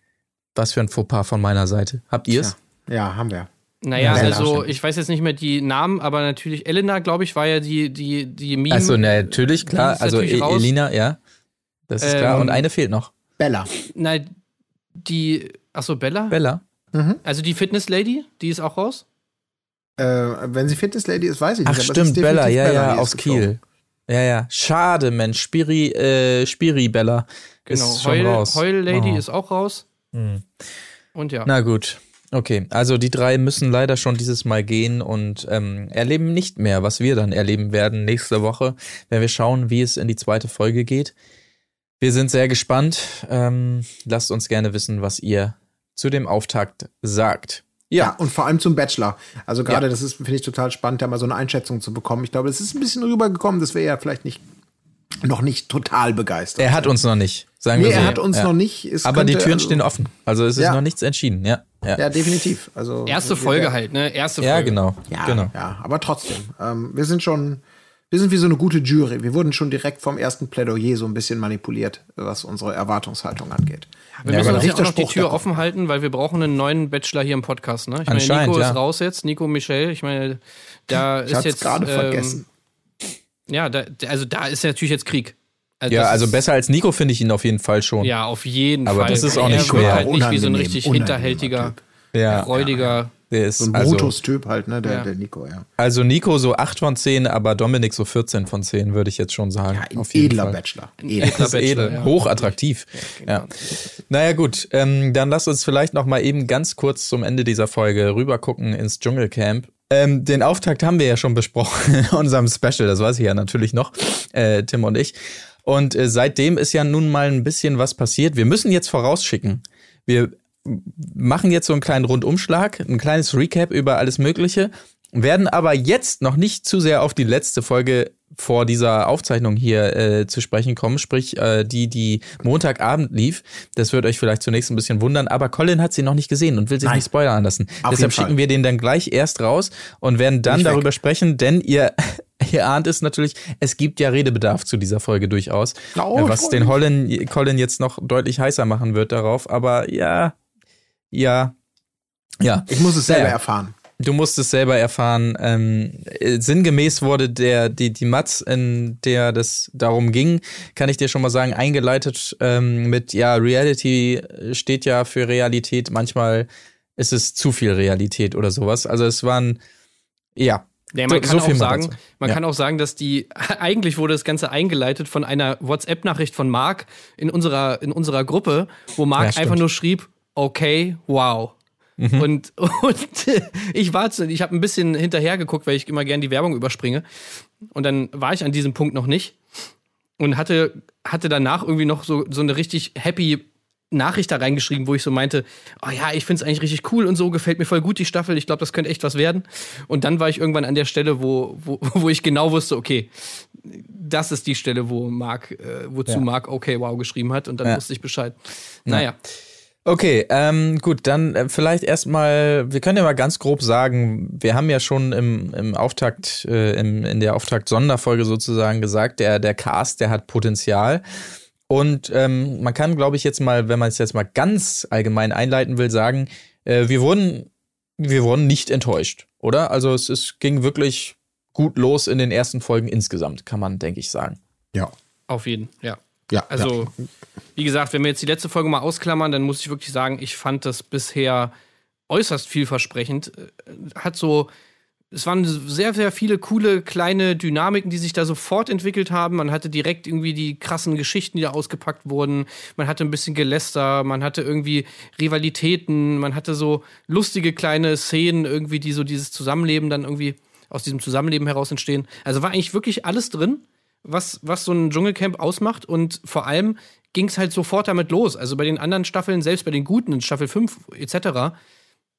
Was für ein Fauxpas von meiner Seite. Habt ihr's? Ja, haben wir. Naja, Ja, also stimmt. ich weiß jetzt nicht mehr die Namen, aber natürlich Elena, glaube ich, war ja die, die, die Meme. Also natürlich, klar. Also natürlich E-. Elina, ja. Das ist klar. Ähm, Und eine fehlt noch. Bella. Na, die, ach so, Bella? Bella. Mhm. Also die Fitness Lady, die ist auch raus? Äh, wenn sie Fitness Lady ist, weiß ich nicht. Ach stimmt, ist Bella, ja, Bella, ja, aus geflogen. Kiel. Ja, ja. Schade, Mensch. Spiri, äh, Spiri Bella Genau. ist schon Heul, raus. Heul Lady Oh. ist auch raus. Hm. Und ja. Na gut. Okay, also die drei müssen leider schon dieses Mal gehen und ähm, erleben nicht mehr, was wir dann erleben werden nächste Woche, wenn wir schauen, wie es in die zweite Folge geht. Wir sind sehr gespannt. Ähm, lasst uns gerne wissen, was ihr zu dem Auftakt sagt. Ja, und vor allem zum Bachelor. Also gerade Ja. das ist, finde ich, total spannend, da mal so eine Einschätzung zu bekommen. Ich glaube, es ist ein bisschen rübergekommen, dass wir ja vielleicht nicht noch nicht total begeistert. Er hat uns noch nicht, sagen nee, wir so. er hat uns ja. noch nicht. Es Aber die könnte, Türen also- stehen offen. Also es ist Ja. noch nichts entschieden, ja. Ja, Ja, definitiv. Also Erste Folge wir- halt, ne? Erste ja Folge. genau. Ja, genau. ja, aber trotzdem. Ähm, wir sind schon, wir sind wie so eine gute Jury. Wir wurden schon direkt vom ersten Plädoyer so ein bisschen manipuliert, was unsere Erwartungshaltung angeht. Wir Ja, müssen genau. uns ja auch noch die Tür offen halten, weil wir brauchen einen neuen Bachelor hier im Podcast, ne? Ich meine, Nico ja. ist raus jetzt, Nico Michel, ich meine, da Ich ist jetzt gerade ähm, vergessen. Ja, da, also da ist ja natürlich jetzt Krieg. Ja, das also ist- besser als Nico finde ich ihn auf jeden Fall schon. Ja, auf jeden Aber Fall. das ist auch er nicht schwer. halt nicht wie so ein richtig hinterhältiger, ja. freudiger. Der ist So ein also, Brutus-Typ halt, ne, der, Ja. der Nico, ja. also Nico so 8 von 10, aber Dominik so 14 von 10, würde ich jetzt schon sagen. Ja, ein auf jeden edler Fall. Bachelor. Ein Edler. ist edel, Bachelor, ja. hochattraktiv. genau. Ja. Naja, gut, ähm, dann lasst uns vielleicht noch mal eben ganz kurz zum Ende dieser Folge rüber gucken ins Dschungelcamp. Ähm, den Auftakt haben wir ja schon besprochen in unserem Special, das weiß ich ja natürlich noch, äh, Tim und ich. Und äh, seitdem ist ja nun mal ein bisschen was passiert. Wir müssen jetzt vorausschicken. Wir machen jetzt so einen kleinen Rundumschlag, ein kleines Recap über alles Mögliche, werden aber jetzt noch nicht zu sehr auf die letzte Folge vor dieser Aufzeichnung hier äh, zu sprechen kommen, sprich äh, die, die Montagabend lief. Das wird euch vielleicht zunächst ein bisschen wundern, aber Colin hat sie noch nicht gesehen und will sich Nein. nicht spoilern lassen. Auf Deshalb schicken wir den dann gleich erst raus und werden dann ich weg. darüber sprechen, denn ihr, ihr ahnt es natürlich, es gibt ja Redebedarf zu dieser Folge durchaus, Oh, äh, was den mich. Colin, jetzt noch deutlich heißer machen wird darauf. Aber ja, ja, ja. Ich muss es selber Naja. erfahren. Du musst es selber erfahren. Ähm, äh, sinngemäß wurde der, die, die Matz, in der das darum ging, kann ich dir schon mal sagen, eingeleitet ähm, mit, ja, Reality steht ja für Realität. Manchmal ist es zu viel Realität oder sowas. Also es waren, ja. Ja, man So- kann so auch sagen, man Ja. kann auch sagen, dass die eigentlich wurde das Ganze eingeleitet von einer WhatsApp-Nachricht von Marc in unserer in unserer Gruppe, wo Marc Ja, einfach nur schrieb, okay, wow. Mhm. Und, und ich war zu, ich habe ein bisschen hinterher geguckt, weil ich immer gern die Werbung überspringe. Und dann war ich an diesem Punkt noch nicht und hatte, hatte danach irgendwie noch so, so eine richtig happy Nachricht da reingeschrieben, wo ich so meinte, oh ja, ich finde es eigentlich richtig cool und so, gefällt mir voll gut die Staffel, ich glaube, das könnte echt was werden. Und dann war ich irgendwann an der Stelle, wo, wo, wo ich genau wusste, okay, das ist die Stelle, wo Marc, äh, wozu Ja. Marc okay, wow geschrieben hat und dann Ja. wusste ich Bescheid. Naja. Okay, ähm, gut, dann äh, vielleicht erstmal, wir können ja mal ganz grob sagen, wir haben ja schon im, im Auftakt, äh, im, in der Auftakt-Sonderfolge sozusagen gesagt, der, der Cast, der hat Potenzial. Und ähm, man kann, glaube ich, jetzt mal, wenn man es jetzt mal ganz allgemein einleiten will, sagen, äh, wir wurden, wir wurden nicht enttäuscht, oder? Also es, es ging wirklich gut los in den ersten Folgen insgesamt, kann man, denke ich, sagen. Ja. Auf jeden, ja. Ja. Also, wie gesagt, wenn wir jetzt die letzte Folge mal ausklammern, dann muss ich wirklich sagen, ich fand das bisher äußerst vielversprechend. Äh, Hat so, es waren sehr, sehr viele coole kleine Dynamiken, die sich da sofort entwickelt haben. Man hatte direkt irgendwie die krassen Geschichten, die da ausgepackt wurden. Man hatte ein bisschen Geläster, man hatte irgendwie Rivalitäten, man hatte so lustige kleine Szenen, irgendwie, die so dieses Zusammenleben dann irgendwie aus diesem Zusammenleben heraus entstehen. Also war eigentlich wirklich alles drin was, was so ein Dschungelcamp ausmacht und vor allem ging es halt sofort damit los. Also bei den anderen Staffeln, selbst bei den guten, in Staffel 5 etc.,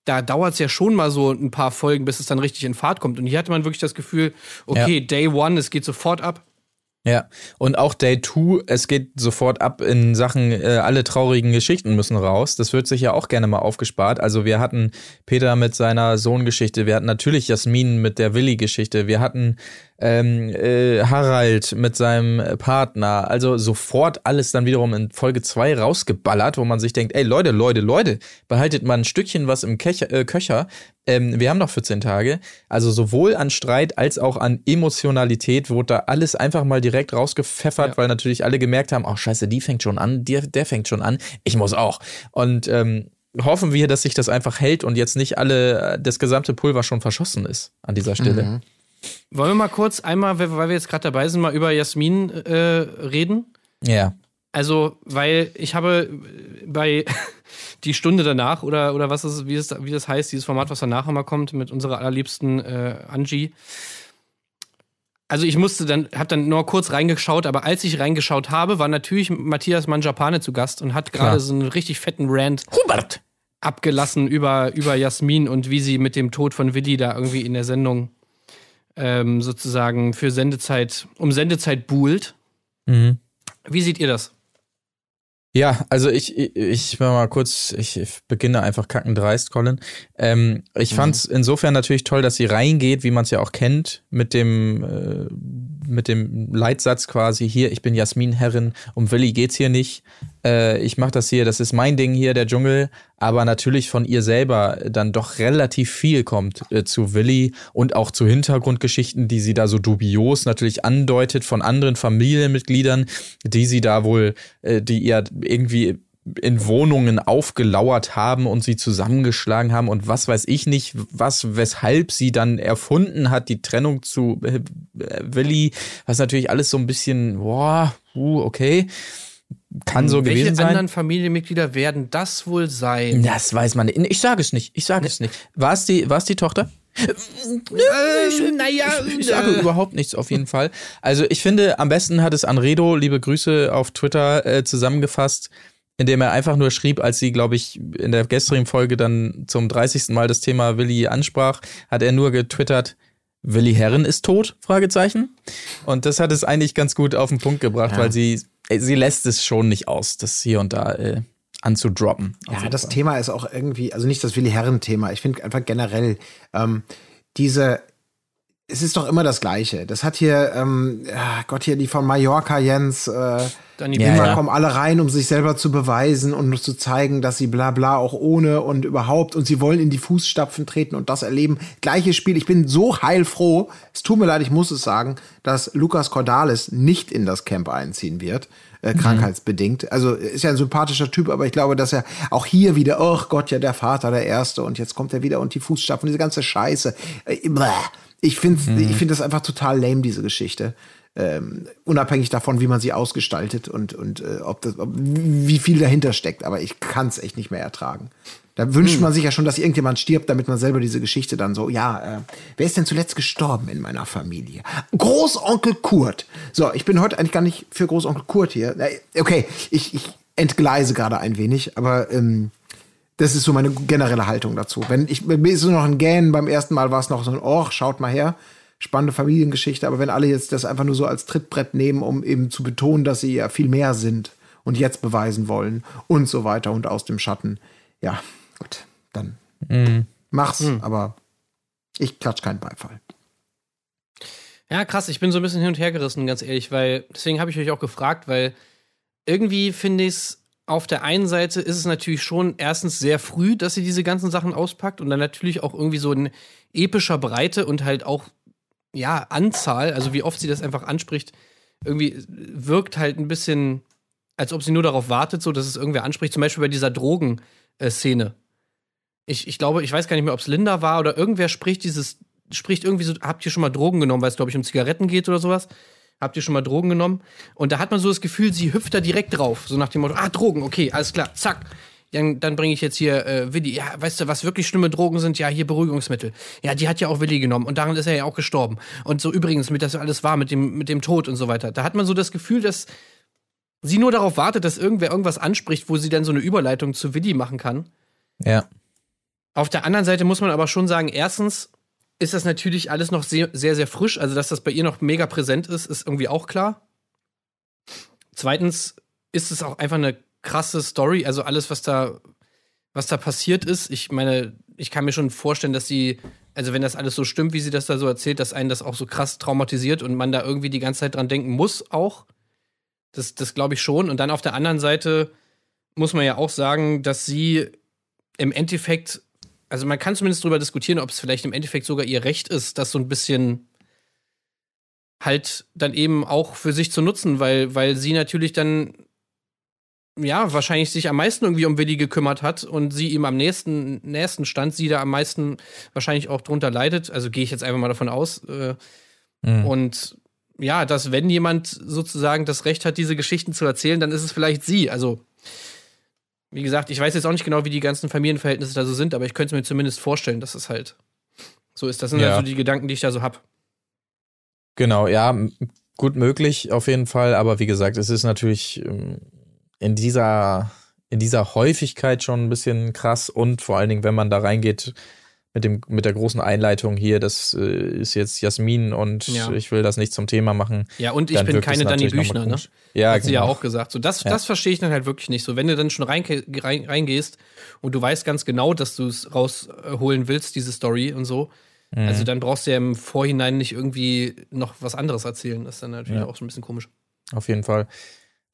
da dauert es ja schon mal so ein paar Folgen, bis es dann richtig in Fahrt kommt. Und hier hatte man wirklich das Gefühl, okay, Day One, es geht sofort ab. Ja, und auch Day 2, es geht sofort ab in Sachen, äh, alle traurigen Geschichten müssen raus. Das wird sich ja auch gerne mal aufgespart. Also wir hatten Peter mit seiner Sohngeschichte, wir hatten natürlich Jasmin mit der Willi-Geschichte, wir hatten ähm, äh, Harald mit seinem Partner. Also sofort alles dann wiederum in Folge 2 rausgeballert, wo man sich denkt, ey Leute, Leute, Leute, behaltet mal ein Stückchen was im Kecher, äh, Köcher. Ähm, wir haben noch 14 Tage. Also sowohl an Streit als auch an Emotionalität wurde da alles einfach mal direkt rausgepfeffert, Ja. weil natürlich alle gemerkt haben, oh scheiße, die fängt schon an, der, der fängt schon an, ich muss auch. Und ähm, hoffen wir, dass sich das einfach hält und jetzt nicht alle, das gesamte Pulver schon verschossen ist an dieser Stelle. Mhm. Wollen wir mal kurz einmal, weil wir jetzt gerade dabei sind, mal über Jasmin äh, reden? Ja. Also, weil ich habe bei die Stunde danach oder, oder was ist, wie, es, wie das heißt, dieses Format, was danach immer kommt, mit unserer allerliebsten äh, Angie. Also ich musste dann, habe dann nur kurz reingeschaut, aber als ich reingeschaut habe, war natürlich Matthias Manjapane zu Gast und hat gerade so einen richtig fetten Rant Hubert! abgelassen über, über Jasmin und wie sie mit dem Tod von Willi da irgendwie in der Sendung ähm, sozusagen für Sendezeit, um Sendezeit buhlt. Mhm. Wie seht ihr das? Ja, also ich, ich, ich mal kurz, ich, ich beginne einfach kackendreist, Colin. Ähm, ich Mhm. fand's insofern natürlich toll, dass sie reingeht, wie man es ja auch kennt, mit dem, äh, mit dem Leitsatz quasi hier, ich bin Jasmin Herrin, um Willi geht's hier nicht. Äh, ich mach das hier, das ist mein Ding hier, der Dschungel, aber natürlich von ihr selber dann doch relativ viel kommt äh, zu Willi und auch zu Hintergrundgeschichten, die sie da so dubios natürlich andeutet von anderen Familienmitgliedern, die sie da wohl, äh, die ihr irgendwie in Wohnungen aufgelauert haben und sie zusammengeschlagen haben und was weiß ich nicht, was, weshalb sie dann erfunden hat, die Trennung zu äh, Willi, was natürlich alles so ein bisschen, boah, uh, okay, kann so Welche gewesen sein. anderen Familienmitglieder werden das wohl sein? Das weiß man nicht. Ich sage es nicht. Ich sage es nicht. War es die, war es die Tochter? Ähm, naja, Ich sage überhaupt nichts auf jeden Fall. Also ich finde, am besten hat es Anredo, liebe Grüße auf Twitter, äh, zusammengefasst, indem er einfach nur schrieb, als sie, glaube ich, in der gestrigen Folge dann zum 30. Mal das Thema Willi ansprach, hat er nur getwittert, Willi Herren ist tot? Fragezeichen. Und das hat es eigentlich ganz gut auf den Punkt gebracht, Ja. weil sie, äh, sie lässt es schon nicht aus, das hier und da äh, anzudroppen. Ja, das Fall. Thema ist auch irgendwie, also nicht das Willi Herren-Thema. Ich finde einfach generell ähm, diese, es ist doch immer das Gleiche. Das hat hier, ähm, ja, Gott hier die von Mallorca Jens. Äh, Dann die Ja, immer ja. kommen alle rein, um sich selber zu beweisen und nur zu zeigen, dass sie bla bla auch ohne und überhaupt und sie wollen in die Fußstapfen treten und das erleben. Gleiches Spiel. Ich bin so heilfroh. Es tut mir leid, ich muss es sagen, dass Lukas Cordalis nicht in das Camp einziehen wird. Äh, krankheitsbedingt. Also ist ja ein sympathischer Typ, aber ich glaube, dass er auch hier wieder, oh Gott, ja, der Vater, der Erste und jetzt kommt er wieder und die Fußstapfen, diese ganze Scheiße. Äh, bäh. Ich finde ich finde das einfach total lame, diese Geschichte ähm, unabhängig davon, wie man sie ausgestaltet und, und äh, ob das, ob, wie viel dahinter steckt. Aber ich kann es echt nicht mehr ertragen. Da wünscht man sich ja schon, dass irgendjemand stirbt, damit man selber diese Geschichte dann so, ja, äh, wer ist denn zuletzt gestorben in meiner Familie? Großonkel Kurt. So, ich bin heute eigentlich gar nicht für Großonkel Kurt hier. Okay, ich, ich entgleise gerade ein wenig, aber ähm, das ist so meine generelle Haltung dazu. Wenn ich, mir ist so noch ein Gähnen, beim ersten Mal war es noch so ein, oh, schaut mal her, spannende Familiengeschichte, aber wenn alle jetzt das einfach nur so als Trittbrett nehmen, um eben zu betonen, dass sie ja viel mehr sind und jetzt beweisen wollen und so weiter und aus dem Schatten, ja, gut, dann mach's, aber ich klatsch keinen Beifall. Ja, krass, ich bin so ein bisschen hin und her gerissen, ganz ehrlich, weil deswegen habe ich euch auch gefragt, weil irgendwie finde ich es auf der einen Seite ist es natürlich schon erstens sehr früh, dass sie diese ganzen Sachen auspackt und dann natürlich auch irgendwie so in epischer Breite und halt auch ja, Anzahl, also wie oft sie das einfach anspricht, irgendwie wirkt halt ein bisschen, als ob sie nur darauf wartet, so dass es irgendwer anspricht, zum Beispiel bei dieser Drogen-Szene. Ich, ich glaube, ich weiß gar nicht mehr, ob es Linda war oder irgendwer spricht dieses, spricht irgendwie so, habt ihr schon mal Drogen genommen, weil es, glaube ich, um Zigaretten geht oder sowas. Habt ihr schon mal Drogen genommen? Und da hat man so das Gefühl, sie hüpft da direkt drauf. So nach dem Motto, ah, Drogen, okay, alles klar, zack. Dann, dann bringe ich jetzt hier äh, Willi. Ja, weißt du, was wirklich schlimme Drogen sind? Ja, hier Beruhigungsmittel. Ja, die hat ja auch Willi genommen und daran ist er ja auch gestorben. Und so übrigens, mit das alles war, mit dem, mit dem Tod und so weiter. Da hat man so das Gefühl, dass sie nur darauf wartet, dass irgendwer irgendwas anspricht, wo sie dann so eine Überleitung zu Willi machen kann. Ja. Auf der anderen Seite muss man aber schon sagen, erstens ist das natürlich alles noch sehr, sehr, sehr frisch. Also, dass das bei ihr noch mega präsent ist, ist irgendwie auch klar. Zweitens ist es auch einfach eine krasse Story. Also, alles, was da, was da passiert ist. Ich meine, ich kann mir schon vorstellen, dass sie, also, wenn das alles so stimmt, wie sie das da so erzählt, dass einen das auch so krass traumatisiert und man da irgendwie die ganze Zeit dran denken muss, auch. Das, das glaube ich schon. Und dann auf der anderen Seite muss man ja auch sagen, dass sie im Endeffekt also man kann zumindest darüber diskutieren, ob es vielleicht im Endeffekt sogar ihr Recht ist, das so ein bisschen halt dann eben auch für sich zu nutzen, weil, weil sie natürlich dann ja, wahrscheinlich sich am meisten irgendwie um Willi gekümmert hat und sie ihm am nächsten, nächsten stand, sie da am meisten wahrscheinlich auch drunter leidet. Also gehe ich jetzt einfach mal davon aus. Äh, mhm. Und ja, dass wenn jemand sozusagen das Recht hat, diese Geschichten zu erzählen, dann ist es vielleicht sie. Also, wie gesagt, ich weiß jetzt auch nicht genau, wie die ganzen Familienverhältnisse da so sind, aber ich könnte es mir zumindest vorstellen, dass es halt so ist. Das sind ja. also die Gedanken, die ich da so habe. Genau, ja, gut möglich auf jeden Fall, aber wie gesagt, es ist natürlich ähm, in dieser, in dieser Häufigkeit schon ein bisschen krass und vor allen Dingen, wenn man da reingeht mit dem, mit der großen Einleitung hier, das äh, ist jetzt Jasmin und ja. ich will das nicht zum Thema machen. Ja, und ich bin keine Dani Büchner, ne? Ja, Hat genau. sie ja auch gesagt. So, das, ja. das verstehe ich dann halt wirklich nicht. So, wenn du dann schon rein, rein, reingehst und du weißt ganz genau, dass du es rausholen willst, diese Story und so, mhm. also dann brauchst du ja im Vorhinein nicht irgendwie noch was anderes erzählen. Das ist dann natürlich ja. auch schon ein bisschen komisch. Auf jeden Fall.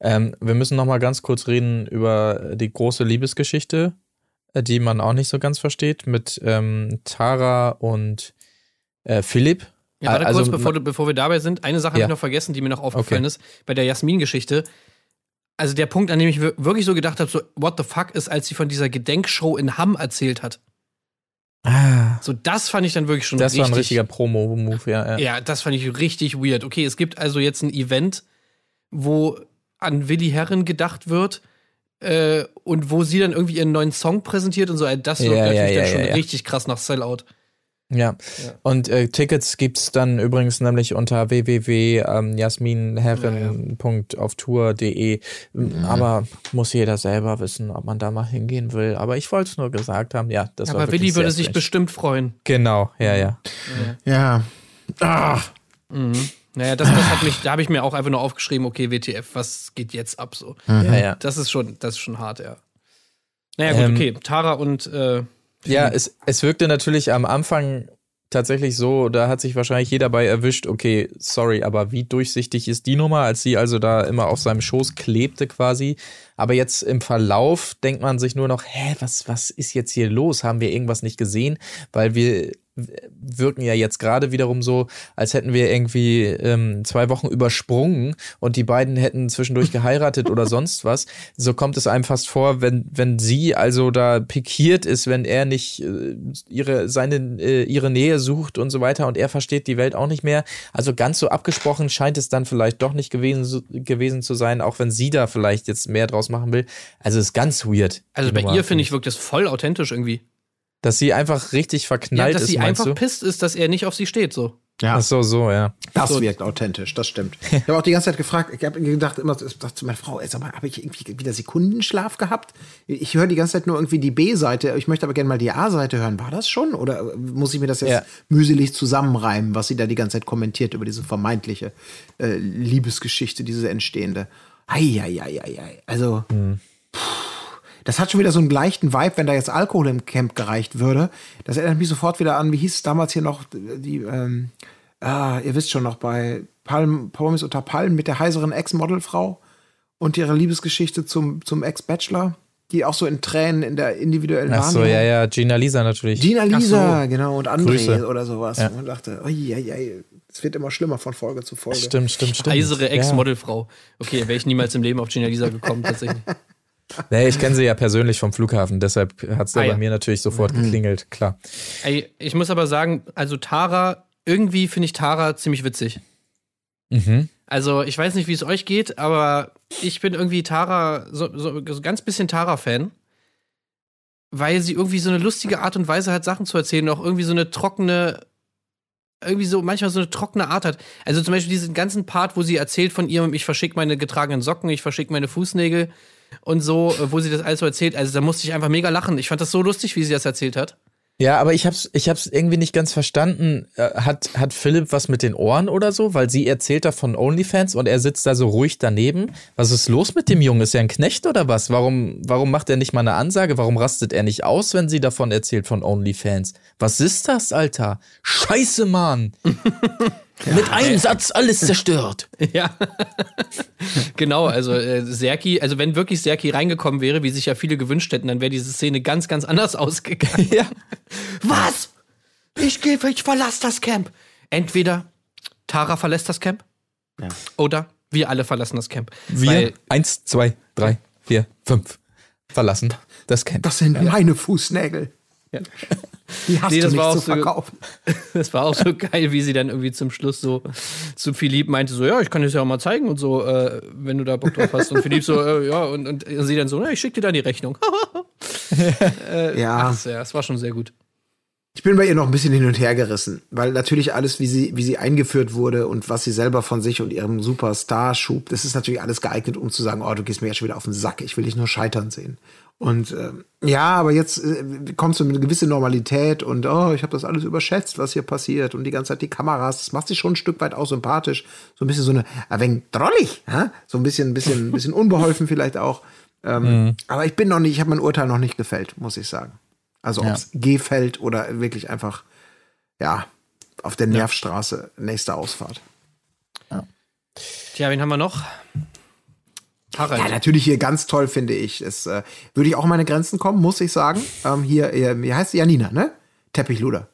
Ähm, wir müssen noch mal ganz kurz reden über die große Liebesgeschichte, die man auch nicht so ganz versteht, mit ähm, Tara und äh, Philipp. Ja, warte also, kurz, bevor, bevor wir dabei sind. Eine Sache ja. habe ich noch vergessen, die mir noch aufgefallen okay. ist, bei der Jasmin-Geschichte. Also der Punkt, an dem ich wirklich so gedacht habe, so, what the fuck, ist, als sie von dieser Gedenkshow in Hamm erzählt hat. Ah. So, das fand ich dann wirklich schon Das richtig, war ein richtiger Promo-Move, ja, ja. Ja, das fand ich richtig weird. Okay, es gibt also jetzt ein Event, wo an Willi Herren gedacht wird. Äh, und wo sie dann irgendwie ihren neuen Song präsentiert und so, das wirkt ja, natürlich ja, dann ja, schon richtig krass nach Sellout. Ja. Und äh, Tickets gibt's dann übrigens nämlich unter www.jasminherren.auftour.de. Mhm. Aber muss jeder selber wissen, ob man da mal hingehen will. Aber ich wollte es nur gesagt haben. Ja, das Aber war Willi würde sich bestimmt freuen. Genau, ja, ja. Ja. Ach. Mhm. Naja, das, das hat mich, da habe ich mir auch einfach nur aufgeschrieben, okay, WTF, was geht jetzt ab so? Mhm. Ja, ja. Das ist schon, das ist schon hart, ja. Naja, gut, ähm, okay. Tara und äh, Ja, es, es wirkte natürlich am Anfang tatsächlich so, da hat sich wahrscheinlich jeder bei erwischt, okay, sorry, aber wie durchsichtig ist die Nummer, als sie also da immer auf seinem Schoß klebte quasi. Aber jetzt im Verlauf denkt man sich nur noch, hä, was, was ist jetzt hier los? Haben wir irgendwas nicht gesehen? Weil wir wirken ja jetzt gerade wiederum so, als hätten wir irgendwie ähm, zwei Wochen übersprungen und die beiden hätten zwischendurch geheiratet oder sonst was. So kommt es einem fast vor, wenn, wenn sie also da pikiert ist, wenn er nicht äh, ihre, seine, äh, ihre Nähe sucht und so weiter und er versteht die Welt auch nicht mehr. Also ganz so abgesprochen scheint es dann vielleicht doch nicht gewesen, so, gewesen zu sein, auch wenn sie da vielleicht jetzt mehr draus machen will. Also es ist ganz weird. Also bei ihr, finde ich, wirkt das voll authentisch irgendwie. Dass sie einfach richtig verknallt ja, dass ist. Dass sie einfach du? pisst ist, dass er nicht auf sie steht, so. Ja. Ach so, so, ja. Das so. wirkt authentisch, das stimmt. Ich habe auch die ganze Zeit gefragt, ich habe gedacht, immer dachte zu meiner Frau, ey, sag mal, habe ich irgendwie wieder Sekundenschlaf gehabt? Ich höre die ganze Zeit nur irgendwie die B-Seite, ich möchte aber gerne mal die A-Seite hören. War das schon? Oder muss ich mir das jetzt ja. mühselig zusammenreimen, was sie da die ganze Zeit kommentiert über diese vermeintliche äh, Liebesgeschichte, diese entstehende? Eieieiei. Also. Hm. Das hat schon wieder so einen leichten Vibe, wenn da jetzt Alkohol im Camp gereicht würde. Das erinnert mich sofort wieder an, wie hieß es damals hier noch, die, ähm, ah, ihr wisst schon noch, bei Palm, Promis unter Palmen mit der heiseren Ex-Modelfrau und ihrer Liebesgeschichte zum, zum Ex-Bachelor, die auch so in Tränen in der individuellen Ach so, ja, ja, Gina Lisa natürlich. Gina Lisa, so. genau, und André Grüße. oder sowas. Ja. Und man dachte, oi, oi, oi, es wird immer schlimmer von Folge zu Folge. Stimmt, stimmt, stimmt. Heisere Ex-Modelfrau. Okay, wäre ich niemals im Leben auf Gina Lisa gekommen, tatsächlich. Nee, ich kenne sie ja persönlich vom Flughafen, deshalb hat es ah, bei ja. mir natürlich sofort mhm. geklingelt, klar. Ey, ich muss aber sagen, also Tara, irgendwie finde ich Tara ziemlich witzig. Mhm. Also, ich weiß nicht, wie es euch geht, aber ich bin irgendwie Tara, so, so, so ganz bisschen Tara-Fan. Weil sie irgendwie so eine lustige Art und Weise hat, Sachen zu erzählen, auch irgendwie so eine trockene, irgendwie so manchmal so eine trockene Art hat. Also zum Beispiel diesen ganzen Part, wo sie erzählt von ihrem, ich verschicke meine getragenen Socken, ich verschicke meine Fußnägel und so, äh, wo sie das alles so erzählt. Also da musste ich einfach mega lachen. Ich fand das so lustig, wie sie das erzählt hat. Ja, aber ich hab's, ich hab's irgendwie nicht ganz verstanden. Äh, hat, hat Philipp was mit den Ohren oder so? Weil sie erzählt da von OnlyFans und er sitzt da so ruhig daneben. Was ist los mit dem Jungen? Ist er ein Knecht oder was? Warum, warum macht er nicht mal eine Ansage? Warum rastet er nicht aus, wenn sie davon erzählt von OnlyFans? Was ist das, Alter? Scheiße, Mann! Ja, Mit einem Satz alles zerstört. Ja. genau, also äh, Serki, also wenn wirklich Serki reingekommen wäre, wie sich ja viele gewünscht hätten, dann wäre diese Szene ganz, ganz anders ausgegangen. Ja. Was? Ich gehe, ich verlasse das Camp. Entweder Tara verlässt das Camp ja. oder wir alle verlassen das Camp. Wir? Weil, Eins, zwei, drei. vier, fünf. Verlassen. Das kennt. Das sind meine Fußnägel. Ja. Die hast Nee, du das nicht war zu auch so- verkaufen. Das war auch so geil, wie sie dann irgendwie zum Schluss so zu Philipp meinte, so, ja, ich kann das ja auch mal zeigen und so, äh, wenn du da Bock drauf hast. Und Philipp so, äh, ja, und, und sie dann so, na, ich schick dir dann die Rechnung. Ja. Ach, ja, das war schon sehr gut. Ich bin bei ihr noch ein bisschen hin und her gerissen, weil natürlich alles, wie sie, wie sie eingeführt wurde und was sie selber von sich und ihrem Superstar-Schub, das ist natürlich alles geeignet, um zu sagen, oh, du gehst mir jetzt schon wieder auf den Sack, ich will dich nur scheitern sehen. Und ähm, ja, aber jetzt äh, kommst du mit einer gewissen Normalität und oh, ich habe das alles überschätzt, was hier passiert und die ganze Zeit die Kameras, das macht sich schon ein Stück weit auch sympathisch, so ein bisschen so eine, ein wenig drollig, ja? so ein bisschen, ein bisschen, ein bisschen unbeholfen vielleicht auch. Ähm, Aber ich bin noch nicht, ich habe mein Urteil noch nicht gefällt, muss ich sagen. Also ob Ja. es gefällt oder wirklich einfach, ja, auf der Nervstraße nächste Ausfahrt. Tja, wen haben wir noch? Harald. Ja, natürlich hier ganz toll, finde ich. Es äh, würde ich auch an meine Grenzen kommen, muss ich sagen. Ähm, hier, äh, wie heißt sie? Janina, ne? Teppichluder.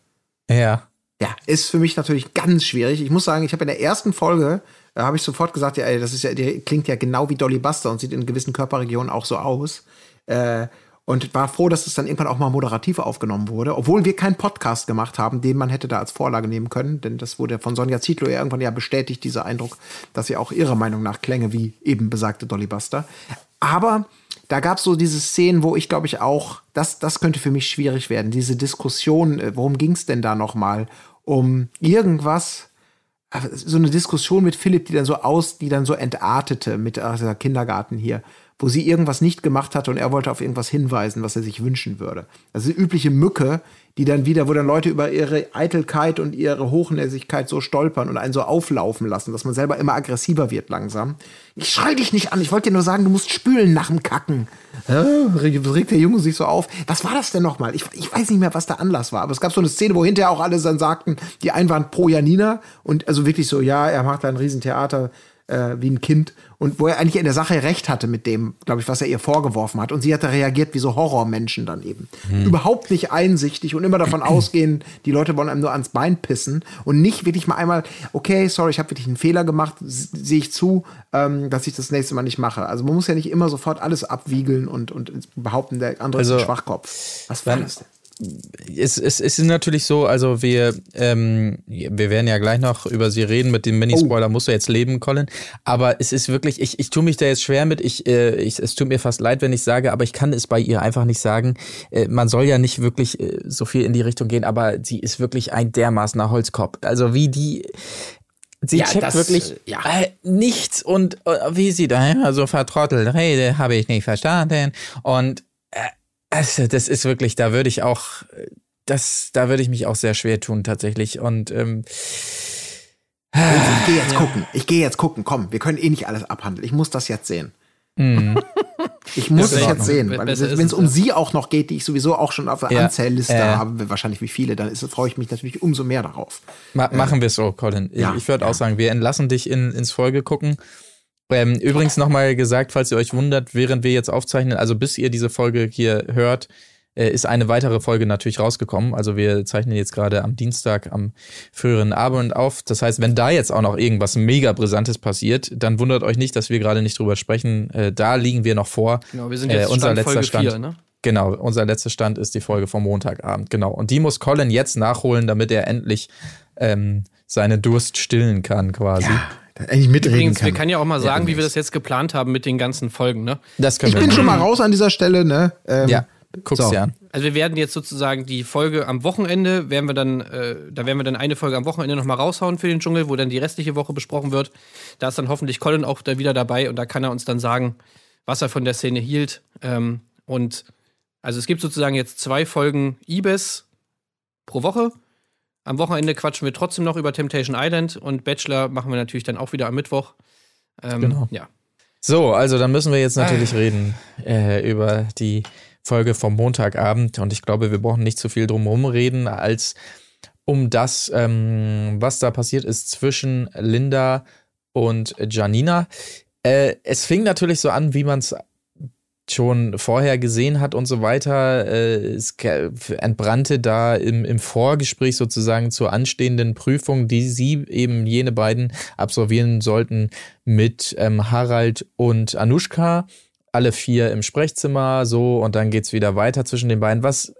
Ja. Ja, ist für mich natürlich ganz schwierig. Ich muss sagen, ich habe in der ersten Folge, äh, habe ich sofort gesagt, ja, ey, das ist ja, die klingt ja genau wie Dolly Buster und sieht in gewissen Körperregionen auch so aus. Äh, und war froh, dass es dann irgendwann auch mal moderativ aufgenommen wurde, obwohl wir keinen Podcast gemacht haben, den man hätte da als Vorlage nehmen können, denn das wurde von Sonja Zietlow ja irgendwann ja bestätigt, dieser Eindruck, dass sie auch ihrer Meinung nach klänge wie eben besagte Dolly Buster. Aber da gab es so diese Szenen, wo ich glaube ich auch, das, das könnte für mich schwierig werden. Diese Diskussion, äh, worum ging es denn da nochmal? Um irgendwas, aber so eine Diskussion mit Philipp, die dann so aus, die dann so entartete mit äh, dieser Kindergarten hier, wo sie irgendwas nicht gemacht hatte und er wollte auf irgendwas hinweisen, was er sich wünschen würde. Also die übliche Mücke, die dann wieder, wo dann Leute über ihre Eitelkeit und ihre Hochnäsigkeit so stolpern und einen so auflaufen lassen, dass man selber immer aggressiver wird langsam. Ich schrei dich nicht an, ich wollte dir nur sagen, du musst spülen nach dem Kacken. Ja, regt regt der Junge sich so auf. Was war das denn nochmal? Ich, ich weiß nicht mehr, was der Anlass war, aber es gab so eine Szene, wo hinterher auch alle dann sagten, die einen waren pro Janina und also wirklich so, ja, er macht da ein Riesentheater äh, wie ein Kind und wo er eigentlich in der Sache recht hatte mit dem, glaube ich, was er ihr vorgeworfen hat. Und sie hatte reagiert wie so Horrormenschen dann eben. Überhaupt nicht einsichtig und immer davon ausgehen, die Leute wollen einem nur ans Bein pissen und nicht wirklich mal einmal, okay, sorry, ich habe wirklich einen Fehler gemacht, sehe ich zu, ähm, dass ich das nächste Mal nicht mache. Also man muss ja nicht immer sofort alles abwiegeln und, und behaupten, der andere ist Also, ein Schwachkopf. Was war das denn? Es, es, es ist natürlich so, also wir, ähm, wir werden ja gleich noch über sie reden, mit dem Minispoiler musst du jetzt leben, Colin. Aber es ist wirklich, ich, ich tue mich da jetzt schwer mit, ich, äh, ich, es tut mir fast leid, wenn ich sage, aber ich kann es bei ihr einfach nicht sagen. Äh, man soll ja nicht wirklich äh, so viel in die Richtung gehen, aber sie ist wirklich ein dermaßener Holzkopf. Also wie die, sie Ja, checkt das, wirklich äh, ja. äh, nichts und äh, wie sie da so vertrottelt rede, habe ich nicht verstanden. Und äh, also, das ist wirklich, da würde ich auch, das, da würde ich mich auch sehr schwer tun tatsächlich. Und ähm, Ich gehe jetzt gucken. Ich gehe jetzt gucken. Komm, wir können eh nicht alles abhandeln. Ich muss das jetzt sehen. Ich muss es jetzt sehen. Weil wenn es um ja. sie auch noch geht, die ich sowieso auch schon auf der Ja, Anzählliste äh. habe, wahrscheinlich wie viele, dann ist, freue ich mich natürlich umso mehr darauf. ma machen wir es so, Colin. Ja, ich ich würde ja. auch sagen, wir entlassen dich in, ins Folge gucken. Ähm, übrigens nochmal gesagt, falls ihr euch wundert, während wir jetzt aufzeichnen, also bis ihr diese Folge hier hört, äh, ist eine weitere Folge natürlich rausgekommen. Also wir zeichnen jetzt gerade am Dienstag am früheren Abend auf. Das heißt, wenn da jetzt auch noch irgendwas mega brisantes passiert, dann wundert euch nicht, dass wir gerade nicht drüber sprechen. Äh, da liegen wir noch vor. Genau, wir sind Äh, jetzt unser Stand letzter Folge Stand. 4, ne? Genau, unser letzter Stand ist die Folge vom Montagabend. Genau. Und die muss Colin jetzt nachholen, damit er endlich ähm, seinen Durst stillen kann, quasi. Eigentlich mitreden Übrigens, kann. wir können ja auch mal sagen, wie wir das jetzt geplant haben mit den ganzen Folgen, ne? Das können Ich wir bin machen. schon mal raus an dieser Stelle, ne? Ähm, Ja, guck's so. dir an. Also wir werden jetzt sozusagen die Folge am Wochenende, werden wir dann, äh, da werden wir dann eine Folge am Wochenende nochmal raushauen für den Dschungel, wo dann die restliche Woche besprochen wird. Da ist dann hoffentlich Colin auch da wieder dabei und da kann er uns dann sagen, was er von der Szene hielt. Ähm, und also es gibt sozusagen jetzt zwei Folgen Ibis pro Woche. Am Wochenende quatschen wir trotzdem noch über Temptation Island und Bachelor machen wir natürlich dann auch wieder am Mittwoch. Ähm, Genau. Ja. So, also dann müssen wir jetzt natürlich Ah. reden äh, über die Folge vom Montagabend. Und ich glaube, wir brauchen nicht zu viel drumherum reden, als um das, ähm, was da passiert ist zwischen Linda und Janina. Äh, es fing natürlich so an, wie man es schon vorher gesehen hat und so weiter. Äh, es entbrannte da im, im Vorgespräch sozusagen zur anstehenden Prüfung, die sie eben jene beiden absolvieren sollten mit ähm, Harald und Anushka. alle vier im Sprechzimmer, so, und dann geht's wieder weiter zwischen den beiden, was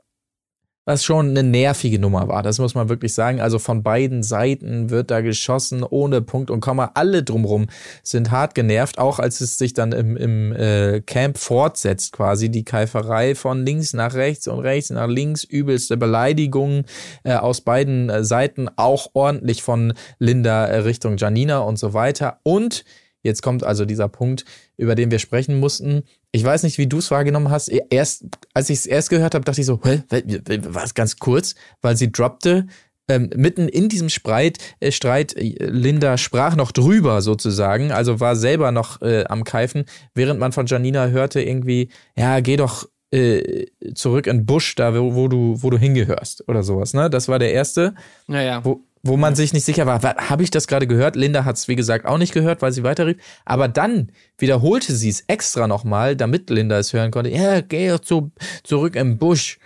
was schon eine nervige Nummer war. Das muss man wirklich sagen. Also von beiden Seiten wird da geschossen, ohne Punkt und Komma. Alle drumrum sind hart genervt, auch als es sich dann im, im äh, Camp fortsetzt, quasi die Keiferei von links nach rechts und rechts nach links, übelste Beleidigungen äh, aus beiden äh, Seiten, auch ordentlich von Linda äh, Richtung Janina und so weiter. Und Jetzt kommt also dieser Punkt, über den wir sprechen mussten. Ich weiß nicht, wie du es wahrgenommen hast. E, erst, als ich es erst gehört habe, dachte ich so, war es ganz kurz, weil sie droppte. Ähm, mitten in diesem Streit, äh, Streit, äh, Linda sprach noch drüber sozusagen, also war selber noch äh, am Keifen, während man von Janina hörte irgendwie, ja, geh doch äh, zurück in den Busch, da wo, wo, du, wo du hingehörst oder sowas, ne? Das war der erste. Naja. Wo, wo man sich nicht sicher war, habe ich das gerade gehört? Linda hat es, wie gesagt, auch nicht gehört, weil sie weiterrief. Aber dann wiederholte sie es extra nochmal, damit Linda es hören konnte. Ja, geh zu, zurück im Busch.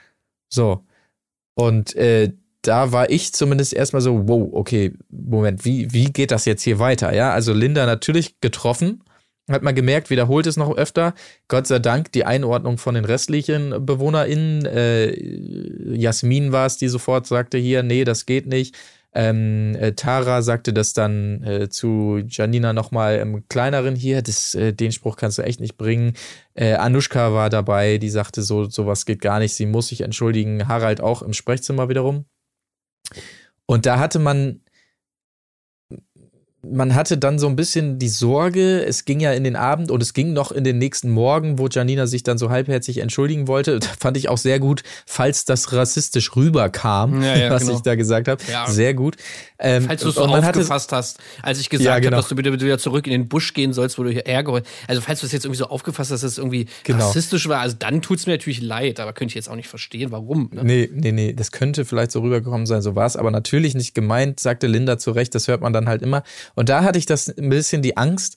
So. Und äh, da war ich zumindest erstmal so, wow, okay, Moment, wie, wie geht das jetzt hier weiter? Ja, also Linda natürlich getroffen, hat man gemerkt, wiederholt es noch öfter. Gott sei Dank die Einordnung von den restlichen BewohnerInnen. Äh, Jasmin war es, die sofort sagte hier, nee, das geht nicht. Ähm, äh, Tara sagte das dann äh, zu Janina nochmal im kleineren hier, das, äh, den Spruch kannst du echt nicht bringen. Äh, Anushka war dabei, die sagte so, sowas geht gar nicht, sie muss sich entschuldigen. Harald auch im Sprechzimmer wiederum. Und da hatte man man hatte dann so ein bisschen die Sorge, es ging ja in den Abend und es ging noch in den nächsten Morgen, wo Janina sich dann so halbherzig entschuldigen wollte. Da fand ich auch sehr gut, falls das rassistisch rüberkam, ja, ja, was genau. ich da gesagt habe. Ja. Sehr gut. Ähm, falls du es so aufgefasst hatte, hast, als ich gesagt ja, genau. habe, dass du bitte, wieder zurück in den Busch gehen sollst, wo du hier Ärger Also falls du es jetzt irgendwie so aufgefasst hast, dass es irgendwie genau. rassistisch war, also dann tut es mir natürlich leid, aber könnte ich jetzt auch nicht verstehen, warum. Ne? Nee, nee, nee, das könnte vielleicht so rübergekommen sein, so war es, aber natürlich nicht gemeint, sagte Linda zu Recht, das hört man dann halt immer. Und da hatte ich das ein bisschen die Angst,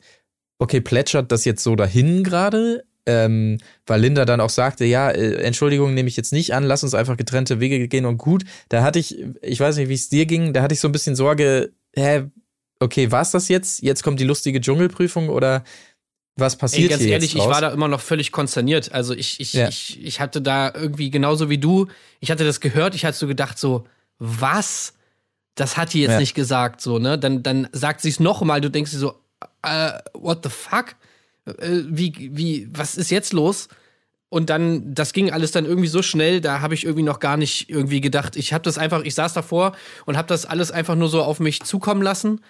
okay, plätschert das jetzt so dahin gerade? Ähm, weil Linda dann auch sagte, ja, äh, Entschuldigung nehme ich jetzt nicht an, lass uns einfach getrennte Wege gehen und gut. Da hatte ich, ich weiß nicht, wie es dir ging, da hatte ich so ein bisschen Sorge, hä, okay, war's das jetzt? Jetzt kommt die lustige Dschungelprüfung oder was passiert Ey, ganz hier ehrlich, ich war da immer noch völlig konsterniert. Also ich, ich, ja. ich, ich hatte da irgendwie genauso wie du, ich hatte das gehört, ich hatte so gedacht, so, was? Das hat die jetzt ja. nicht gesagt, so, ne? Dann, dann sagt sie es nochmal, du denkst dir so, äh, what the fuck? Äh, wie, wie, was ist jetzt los? Und dann, das ging alles dann irgendwie so schnell, da habe ich irgendwie noch gar nicht irgendwie gedacht. Ich habe das einfach, ich saß davor und habe das alles einfach nur so auf mich zukommen lassen.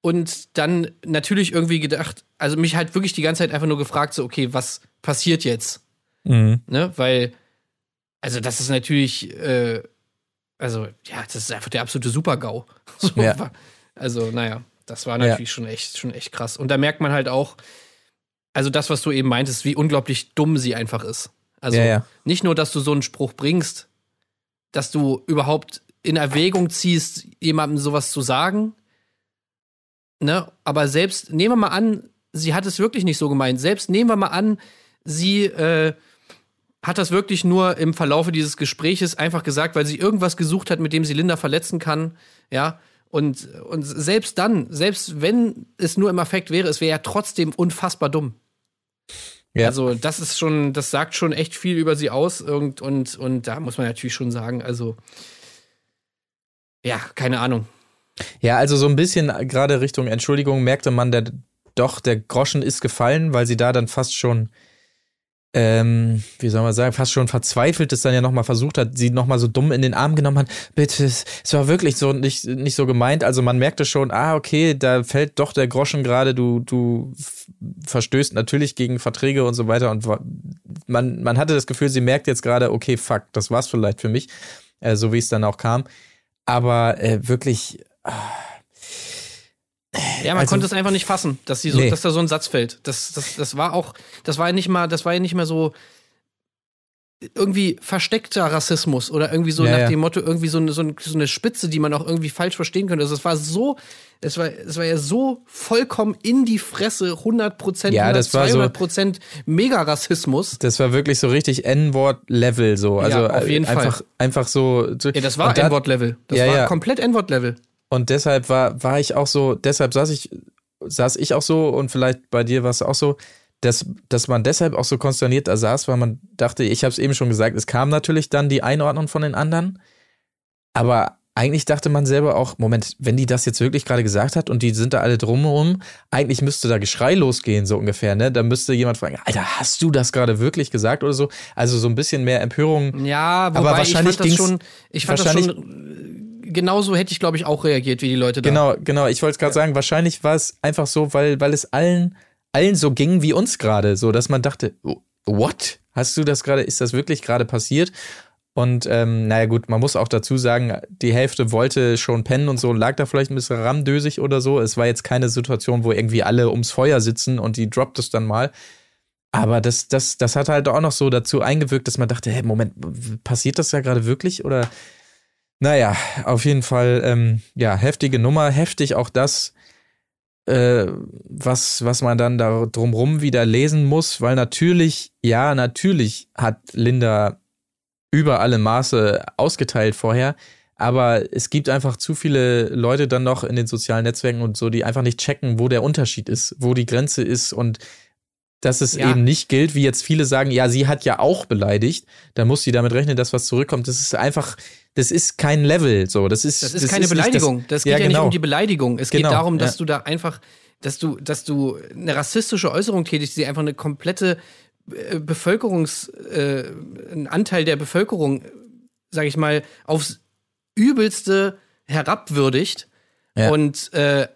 Und dann natürlich irgendwie gedacht, also mich halt wirklich die ganze Zeit einfach nur gefragt, so, okay, was passiert jetzt? Mhm. Ne? Weil, also das ist natürlich, äh, also, ja, das ist einfach der absolute Super-GAU. So, ja. Also, naja, das war natürlich ja. schon, echt, schon echt krass. Und da merkt man halt auch, also das, was du eben meintest, wie unglaublich dumm sie einfach ist. Also ja, nicht nur, dass du so einen Spruch bringst, dass du überhaupt in Erwägung ziehst, jemandem sowas zu sagen. Ne? Aber selbst, nehmen wir mal an, sie hat es wirklich nicht so gemeint. Selbst nehmen wir mal an, sie äh, hat das wirklich nur im Verlaufe dieses Gespräches einfach gesagt, weil sie irgendwas gesucht hat, mit dem sie Linda verletzen kann, ja. Und, und selbst dann, selbst wenn es nur im Affekt wäre, es wäre ja trotzdem unfassbar dumm. Ja. Also, das ist schon, das sagt schon echt viel über sie aus und, und, und da muss man natürlich schon sagen, also, ja, keine Ahnung. Ja, also so ein bisschen gerade Richtung Entschuldigung merkte man, der, doch, der Groschen ist gefallen, weil sie da dann fast schon ähm, wie soll man sagen, fast schon verzweifelt es dann ja nochmal versucht hat, sie nochmal so dumm in den Arm genommen hat. Bitte, es, war wirklich so nicht, nicht so gemeint. Also man merkte schon, ah, okay, da fällt doch der Groschen gerade, du, du verstößt natürlich gegen Verträge und so weiter. Und man, man hatte das Gefühl, sie merkt jetzt gerade, okay, fuck, das war's vielleicht für mich, äh, so wie es dann auch kam. Aber äh, wirklich. Ah, ja, man also, konnte es einfach nicht fassen, dass, sie so, nee. dass da so ein Satz fällt. Das, das, das war auch, das war ja nicht mal, das war ja nicht mehr so irgendwie versteckter Rassismus oder irgendwie so ja, nach ja. dem Motto, irgendwie so eine, so eine Spitze, die man auch irgendwie falsch verstehen könnte. Also es war so, es war, es war ja so vollkommen in die Fresse, 100 Prozent, ja, 200 Prozent so, Mega-Rassismus. Das war wirklich so richtig N-Wort-Level so. Also ja, auf jeden einfach, Fall. einfach so. Ja, das war N-Wort-Level. Das war komplett N-Wort-Level. Und deshalb war, war ich auch so, deshalb saß ich, saß ich auch so und vielleicht bei dir war es auch so, dass, dass man deshalb auch so konsterniert da saß, weil man dachte, ich habe es eben schon gesagt, es kam natürlich dann die Einordnung von den anderen, aber eigentlich dachte man selber auch, Moment, wenn die das jetzt wirklich gerade gesagt hat und die sind da alle drumherum, eigentlich müsste da Geschrei losgehen, so ungefähr, ne? Da müsste jemand fragen, Alter, hast du das gerade wirklich gesagt oder so? Also so ein bisschen mehr Empörung. Ja, wobei aber wahrscheinlich ich fand das schon, ich fand das schon, genauso hätte ich, glaube ich, auch reagiert wie die Leute da. Genau, genau. Ich wollte es gerade ja. sagen, wahrscheinlich war es einfach so, weil, weil es allen, allen so ging wie uns gerade, so, dass man dachte, what? Hast du das gerade, ist das wirklich gerade passiert? Und ähm, naja, gut, man muss auch dazu sagen, die Hälfte wollte schon pennen und so, lag da vielleicht ein bisschen ramdösig oder so. Es war jetzt keine Situation, wo irgendwie alle ums Feuer sitzen und die droppt es dann mal. Aber das, das, das hat halt auch noch so dazu eingewirkt, dass man dachte, hey, Moment, passiert das ja gerade wirklich? Oder naja, auf jeden Fall, ähm, ja, heftige Nummer, heftig auch das, äh, was, was man dann da drumrum wieder lesen muss, weil natürlich, ja, natürlich hat Linda über alle Maße ausgeteilt vorher. Aber es gibt einfach zu viele Leute dann noch in den sozialen Netzwerken und so, die einfach nicht checken, wo der Unterschied ist, wo die Grenze ist und dass es ja. eben nicht gilt, wie jetzt viele sagen, ja, sie hat ja auch beleidigt, dann muss sie damit rechnen, dass was zurückkommt. Das ist einfach, das ist kein Level, so. Das ist, das ist das keine ist Beleidigung. Nicht, das, das, geht ja, ja genau. nicht um die Beleidigung. Es genau, geht darum, dass ja. du da einfach, dass du, dass du eine rassistische Äußerung tätigst, die einfach eine komplette äh, Bevölkerungs, äh, ein Anteil der Bevölkerung, sag ich mal, aufs übelste herabwürdigt ja. und äh,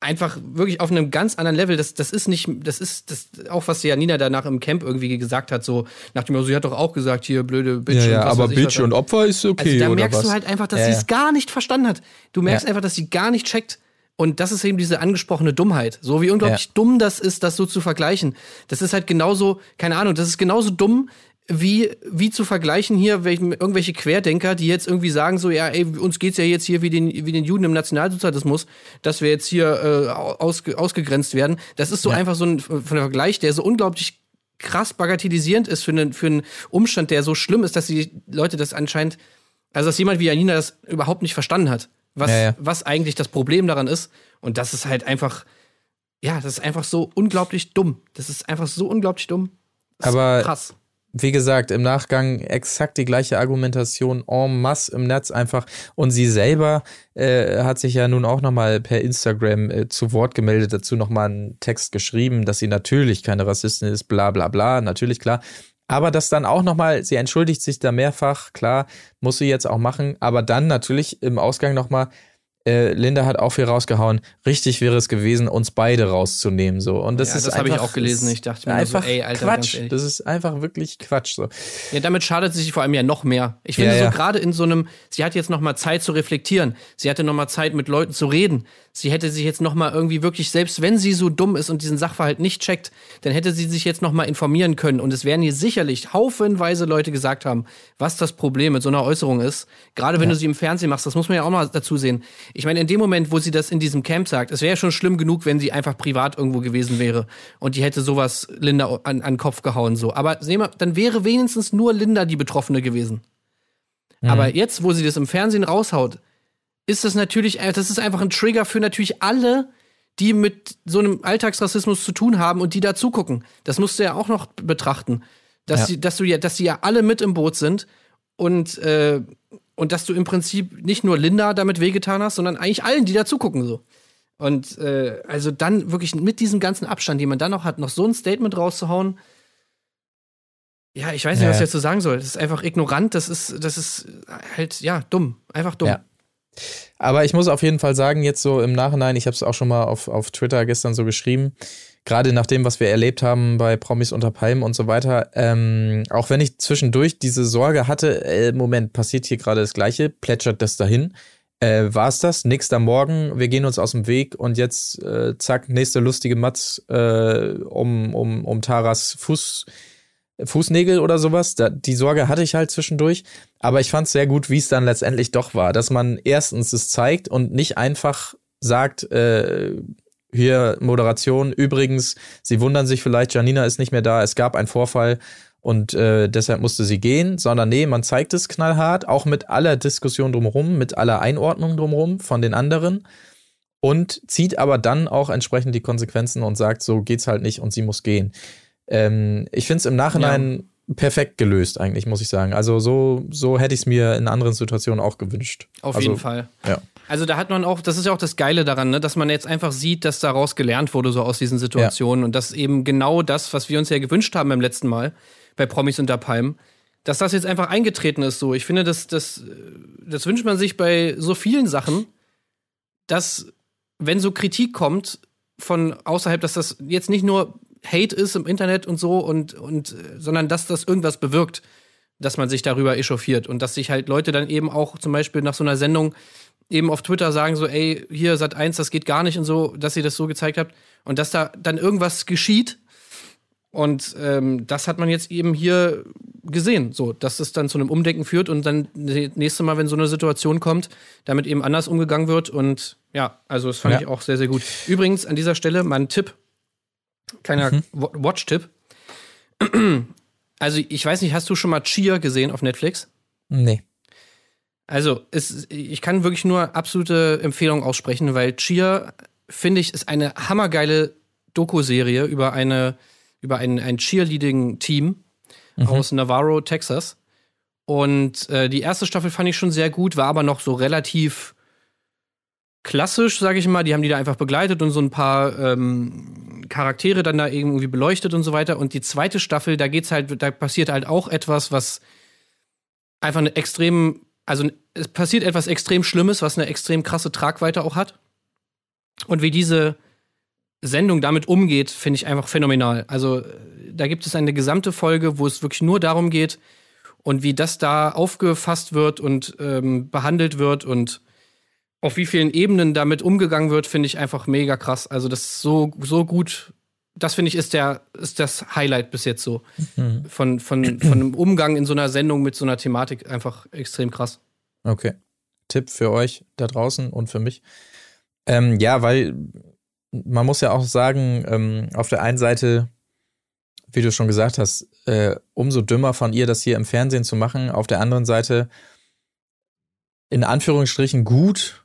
einfach wirklich auf einem ganz anderen Level. Das, das ist nicht, das ist das auch, was Janina danach im Camp irgendwie gesagt hat, so nach dem sie hat doch auch gesagt, hier blöde Bitch. Ja, ja aber Bitch und Opfer ist okay. Also da merkst du halt einfach, dass ja, sie es gar nicht verstanden hat. Du merkst einfach, dass sie gar nicht checkt, und das ist eben diese angesprochene Dummheit. So wie unglaublich ja. dumm das ist, das so zu vergleichen. Das ist halt genauso, keine Ahnung, das ist genauso dumm, wie, wie zu vergleichen hier welchen, irgendwelche Querdenker, die jetzt irgendwie sagen, so, ja, ey, uns geht's ja jetzt hier wie den, wie den Juden im Nationalsozialismus, dass wir jetzt hier äh, ausge, ausgegrenzt werden. Das ist so ja. einfach so ein, von der Vergleich, der so unglaublich krass bagatellisierend ist für einen, für einen Umstand, der so schlimm ist, dass die Leute das anscheinend, also dass jemand wie Janina das überhaupt nicht verstanden hat was, ja, ja. was eigentlich das Problem daran ist. Und das ist halt einfach, ja, das ist einfach so unglaublich dumm. Das ist einfach so unglaublich dumm. Das Aber krass. Wie gesagt, im Nachgang exakt die gleiche Argumentation en masse im Netz einfach. Und sie selber äh, hat sich ja nun auch nochmal per Instagram äh, zu Wort gemeldet, dazu nochmal einen Text geschrieben, dass sie natürlich keine Rassistin ist, bla bla bla, natürlich klar. Aber das dann auch nochmal, sie entschuldigt sich da mehrfach, klar, muss sie jetzt auch machen, aber dann natürlich im Ausgang nochmal, äh, Linda hat auch viel rausgehauen. Richtig wäre es gewesen, uns beide rauszunehmen. So. Und das ja, ist das habe ich auch gelesen. Ich dachte mir einfach so, ey, Alter, Quatsch. Das ist einfach wirklich Quatsch. So. Ja, damit schadet sie sich vor allem ja noch mehr. Ich finde ja, so gerade in so einem, sie hat jetzt noch mal Zeit zu reflektieren. Sie hatte noch mal Zeit, mit Leuten zu reden. Sie hätte sich jetzt noch mal irgendwie wirklich, selbst wenn sie so dumm ist und diesen Sachverhalt nicht checkt, dann hätte sie sich jetzt noch mal informieren können. Und es werden hier sicherlich haufenweise Leute gesagt haben, was das Problem mit so einer Äußerung ist. Gerade wenn ja. du sie im Fernsehen machst, das muss man ja auch mal dazu sehen. Ich meine, in dem Moment, wo sie das in diesem Camp sagt, es wäre ja schon schlimm genug, wenn sie einfach privat irgendwo gewesen wäre und die hätte sowas Linda an, an den Kopf gehauen, so. Aber wir, dann wäre wenigstens nur Linda die Betroffene gewesen. Mhm. Aber jetzt, wo sie das im Fernsehen raushaut, ist das natürlich, äh, das ist einfach ein Trigger für natürlich alle, die mit so einem Alltagsrassismus zu tun haben und die da zugucken. Das musst du ja auch noch betrachten. Dass, ja. sie, dass, du ja, dass sie ja alle mit im Boot sind und äh, und dass du im Prinzip nicht nur Linda damit wehgetan hast, sondern eigentlich allen, die da zugucken, so. Und äh, also dann wirklich mit diesem ganzen Abstand, den man dann noch hat, noch so ein Statement rauszuhauen, ja, ich weiß nicht, ja. was ich dazu sagen soll. Das ist einfach ignorant, das ist, das ist halt, ja, dumm. Einfach dumm. Ja. Aber ich muss auf jeden Fall sagen, jetzt so im Nachhinein, ich habe es auch schon mal auf, auf Twitter gestern so geschrieben, gerade nach dem, was wir erlebt haben bei Promis unter Palmen und so weiter, ähm, auch wenn ich zwischendurch diese Sorge hatte, äh, Moment, passiert hier gerade das Gleiche, plätschert das dahin, äh, war es das, nächster Morgen, wir gehen uns aus dem Weg und jetzt, äh, zack, nächste lustige Matz äh, um, um, um Taras Fuß, Fußnägel oder sowas. Da, die Sorge hatte ich halt zwischendurch. Aber ich fand es sehr gut, wie es dann letztendlich doch war. Dass man erstens es zeigt und nicht einfach sagt, äh, hier Moderation. Übrigens, Sie wundern sich vielleicht, Janina ist nicht mehr da, es gab einen Vorfall und äh, deshalb musste sie gehen, sondern nee, man zeigt es knallhart, auch mit aller Diskussion drumherum, mit aller Einordnung drumherum von den anderen und zieht aber dann auch entsprechend die Konsequenzen und sagt, so geht's halt nicht und sie muss gehen. Ähm, ich finde es im Nachhinein ja. Perfekt gelöst, eigentlich, muss ich sagen. Also so, so hätte ich es mir in anderen Situationen auch gewünscht. Auf also, jeden Fall. Ja. Also da hat man auch, das ist ja auch das Geile daran, ne, dass man jetzt einfach sieht, dass daraus gelernt wurde, so aus diesen Situationen. Ja. Und dass eben genau das, was wir uns ja gewünscht haben beim letzten Mal bei Promis unter Palm, dass das jetzt einfach eingetreten ist so. Ich finde, das, das, das wünscht man sich bei so vielen Sachen, dass, wenn so Kritik kommt von außerhalb, dass das jetzt nicht nur Hate ist im Internet und so und, und, sondern dass das irgendwas bewirkt, dass man sich darüber echauffiert und dass sich halt Leute dann eben auch zum Beispiel nach so einer Sendung eben auf Twitter sagen so, ey, hier Sat 1, das geht gar nicht und so, dass ihr das so gezeigt habt und dass da dann irgendwas geschieht. Und ähm, das hat man jetzt eben hier gesehen, so, dass es dann zu einem Umdenken führt und dann das nächste Mal, wenn so eine Situation kommt, damit eben anders umgegangen wird. Und ja, also das fand ja. ich auch sehr, sehr gut. Übrigens an dieser Stelle mein Tipp, kleiner mhm. Watch-Tipp. Also ich weiß nicht, hast du schon mal Cheer gesehen auf Netflix? Nee. Also, es, ich kann wirklich nur absolute Empfehlung aussprechen, weil Cheer, finde ich, ist eine hammergeile Doku-Serie über eine, über ein, ein Cheerleading-Team mhm. aus Navarro, Texas. Und äh, die erste Staffel fand ich schon sehr gut, war aber noch so relativ klassisch, sage ich mal. Die haben die da einfach begleitet und so ein paar ähm, Charaktere dann da irgendwie beleuchtet und so weiter. Und die zweite Staffel, da geht's halt, da passiert halt auch etwas, was einfach eine extrem also es passiert etwas extrem Schlimmes, was eine extrem krasse Tragweite auch hat. Und wie diese Sendung damit umgeht, finde ich einfach phänomenal. Also da gibt es eine gesamte Folge, wo es wirklich nur darum geht und wie das da aufgefasst wird und ähm, behandelt wird und auf wie vielen Ebenen damit umgegangen wird, finde ich einfach mega krass. Also das ist so, so gut. Das finde ich ist der ist das Highlight bis jetzt so mhm. von von von einem Umgang in so einer Sendung mit so einer Thematik einfach extrem krass. Okay. Tipp für euch da draußen und für mich. Ähm, ja, weil man muss ja auch sagen, ähm, auf der einen Seite, wie du schon gesagt hast, äh, umso dümmer von ihr, das hier im Fernsehen zu machen. Auf der anderen Seite, in Anführungsstrichen gut,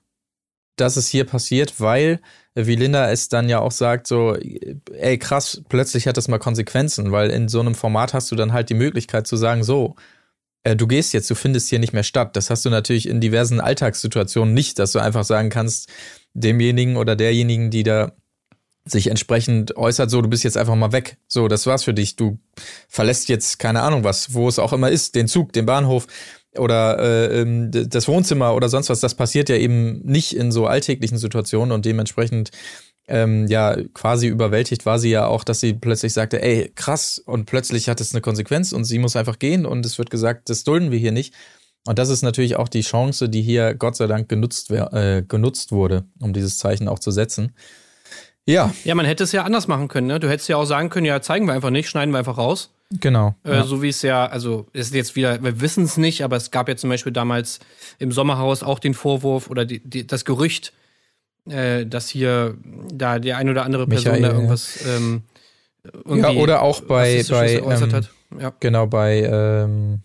dass es hier passiert, weil, wie Linda es dann ja auch sagt, so, ey, krass, plötzlich hat das mal Konsequenzen, weil in so einem Format hast du dann halt die Möglichkeit zu sagen, so, äh, du gehst jetzt, du findest hier nicht mehr statt. Das hast du natürlich in diversen Alltagssituationen nicht, dass du einfach sagen kannst, demjenigen oder derjenigen, die da sich entsprechend äußert, so, du bist jetzt einfach mal weg. So, das war's für dich. Du verlässt jetzt, keine Ahnung was, wo es auch immer ist, den Zug, den Bahnhof oder äh, ähm, das Wohnzimmer oder sonst was. Das passiert ja eben nicht in so alltäglichen Situationen und dementsprechend ähm, ja quasi überwältigt war sie ja auch, dass sie plötzlich sagte, ey, krass, und plötzlich hat es eine Konsequenz und sie muss einfach gehen und es wird gesagt, das dulden wir hier nicht. Und das ist natürlich auch die Chance, die hier Gott sei Dank genutzt, äh, genutzt wurde, um dieses Zeichen auch zu setzen. Ja. Ja, man hätte es ja anders machen können, ne? Du hättest ja auch sagen können, ja, zeigen wir einfach nicht, schneiden wir einfach raus. Genau. Äh, ja. So wie es ja, also ist jetzt wieder, wir wissen es nicht, aber es gab ja zum Beispiel damals im Sommerhaus auch den Vorwurf oder die, die, das Gerücht, äh, dass hier da die ein oder andere Person Michael, da irgendwas ähm, ja oder auch bei bei ähm, ja. genau bei ähm,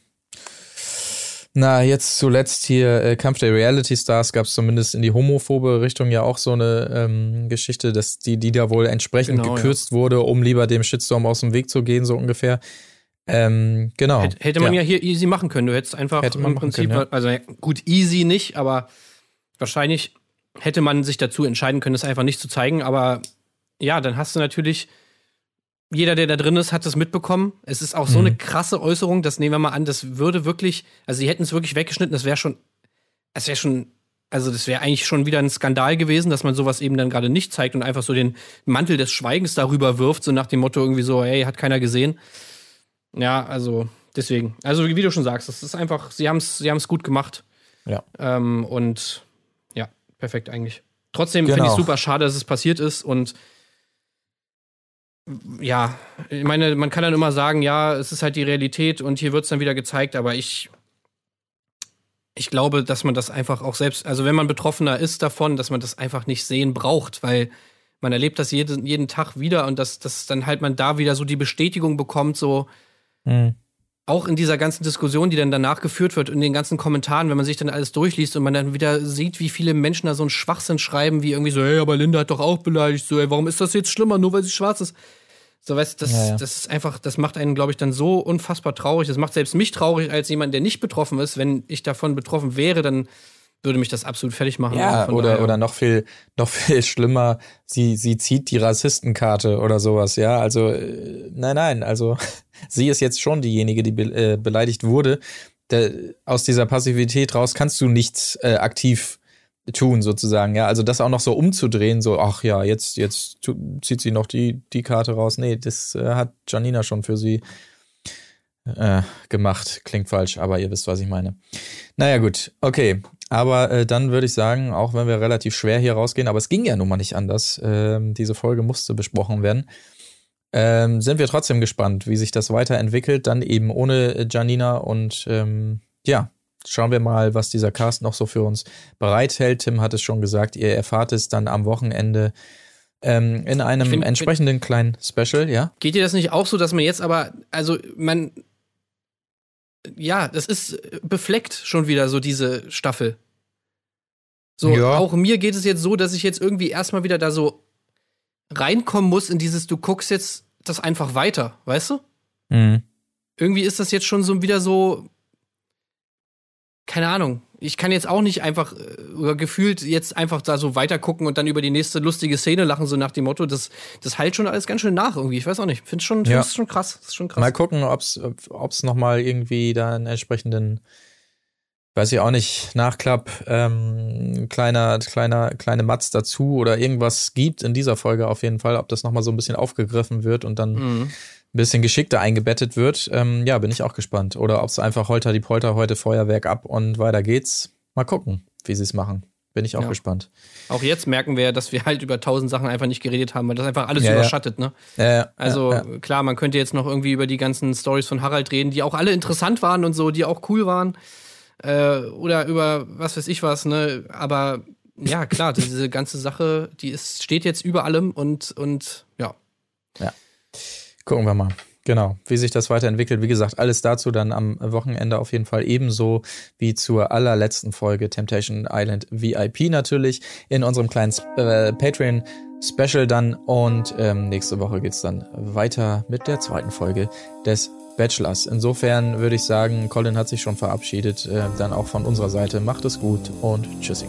na jetzt zuletzt hier äh, Kampf der Reality Stars gab es zumindest in die homophobe Richtung ja auch so eine ähm, Geschichte, dass die die da wohl entsprechend genau, gekürzt ja. wurde, um lieber dem Shitstorm aus dem Weg zu gehen so ungefähr. Ähm, genau. Hätte, hätte man ja. ja. hier easy machen können. Du hättest einfach hätte im Prinzip, können, ja. also gut, easy nicht, aber wahrscheinlich hätte man sich dazu entscheiden können, es einfach nicht zu zeigen. Aber ja, dann hast du natürlich, jeder, der da drin ist, hat es mitbekommen. Es ist auch so mhm. eine krasse Äußerung, das nehmen wir mal an, das würde wirklich, also sie hätten es wirklich weggeschnitten, das wäre schon, es wäre schon, also das wäre eigentlich schon wieder ein Skandal gewesen, dass man sowas eben dann gerade nicht zeigt und einfach so den Mantel des Schweigens darüber wirft, so nach dem Motto irgendwie so, hey, hat keiner gesehen. Ja, also deswegen. Also wie du schon sagst, das ist einfach, sie haben es sie haben's gut gemacht. Ja. Ähm, und perfekt eigentlich. Trotzdem genau. finde ich super schade, dass es passiert ist und ja, ich meine, man kann dann immer sagen, ja, es ist halt die Realität und hier wird es dann wieder gezeigt, aber ich, ich glaube, dass man das einfach auch selbst, also wenn man Betroffener ist davon, dass man das einfach nicht sehen braucht, weil man erlebt das jeden, jeden Tag wieder und dass, dass dann halt man da wieder so die Bestätigung bekommt, so, mhm auch in dieser ganzen Diskussion, die dann danach geführt wird, in den ganzen Kommentaren, wenn man sich dann alles durchliest und man dann wieder sieht, wie viele Menschen da so einen Schwachsinn schreiben, wie irgendwie so, hey, aber Linda hat doch auch beleidigt, so, ey, warum ist das jetzt schlimmer, nur weil sie schwarz ist? So, weißt das, Ja, ja. das ist einfach, das macht einen, glaube ich, dann so unfassbar traurig. Das macht selbst mich traurig als jemand, der nicht betroffen ist. Wenn ich davon betroffen wäre, dann würde mich das absolut fertig machen. Ja, oder, daher- oder noch viel, noch viel schlimmer, sie, sie zieht die Rassistenkarte oder sowas, ja. Also, äh, nein, nein, also sie ist jetzt schon diejenige, die be äh, beleidigt wurde. Der, aus dieser Passivität raus kannst du nichts äh, aktiv tun, sozusagen, ja. Also das auch noch so umzudrehen, so, ach ja, jetzt, jetzt zieht sie noch die, die Karte raus. Nee, das äh, hat Janina schon für sie äh, gemacht. Klingt falsch, aber ihr wisst, was ich meine. Naja, gut, okay. Aber äh, dann würde ich sagen, auch wenn wir relativ schwer hier rausgehen, aber es ging ja nun mal nicht anders, ähm, diese Folge musste besprochen werden, ähm, sind wir trotzdem gespannt, wie sich das weiterentwickelt, dann eben ohne äh, Janina und ähm, ja, schauen wir mal, was dieser Cast noch so für uns bereithält. Tim hat es schon gesagt, ihr erfahrt es dann am Wochenende ähm, in einem find- entsprechenden kleinen Special, ja? Geht dir das nicht auch so, dass man jetzt aber, also man, ja, das ist befleckt schon wieder so diese Staffel. So, Ja. auch mir geht es jetzt so, dass ich jetzt irgendwie erstmal wieder da so reinkommen muss in dieses, du guckst jetzt das einfach weiter, weißt du? Mhm. Irgendwie ist das jetzt schon so wieder so, keine Ahnung. Ich kann jetzt auch nicht einfach äh, oder gefühlt jetzt einfach da so weiter gucken und dann über die nächste lustige Szene lachen, so nach dem Motto, das, das halt schon alles ganz schön nach irgendwie. Ich weiß auch nicht. Find's schon, Ja. find's schon krass. Ist schon krass. Mal gucken, ob's, ob's noch mal irgendwie da einen entsprechenden, weiß ich auch nicht, Nachklapp, ähm, kleiner, kleiner, kleine Matz dazu oder irgendwas gibt in dieser Folge auf jeden Fall, ob das noch mal so ein bisschen aufgegriffen wird und dann Mhm. Ein bisschen geschickter eingebettet wird. Ähm, ja, bin ich auch gespannt. Oder ob es einfach Holter die Polter heute Feuerwerk ab und weiter geht's. Mal gucken, wie sie es machen. Bin ich auch Ja. gespannt. Auch jetzt merken wir, dass wir halt über tausend Sachen einfach nicht geredet haben, weil das einfach alles Ja, ja. überschattet, ne? Äh, Also klar, man könnte jetzt noch irgendwie über die ganzen Stories von Harald reden, die auch alle interessant waren und so, die auch cool waren. Äh, oder über was weiß ich was, ne? Aber ja, klar, diese ganze Sache, die ist, steht jetzt über allem und, und ja. Gucken wir mal. Genau, wie sich das weiterentwickelt. Wie gesagt, alles dazu dann am Wochenende auf jeden Fall ebenso wie zur allerletzten Folge Temptation Island VIP natürlich in unserem kleinen äh, Patreon Special dann. Und ähm, nächste Woche geht's dann weiter mit der zweiten Folge des Bachelors. Insofern würde ich sagen, Colin hat sich schon verabschiedet. Äh, dann auch von unserer Seite. Macht es gut und tschüssi.